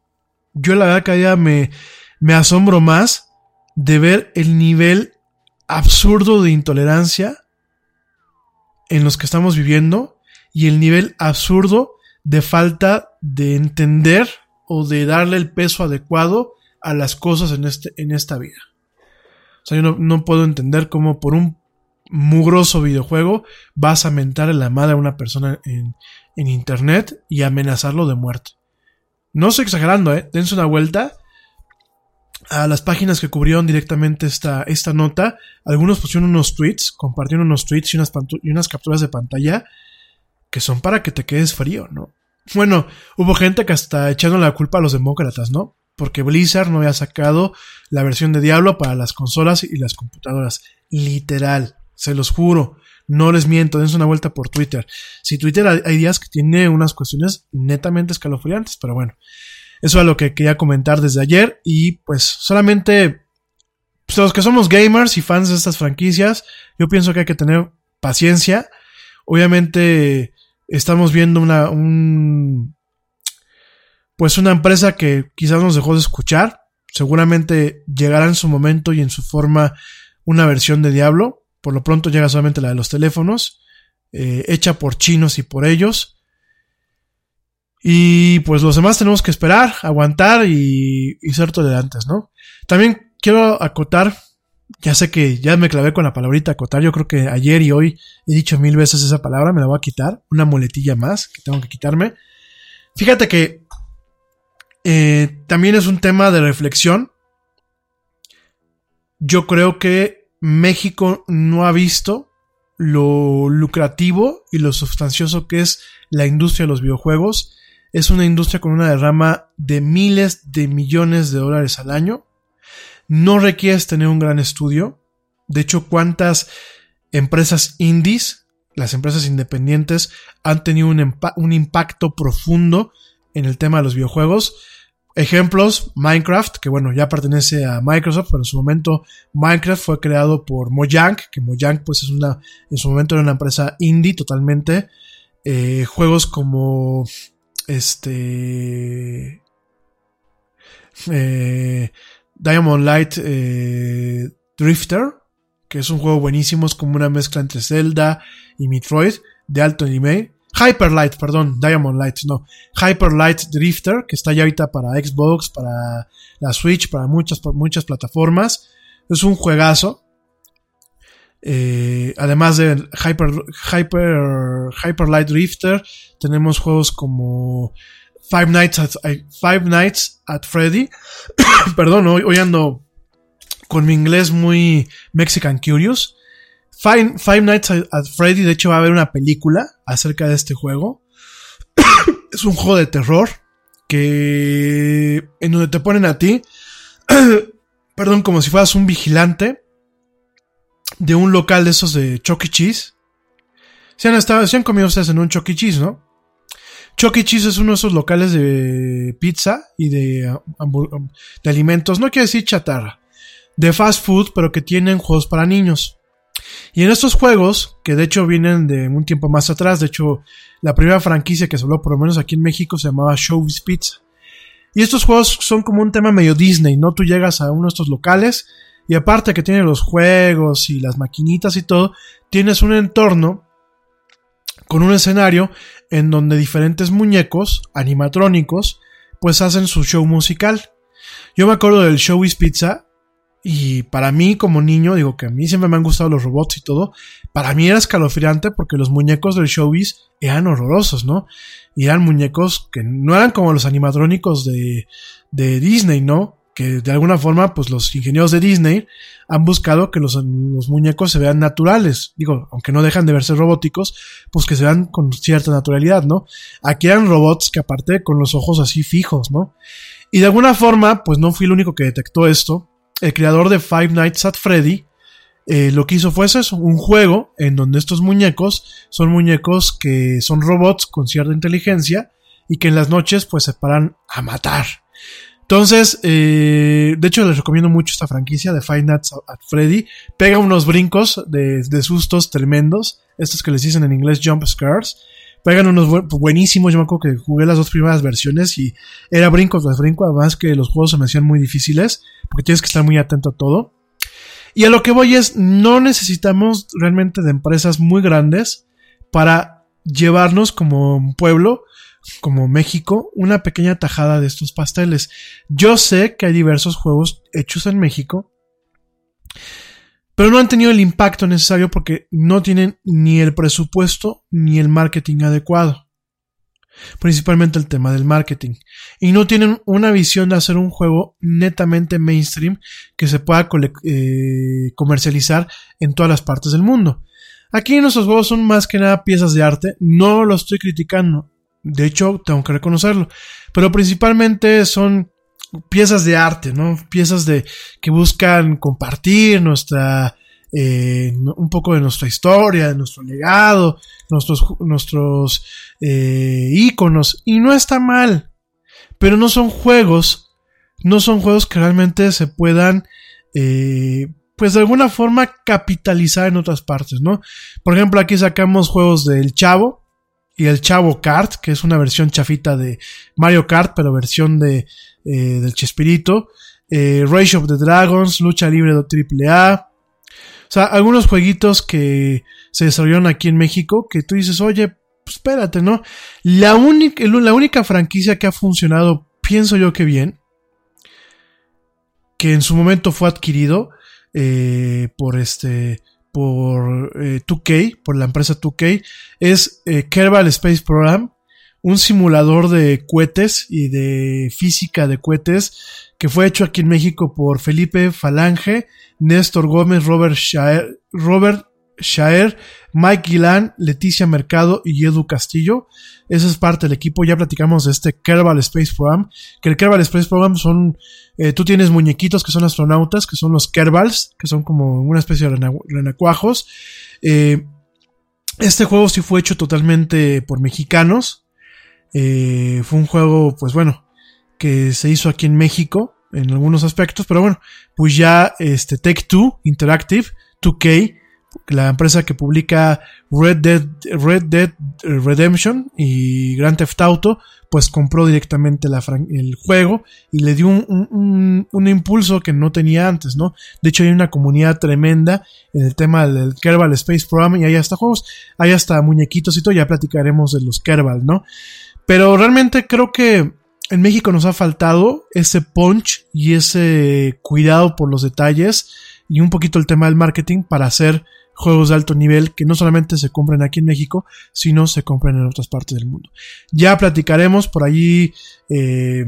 [SPEAKER 2] Yo la verdad que día me, me asombro más de ver el nivel absurdo de intolerancia en los que estamos viviendo y el nivel absurdo de falta de entender o de darle el peso adecuado a las cosas en, este, en esta vida. O sea, yo no, no puedo entender cómo por un mugroso videojuego, vas a mentar en la madre a una persona en, internet y amenazarlo de muerte. No estoy exagerando, ¿eh? Dense una vuelta a las páginas que cubrieron directamente esta, esta nota. Algunos pusieron unos tweets, compartieron unos tweets y unas, y unas capturas de pantalla que son para que te quedes frío, ¿no? Bueno, hubo gente que hasta echando la culpa a los demócratas, ¿no? Porque Blizzard no había sacado la versión de Diablo para las consolas y las computadoras. Literal se los juro. No les miento, dense una vuelta por Twitter. Si Twitter hay días que tiene unas cuestiones netamente escalofriantes, pero bueno. Eso es lo que quería comentar desde ayer. Y pues solamente pues, los que somos gamers y fans de estas franquicias, yo pienso que hay que tener paciencia. Obviamente estamos viendo una, un, pues una empresa que quizás nos dejó de escuchar. Seguramente llegará en su momento y en su forma una versión de Diablo. Por lo pronto llega solamente la de los teléfonos, eh, hecha por chinos y por ellos. Y pues los demás tenemos que esperar, aguantar y, ser tolerantes, ¿no? También quiero acotar, ya sé que ya me clavé con la palabrita acotar, yo creo que ayer y hoy he dicho mil veces esa palabra, me la voy a quitar, una muletilla más que tengo que quitarme. Fíjate que eh, también es un tema de reflexión. Yo creo que México no ha visto lo lucrativo y lo sustancioso que es la industria de los videojuegos. Es una industria con una derrama de miles de millones de dólares al año. No requieres tener un gran estudio. De hecho, ¿cuántas empresas indies las empresas independientes han tenido un, un impacto profundo en el tema de los videojuegos. Ejemplos, Minecraft, que bueno, ya pertenece a Microsoft, pero en su momento Minecraft fue creado por Mojang, que Mojang pues es una, en su momento era una empresa indie totalmente. Eh, juegos como este eh, Diamond Light eh, Drifter, que es un juego buenísimo, es como una mezcla entre Zelda y Metroid de alto nivel. Hyper Light, perdón, Diamond Light, no. Hyper Light Drifter, que está ya ahorita para Xbox, para la Switch, para muchas, muchas plataformas. Es un juegazo. Eh, además de Hyper, Hyper, Hyper Light Drifter, tenemos juegos como Five Nights at, Five Nights at Freddy. Perdón, hoy, ando con mi inglés muy Mexican Curious. Five, Nights at Freddy, de hecho, va a haber una película acerca de este juego. es un juego de terror que en donde te ponen a ti, perdón, como si fueras un vigilante de un local de esos de Chuck E. Cheese. Se han, estado, se han comido ustedes en un Chuck E. Cheese, ¿no? Chuck E. Cheese es uno de esos locales de pizza y de, de alimentos, no quiero decir chatarra, de fast food, pero que tienen juegos para niños. Y en estos juegos, que de hecho vienen de un tiempo más atrás, de hecho la primera franquicia que se habló por lo menos aquí en México se llamaba Showbiz Pizza. Y estos juegos son como un tema medio Disney, ¿no? Tú llegas a uno de estos locales y aparte que tiene los juegos y las maquinitas y todo, tienes un entorno con un escenario en donde diferentes muñecos animatrónicos pues hacen su show musical. Yo me acuerdo del Showbiz Pizza y para mí como niño, digo que a mí siempre me han gustado los robots y todo, para mí era escalofriante porque los muñecos del Showbiz eran horrorosos, ¿no? Y eran muñecos que no eran como los animatrónicos de, de Disney, ¿no? que de alguna forma, pues los ingenieros de Disney han buscado que los, los, muñecos se vean naturales. Digo, aunque no dejan de verse robóticos, pues que se vean con cierta naturalidad, ¿no? Aquí eran robots que aparte con los ojos así fijos, ¿no? Y de alguna forma, pues no fui el único que detectó esto. El creador de Five Nights at Freddy, eh, lo que hizo fue eso, un juego en donde estos muñecos son muñecos que son robots con cierta inteligencia y que en las noches pues se paran a matar. Entonces, eh, de hecho les recomiendo mucho esta franquicia de Five Nights at Freddy. Pega unos brincos de, sustos tremendos. Estos que les dicen en inglés jump scares. Pegan unos buenísimos. Yo me acuerdo que jugué las dos primeras versiones y era brinco tras brinco. Además que los juegos se me hacían muy difíciles porque tienes que estar muy atento a todo. Y a lo que voy es, no necesitamos realmente de empresas muy grandes para llevarnos como un pueblo como México una pequeña tajada de estos pasteles. Yo sé que hay diversos juegos hechos en México, pero no han tenido el impacto necesario porque no tienen ni el presupuesto ni el marketing adecuado. Principalmente el tema del marketing. Y no tienen una visión de hacer un juego netamente mainstream que se pueda eh, comercializar en todas las partes del mundo. Aquí nuestros juegos son más que nada piezas de arte, no lo estoy criticando, de hecho, tengo que reconocerlo. Pero principalmente son piezas de arte, ¿no? Piezas de que buscan compartir nuestra eh, un poco de nuestra historia, de nuestro legado, nuestros nuestros eh, íconos y no está mal, pero no son juegos, no son juegos que realmente se puedan eh, pues de alguna forma capitalizar en otras partes, ¿no? Por ejemplo, aquí sacamos juegos del Chavo, y el Chavo Kart, que es una versión chafita de Mario Kart, pero versión de, eh, del Chespirito. Eh, Rage of the Dragons, Lucha Libre de AAA. O sea, algunos jueguitos que se desarrollaron aquí en México que tú dices, oye, pues espérate, ¿no? La única, la única franquicia que ha funcionado, pienso yo que bien, que en su momento fue adquirido eh, por este por 2K, eh, por la empresa 2K, es eh, Kerbal Space Program, un simulador de cohetes y de física de cohetes que fue hecho aquí en México por Felipe Falange, Néstor Gómez, Robert Shaer, Robert Shaer, Mike Guilán, Leticia Mercado y Edu Castillo. Esa es parte del equipo. Ya platicamos de este Kerbal Space Program. Que el Kerbal Space Program son. Eh, tú tienes muñequitos que son astronautas, que son los Kerbals, que son como una especie de renacuajos. Eh, Este juego sí fue hecho totalmente por mexicanos. Eh, fue un juego, pues bueno, que se hizo aquí en México en algunos aspectos, pero bueno, pues ya este Tech 2 Interactive 2K la empresa que publica Red Dead, Red Dead Redemption y Grand Theft Auto, pues compró directamente el juego y le dio un, impulso que no tenía antes, ¿no? De hecho, hay una comunidad tremenda en el tema del Kerbal Space Program y hay hasta juegos, hay hasta muñequitos y todo, ya platicaremos de los Kerbal, ¿no? Pero realmente creo que en México nos ha faltado ese punch y ese cuidado por los detalles y un poquito el tema del marketing para hacer juegos de alto nivel que no solamente se compran aquí en México, sino se compran en otras partes del mundo. Ya platicaremos por allí. Eh,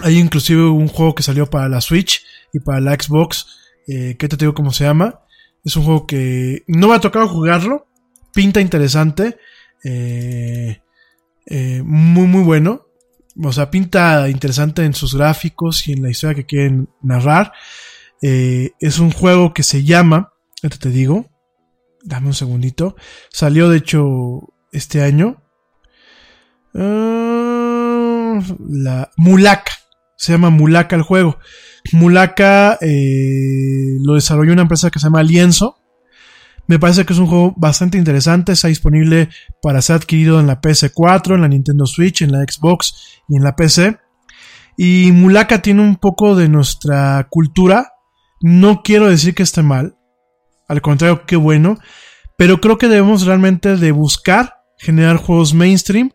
[SPEAKER 2] hay inclusive un juego que salió para la Switch y para la Xbox. Eh, que te digo cómo se llama. Es un juego que no me ha tocado jugarlo. Pinta interesante. Eh, eh, muy, muy bueno. O sea, pinta interesante en sus gráficos y en la historia que quieren narrar. es un juego que se llama te digo. Dame un segundito. Salió, de hecho, este año. Ah, la. Se llama Mulaka el juego. Mulaka eh, lo desarrolló una empresa que se llama Lienzo. Me parece que es un juego bastante interesante. Está disponible para ser adquirido en la PS4, en la Nintendo Switch, en la Xbox y en la PC. Y Mulaka tiene un poco de nuestra cultura. No quiero decir que esté mal. Al contrario, qué bueno. Pero creo que debemos realmente de buscar generar juegos mainstream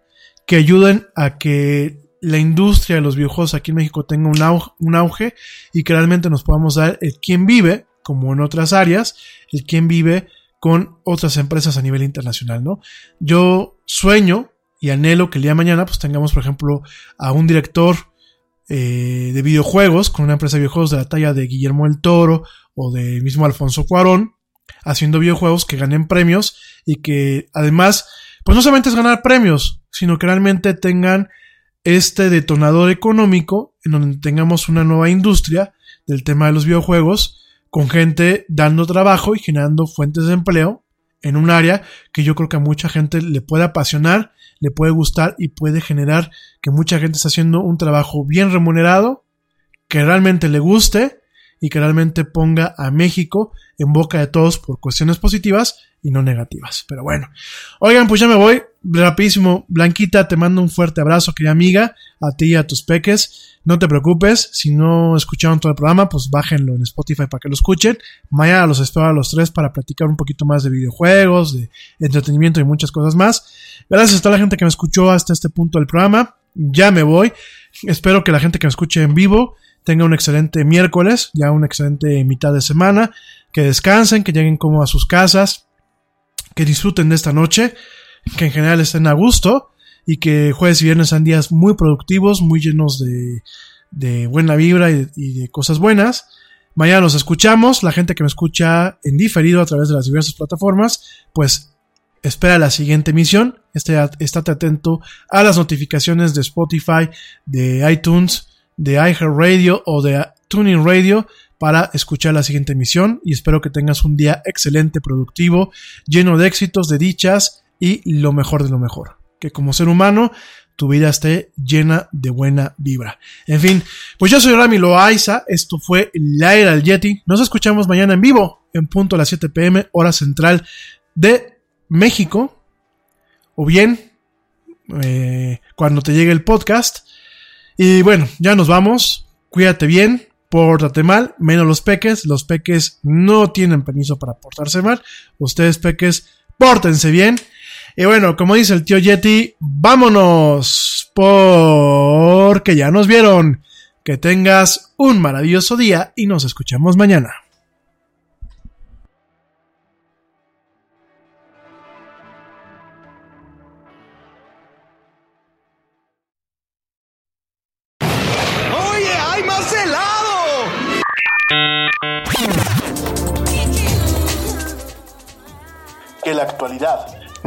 [SPEAKER 2] que ayuden a que la industria de los videojuegos aquí en México tenga un auge, y que realmente nos podamos dar el quien vive, como en otras áreas, el quien vive con otras empresas a nivel internacional, ¿no? Yo sueño y anhelo que el día de mañana pues tengamos, por ejemplo, a un director eh, de videojuegos con una empresa de videojuegos de la talla de Guillermo el Toro o de mismo Alfonso Cuarón, haciendo videojuegos que ganen premios y que además, pues no solamente es ganar premios, sino que realmente tengan este detonador económico en donde tengamos una nueva industria del tema de los videojuegos con gente dando trabajo y generando fuentes de empleo en un área que yo creo que a mucha gente le puede apasionar, le puede gustar y puede generar que mucha gente esté haciendo un trabajo bien remunerado, que realmente le guste y que realmente ponga a México en boca de todos por cuestiones positivas y no negativas. Pero bueno, oigan, pues ya me voy rapidísimo. Blanquita, te mando un fuerte abrazo, querida amiga, a ti y a tus peques. No te preocupes, si no escucharon todo el programa, pues bájenlo en Spotify para que lo escuchen. Mañana los espero a los tres para platicar un poquito más de videojuegos, de entretenimiento y muchas cosas más. Gracias a toda la gente que me escuchó hasta este punto del programa. Ya me voy. Espero que la gente que me escuche en vivo tenga un excelente miércoles, ya una excelente mitad de semana que descansen, que lleguen como a sus casas, que disfruten de esta noche, que en general estén a gusto y que jueves y viernes sean días muy productivos, muy llenos de, de buena vibra y, de cosas buenas. Mañana nos escuchamos, la gente que me escucha en diferido a través de las diversas plataformas, pues espera la siguiente emisión, estate atento a las notificaciones de Spotify, de iTunes, de iHeartRadio o de Tuning Radio para escuchar la siguiente emisión y espero que tengas un día excelente, productivo, lleno de éxitos, de dichas y lo mejor de lo mejor. Que como ser humano tu vida esté llena de buena vibra. En fin, pues yo soy Rami Loaiza, esto fue La del Yeti. Nos escuchamos mañana en vivo, en punto a las 7 pm, hora central de México. O bien, eh, cuando te llegue el podcast. Y bueno, ya nos vamos. Cuídate bien pórtate mal, menos los peques. Los peques no tienen permiso para portarse mal. Ustedes, peques, pórtense bien. Y bueno, como dice el tío Yeti, vámonos. Porque ya nos vieron. Que tengas un maravilloso día y nos escuchamos mañana.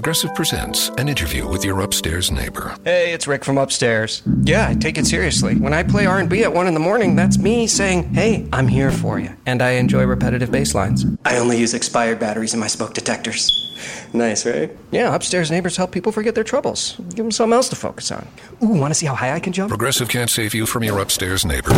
[SPEAKER 1] Progressive presents an interview with your upstairs neighbor.
[SPEAKER 6] Hey, it's Rick from upstairs. Yeah, I take it seriously. When I play R&B at 1 in the morning, that's me saying, "Hey, I'm here for you." And I enjoy repetitive bass lines. I only use expired batteries in my smoke detectors. Nice, right? Yeah, upstairs neighbors help people forget their troubles. Give them something else to focus on. Ooh, want to see how high I can jump?
[SPEAKER 1] Progressive can't save you from your upstairs neighbor,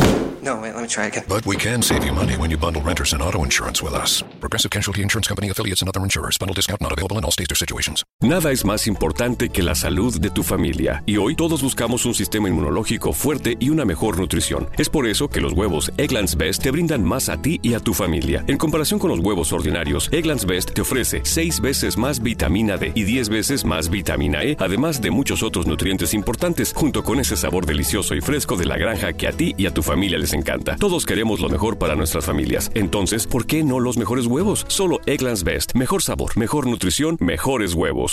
[SPEAKER 6] No, wait, let me try again.
[SPEAKER 1] but we can save you money when you bundle renters and auto insurance with us. Progressive Casualty Insurance Company affiliates and other insurers. Bundle discount not available in all states or situations.
[SPEAKER 12] Nada es más importante que la salud de tu familia y hoy todos buscamos un sistema inmunológico fuerte y una mejor nutrición. Es por eso que los huevos Egglands Best te brindan más a ti y a tu familia. En comparación con los huevos ordinarios, Egglands Best te ofrece 6 más vitamina D y 10 veces más vitamina E, además de muchos otros nutrientes importantes, junto con ese sabor delicioso y fresco de la granja que a ti y a tu familia les encanta. Todos queremos lo mejor para nuestras familias. Entonces, ¿por qué no los mejores huevos? Solo Egglands Best. Mejor sabor, mejor nutrición, mejores huevos.